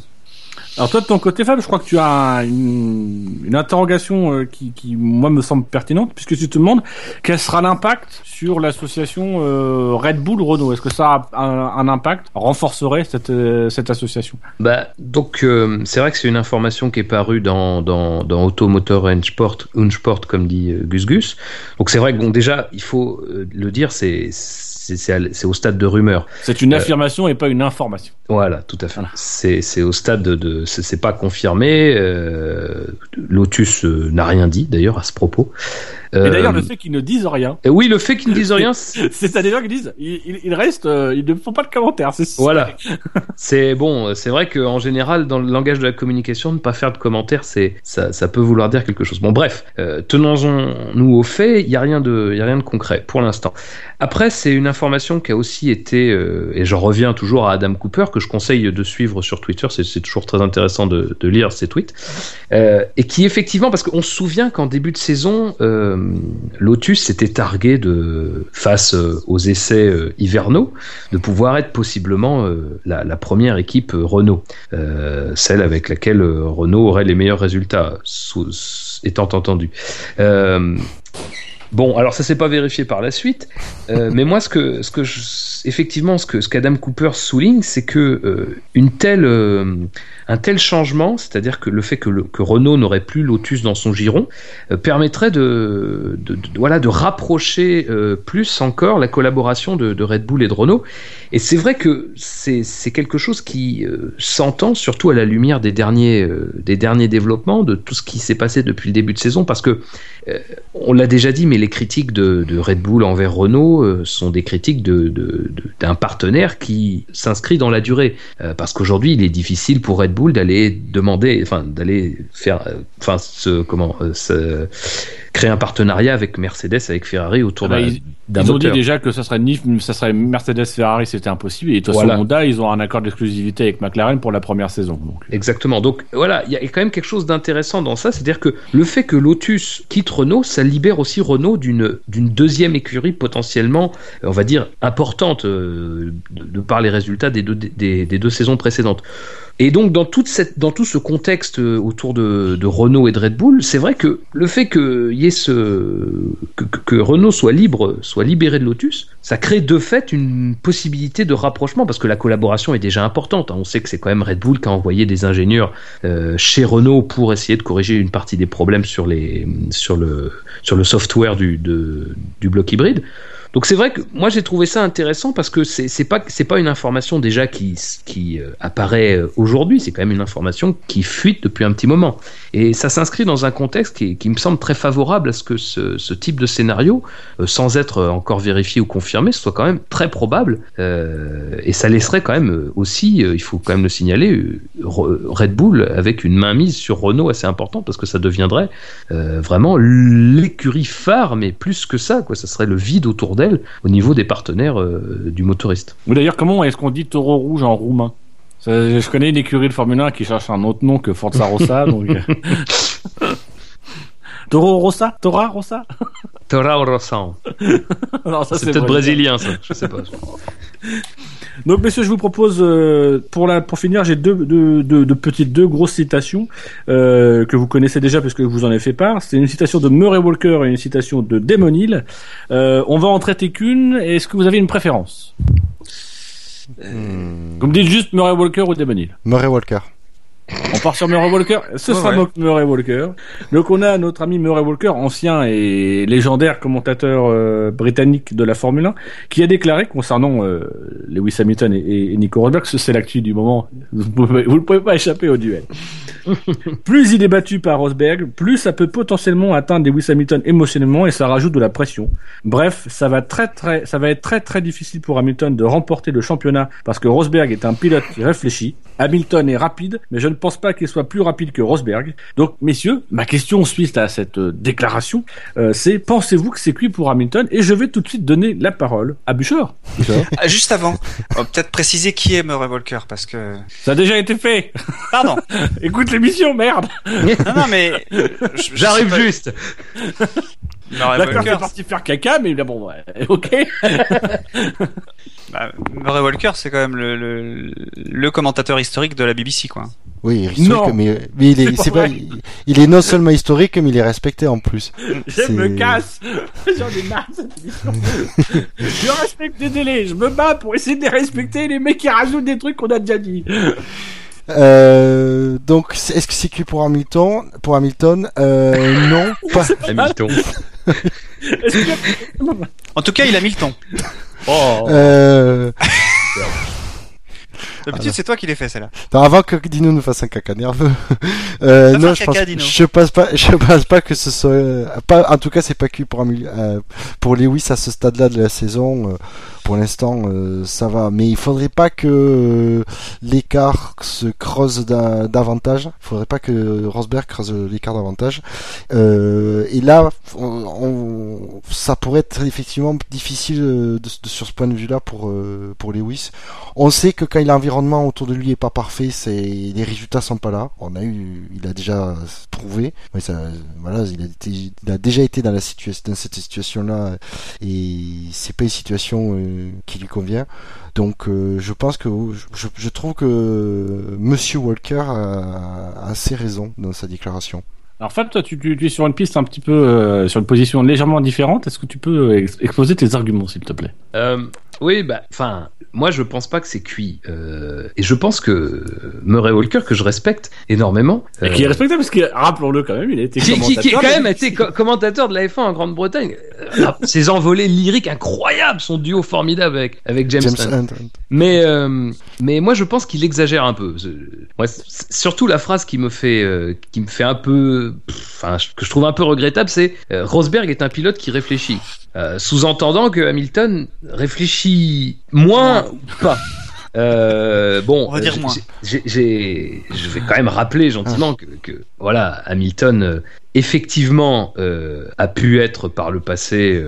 Alors toi de ton côté Fab, je crois que tu as une, une interrogation euh, qui, qui, moi me semble pertinente puisque tu te demandes quel sera l'impact sur l'association euh, Red Bull Renault. Est-ce que ça a un, un impact renforcerait cette, euh, cette association? Bah donc c'est vrai que c'est une information qui est parue dans dans, dans Automotor Unsport, Unsport comme dit Gus Gus. Donc c'est vrai que bon déjà il faut le dire c'est c'est au stade de rumeur. C'est une affirmation et pas une information. Voilà, tout à fait. C'est au stade de, c'est pas confirmé. Euh, Lotus euh, n'a rien dit d'ailleurs à ce propos. Euh, et d'ailleurs, le fait qu'ils ne disent rien. Et oui, le fait qu'ils ne disent rien. C'est à des gens qui disent, ils, ils restent, euh, ils ne font pas de commentaires. Voilà. c'est bon, c'est vrai qu'en général, dans le langage de la communication, ne pas faire de commentaires, ça, ça peut vouloir dire quelque chose. Bon, bref, tenons-nous aux faits. Il y a rien de, y a rien de concret pour l'instant. Après, c'est une information qui a aussi été, et j'en reviens toujours à Adam Cooper, que je conseille de suivre sur Twitter, c'est toujours très intéressant de, lire ses tweets, euh, et qui effectivement, parce qu'on se souvient qu'en début de saison, euh, Lotus s'était targué de, face euh, aux essais hivernaux, de pouvoir être possiblement la, première équipe Renault, celle avec laquelle Renault aurait les meilleurs résultats, étant entendu. Bon, alors ça s'est pas vérifié par la suite, mais moi ce que, ce que je, effectivement ce que ce qu'Adam Cooper souligne, c'est que euh, une telle, euh, un tel changement, c'est-à-dire que le fait que, que Renault n'aurait plus Lotus dans son giron, euh, permettrait de, voilà de rapprocher plus encore la collaboration de, Red Bull et de Renault. Et c'est vrai que c'est quelque chose qui s'entend surtout à la lumière des derniers des derniers développements, de tout ce qui s'est passé depuis le début de saison, parce que on l'a déjà dit, mais les critiques de, Red Bull envers Renault sont des critiques de- d'un partenaire qui s'inscrit dans la durée. Euh, parce qu'aujourd'hui, il est difficile pour Red Bull d'aller demander, enfin d'aller faire, euh, enfin ce comment, euh, créer un partenariat avec Mercedes, avec Ferrari autour Ah bah, ils- ont dit déjà que ça serait ni, ça serait Mercedes Ferrari, c'était impossible. Et de toute façon, Voilà. Honda, ils ont un accord d'exclusivité avec McLaren pour la première saison. Donc. Exactement. Donc voilà, il y a quand même quelque chose d'intéressant dans ça, c'est-à-dire que le fait que Lotus quitte Renault, ça libère aussi Renault d'une d'une deuxième écurie potentiellement, on va dire importante euh, de, de par les résultats des deux des, des deux saisons précédentes. Et donc dans toute cette dans tout ce contexte euh, autour de, de Renault et de Red Bull, c'est vrai que le fait que y ait ce que, que- que Renault soit libre, soit libéré de Lotus, ça crée de fait une possibilité de rapprochement parce que la collaboration est déjà importante. hein. On sait que c'est quand même Red Bull qui a envoyé des ingénieurs euh, chez Renault pour essayer de corriger une partie des problèmes sur les sur le sur le software du du bloc hybride. Donc c'est vrai que moi j'ai trouvé ça intéressant parce que c'est c'est pas c'est pas une information déjà qui qui euh, apparaît euh, aujourd'hui, c'est quand même une information qui fuite depuis un petit moment et ça s'inscrit dans un contexte qui, me semble très favorable à ce que ce, type de scénario, euh, sans être encore vérifié ou confirmé, soit quand même très probable euh, et ça laisserait quand même euh, aussi, il faut quand même le signaler, Re- Red Bull avec une mainmise sur Renault assez importante parce que ça deviendrait vraiment l'écurie phare, mais plus que ça, quoi, ça serait le vide autour d'elle au niveau des partenaires du motoriste. Ou d'ailleurs, comment est-ce qu'on dit taureau rouge en roumain? Ça, Je connais une écurie de Formule 1 qui cherche un autre nom que Forza Rossa. donc... euh. Taureau Rossa? Tora Rossa? Tora. Non, ça, C'est peut-être brésilien, ça. Je sais pas. Donc, messieurs, je vous propose euh, pour la pour finir, j'ai deux, deux, deux, deux petites deux grosses citations euh, que vous connaissez déjà parce que je vous en ai fait part. C'est une citation de Murray Walker et une citation de Damon Hill. Euh, on va en traiter qu'une. Est-ce que vous avez une préférence? Hmm. Vous me dites juste Murray Walker ou Damon Hill Murray Walker. On part sur Murray Walker. Ce Ouais, sera ouais. donc Murray Walker. Donc on a notre ami Murray Walker, ancien et légendaire commentateur euh, britannique de la Formule 1, qui a déclaré concernant euh, Lewis Hamilton et, et Nico Rosberg, ce c'est l'actu du moment. Vous pouvez- vous ne pouvez pas échapper au duel. plus il est battu par Rosberg, plus ça peut potentiellement atteindre Lewis Hamilton émotionnellement et ça rajoute de la pression. Bref, ça va très très, ça va être très très difficile pour Hamilton de remporter le championnat parce que Rosberg est un pilote qui réfléchit. Hamilton est rapide, mais je ne pense pas qu'il soit plus rapide que Rosberg. Donc, messieurs, ma question suite à cette euh, déclaration, euh, c'est pensez-vous que c'est cuit pour Hamilton? Et je vais tout de suite donner la parole à Bouchard. Ah, Juste avant, on va peut-être préciser qui est Murray Walker parce que. Ça a déjà été fait. Pardon. Écoute l'émission, merde. Non, non, mais. J'arrive juste. Murray D'accord, Walker, c'est parti faire caca, mais bon, ouais, ok. bah, Murray Walker, c'est quand même le, le, le commentateur historique de la BBC, quoi. Oui, historique, Non. mais, mais il est, pas, vrai. il, il est non seulement historique, mais il est respecté en plus. Je me casse. J'en ai marre cette émission. je respecte les délais. Je me bats pour essayer de les respecter les mecs qui rajoutent des trucs qu'on a déjà dit. Euh, donc, est-ce que c'est que pour Hamilton, pour Hamilton, euh, non, pas. Hamilton. En tout cas, il a mis le ton. Oh. Euh, D'habitude, c'est toi qui l'as fait, celle-là. avant que Dino nous fasse un caca nerveux, euh, non, je pense, caca, Dino. je pense pas, je pense pas que ce soit, euh, pas, en tout cas, c'est pas que pour euh, pour Lewis à ce stade-là de la saison. euh, pour l'instant, ça va, mais il faudrait pas que l'écart se creuse da- davantage. Il faudrait pas que Rosberg creuse l'écart davantage. Et là, on, on- ça pourrait être effectivement difficile de, de- sur ce point de vue-là pour pour Lewis. On sait que quand l'environnement autour de lui est pas parfait, c'est les résultats sont pas là. On a eu, il a déjà prouvé. Ouais, ça, voilà, il a, déjà été dans la situation, dans cette situation-là, et c'est pas une situation euh, qui lui convient. Donc, euh, je pense que je, trouve que Monsieur Walker a, a assez raison dans sa déclaration. Alors Fab, toi, tu, tu, tu es sur une piste un petit peu, euh, sur une position légèrement différente. Est-ce que tu peux ex- exposer tes arguments, s'il te plaît? Euh, oui, bah, enfin, moi je pense pas que c'est cuit. Euh, et je pense que Murray Walker, que je respecte énormément, Et qui est euh, respectable, parce que, rappelons-le quand même, il a été qui, qui, qui, commentateur quand de même la été co- commentateur de la F1 en Grande-Bretagne. Euh, ah, ses envolées lyriques incroyables, son duo formidable avec, avec James, James Hunt. Hunt. Mais, euh, mais moi je pense qu'il exagère un peu. Moi, surtout la phrase qui me fait, euh, qui me fait un peu, pff, enfin, que je trouve un peu regrettable, c'est euh, Rosberg est un pilote qui réfléchit. Euh, Sous-entendant que Hamilton réfléchit moins ou pas. Euh, bon, On va dire moins. je vais quand même rappeler gentiment que, que, voilà, Hamilton euh, effectivement euh, a pu être par le passé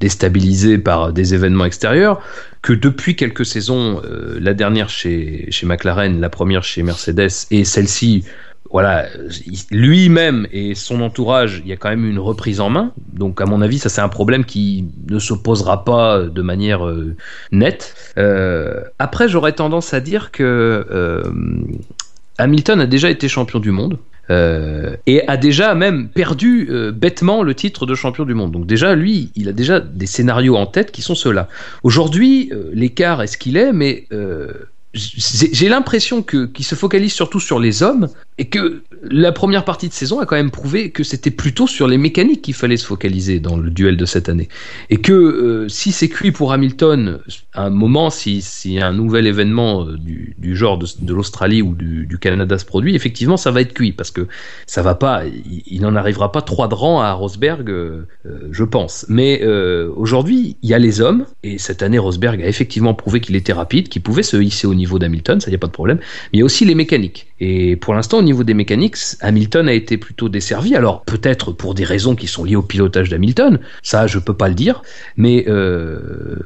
déstabilisé par des événements extérieurs, que depuis quelques saisons, la dernière chez, chez McLaren, la première chez Mercedes et celle-ci, voilà, il- lui-même et son entourage, il y a quand même une reprise en main. Donc, à mon avis, ça c'est un problème qui ne se posera pas de manière euh, nette. Euh, après, j'aurais tendance à dire que euh, Hamilton a déjà été champion du monde. et a déjà même perdu bêtement le titre de champion du monde. Donc déjà, lui, il a déjà des scénarios en tête qui sont ceux-là. Aujourd'hui, l'écart est ce qu'il est, mais j'ai j'ai l'impression que qu'il se focalise surtout sur les hommes et que la première partie de saison a quand même prouvé que c'était plutôt sur les mécaniques qu'il fallait se focaliser dans le duel de cette année. Et que euh, si c'est cuit pour Hamilton à un moment si, un nouvel événement euh, du, genre de, l'Australie ou du, Canada se produit effectivement ça va être cuit parce que ça va pas il, n'en arrivera pas trois de rang à Rosberg euh, je pense. Mais aujourd'hui il y a les hommes et cette année Rosberg a effectivement prouvé qu'il était rapide qu'il pouvait se hisser au niveau d'Hamilton ça y a pas de problème. Mais il y a aussi les mécaniques. Et pour l'instant niveau des mécaniques Hamilton a été plutôt desservi alors peut-être pour des raisons qui sont liées au pilotage d'Hamilton ça je peux pas le dire mais euh,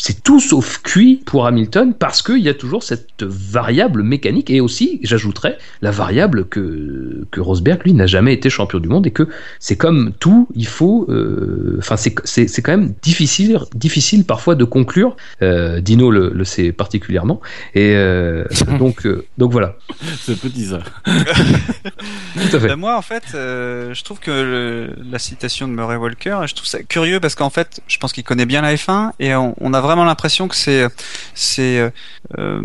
c'est tout sauf cuit pour Hamilton parce qu'il y a toujours cette variable mécanique et aussi, j'ajouterais, la variable que, que Rosberg, lui, n'a jamais été champion du monde et que c'est comme tout, il faut, euh, enfin, c'est, c'est, quand même difficile, difficile parfois de conclure. Euh, Dino le, le sait particulièrement. Et euh, donc, euh, donc voilà. Ce petit ça. Tout à fait. Ben, moi, en fait, euh, je trouve que le- la citation de Murray Walker, je trouve ça curieux parce qu'en fait, je pense qu'il connaît bien la F1 et on, on a vraiment l'impression que c'est c'est euh, euh,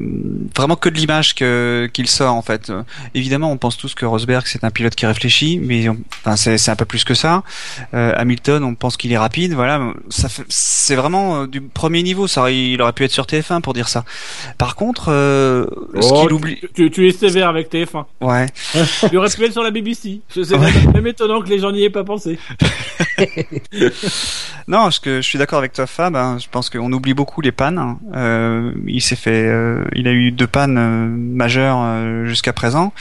vraiment que de l'image que qu'il sort en fait. Euh, évidemment, on pense tous que Rosberg c'est un pilote qui réfléchit, mais on- enfin c'est un peu plus que ça. Euh, Hamilton, on pense qu'il est rapide, voilà, ça c'est vraiment euh, du premier niveau. Ça, il aurait pu être sur TF1 pour dire ça. Par contre, euh, ce Oh, qu'il tu- oublie, tu, tu es sévère avec TF1. ouais. pu être sur la BBC. Je sais Ouais. même- étonnant que les gens n'y aient pas pensé. Non, parce que je suis d'accord avec toi, Fab. hein. Je pense qu'on oublie beaucoup les pannes. hein. Euh, il s'est fait, euh, il a eu deux pannes euh, majeures jusqu'à présent.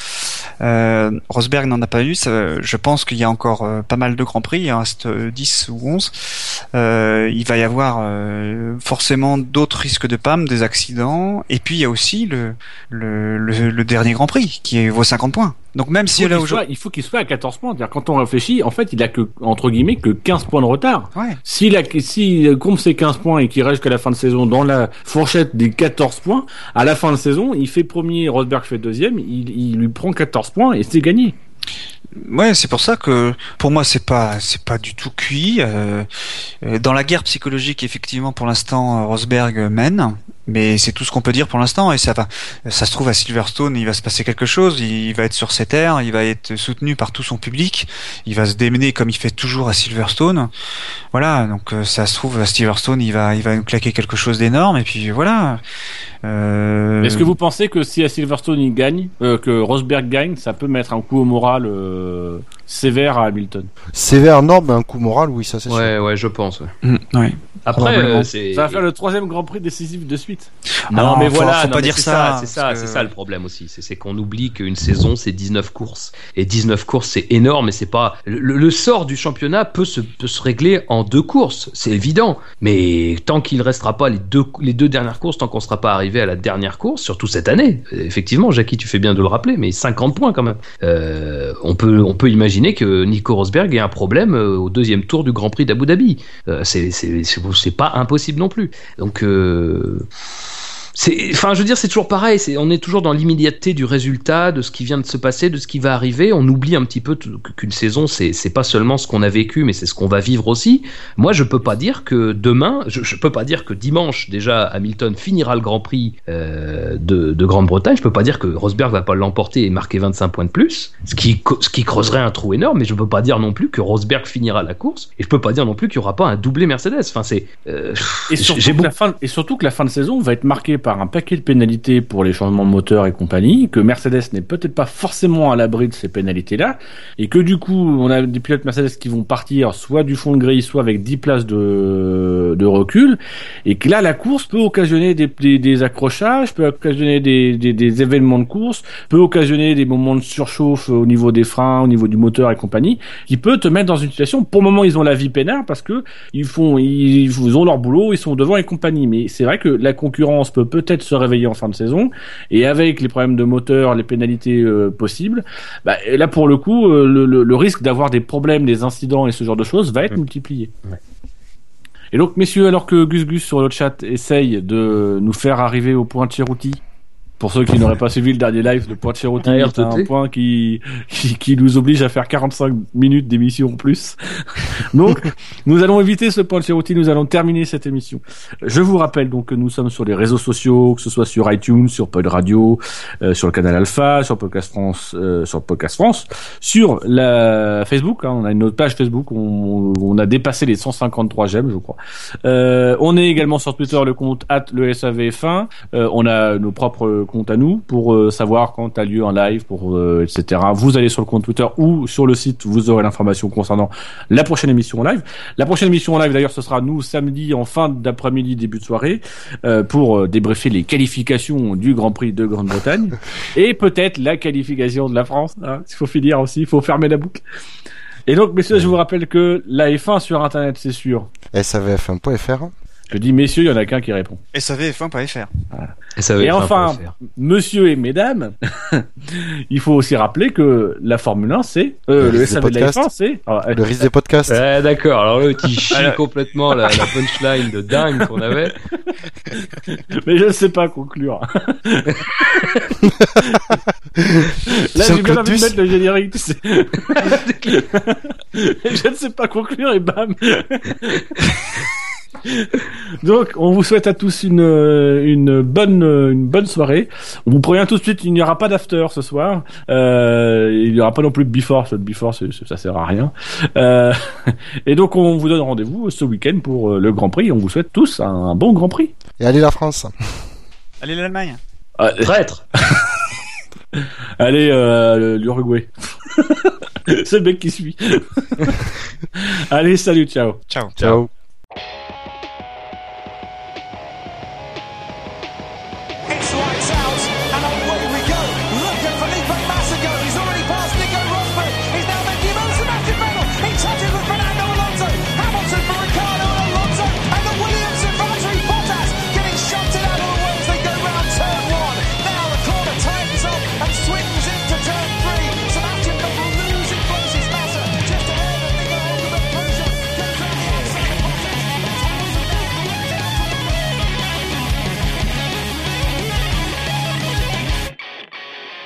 Euh, Rosberg n'en a pas eu. Ça, je pense qu'il y a encore euh, pas mal de grands prix. Il en reste euh, 10 ou 11. Euh, il va y avoir euh, forcément d'autres risques de panne, des accidents. Et puis il y a aussi le, le, le, le dernier Grand Prix qui vaut 50 points. Donc même si là aujourd'hui, il faut qu'il soit à 14 points. C'est-à-dire, quand on réfléchit, en fait, il a que, entre guillemets, que 15 points de retard. ouais. S'il a, s'il compte ses 15 points et qu'il reste jusqu'à la fin de saison dans la fourchette des 14 points, à la fin de saison, il fait premier, Rosberg fait deuxième, il, il lui prend 14 points et c'est gagné. Ouais, c'est pour ça que pour moi c'est pas c'est pas du tout cuit. Euh, euh, dans la guerre psychologique, effectivement, pour l'instant, euh, Rosberg mène, mais c'est tout ce qu'on peut dire pour l'instant. Et ça va, ça se trouve à Silverstone, il va se passer quelque chose. Il va être sur ses terres, il va être soutenu par tout son public. Il va se démener comme il fait toujours à Silverstone. Voilà, donc ça se trouve à Silverstone, il va il va nous claquer quelque chose d'énorme. Et puis voilà. Est-ce que vous pensez que si à Silverstone il gagne, que Rosberg gagne, ça peut mettre un coup au moral euh, sévère à Hamilton Sévère, non, mais un coup moral, oui, ça c'est sûr. Ouais, ouais, je pense. ouais. Mm, ouais. Après, euh, c'est. Ça va faire le troisième Grand Prix décisif de suite. Non, Non, mais faut- voilà, faut non, pas mais dire c'est ça, C'est ça, c'est que- ça le problème aussi. C'est c'est qu'on oublie qu'une saison, c'est 19 courses. Et 19 courses, c'est énorme, et c'est pas. Le, le sort du championnat peut se, peut se régler en deux courses, c'est évident. Mais tant qu'il restera pas les deux, les deux dernières courses, tant qu'on sera pas arrivé à la dernière course, surtout cette année, effectivement, Jackie, tu fais bien de le rappeler, mais 50 points quand même. Euh, on, peut, on peut imaginer que Nico Rosberg ait un problème euh, au deuxième tour du Grand Prix d'Abu Dhabi. Euh, c'est pas impossible non plus. Donc. Euh, c'est, enfin, je veux dire, c'est toujours pareil. C'est, on est toujours dans l'immédiateté du résultat, de ce qui vient de se passer, de ce qui va arriver. On oublie un petit peu qu'une saison, c'est, c'est pas seulement ce qu'on a vécu, mais c'est ce qu'on va vivre aussi. Moi, je peux pas dire que demain, je, je peux pas dire que dimanche déjà Hamilton finira le Grand Prix euh, de, de Grande-Bretagne. Je peux pas dire que Rosberg va pas l'emporter et marquer 25 points de plus, ce qui, ce qui creuserait un trou énorme. Mais je peux pas dire non plus que Rosberg finira la course et je peux pas dire non plus qu'il y aura pas un doublé Mercedes. Enfin, c'est euh, et surtout, que la fin, et surtout que la fin de saison va être marquée par un paquet de pénalités pour les changements de moteur et compagnie, que Mercedes n'est peut-être pas forcément à l'abri de ces pénalités-là, et que du coup, on a des pilotes Mercedes qui vont partir soit du fond de grille, soit avec 10 places de, recul, et que là, la course peut occasionner des, accrochages, peut occasionner des, événements de course, peut occasionner des moments de surchauffe au niveau des freins, au niveau du moteur et compagnie, qui peut te mettre dans une situation, pour le moment, ils ont la vie peinard parce que ils font, ils, ils ont leur boulot, ils sont devant et compagnie, mais c'est vrai que la concurrence peut peut-être se réveiller en fin de saison et avec les problèmes de moteur, les pénalités euh, possibles, bah, là pour le coup, euh, le, le, le, risque d'avoir des problèmes, des incidents et ce genre de choses va être multiplié. Ouais. Et donc, messieurs, alors que Gus Gus sur le chat essaye de nous faire arriver au point de Cherouti, pour ceux qui n'auraient pas suivi le dernier live, point de Cherouti ah, est un point qui, qui, qui, nous oblige à faire 45 minutes d'émission en plus. donc, nous allons éviter ce point de Cherouti, nous allons terminer cette émission. Je vous rappelle donc que nous sommes sur les réseaux sociaux, que ce soit sur iTunes, sur Pod Radio, euh, sur le canal Alpha, sur Podcast France, euh, sur Podcast France, sur la Facebook, hein, on a une autre page Facebook, on, on, a dépassé les 153 j'aime, je crois. Euh, on est également sur Twitter, le compte at le SAVF1, euh, on a nos propres compte à nous pour euh, savoir quand a lieu un live, pour euh, etc. Vous allez sur le compte Twitter ou sur le site, vous aurez l'information concernant la prochaine émission en live. La prochaine émission en live, d'ailleurs, ce sera nous samedi en fin d'après-midi, début de soirée, euh, pour débriefer les qualifications du Grand Prix de Grande-Bretagne et peut-être la qualification de la France. Hein, il faut finir aussi, il faut fermer la boucle. Et donc, messieurs, je vous rappelle que la F1 sur Internet, c'est sûr. SAVF1.fr je dis messieurs, il y en a qu'un qui répond. SAVF1.fr. Voilà. Et enfin, monsieur et mesdames, il faut aussi rappeler que la Formule 1, c'est euh, le, le SAV de la F1, c'est le risque des podcasts. Ouais, d'accord. Alors là, tu chies complètement la, la punchline de dingue qu'on avait. Mais je ne sais pas conclure. Là, j'ai bien envie de mettre le générique, tu sais. je ne sais pas conclure et bam. Donc, on vous souhaite à tous une, une bonne, une bonne soirée. On vous prévient tout de suite, il n'y aura pas d'after ce soir. Euh, il n'y aura pas non plus de before. Ce before, ça sert à rien. Euh, et donc, on vous donne rendez-vous ce week-end pour euh, le Grand Prix. On vous souhaite tous un bon Grand Prix. Et allez la France. Allez l'Allemagne. Euh, Traître. allez euh, l'Uruguay. C'est le mec qui suit. allez, salut, ciao. Ciao. Ciao.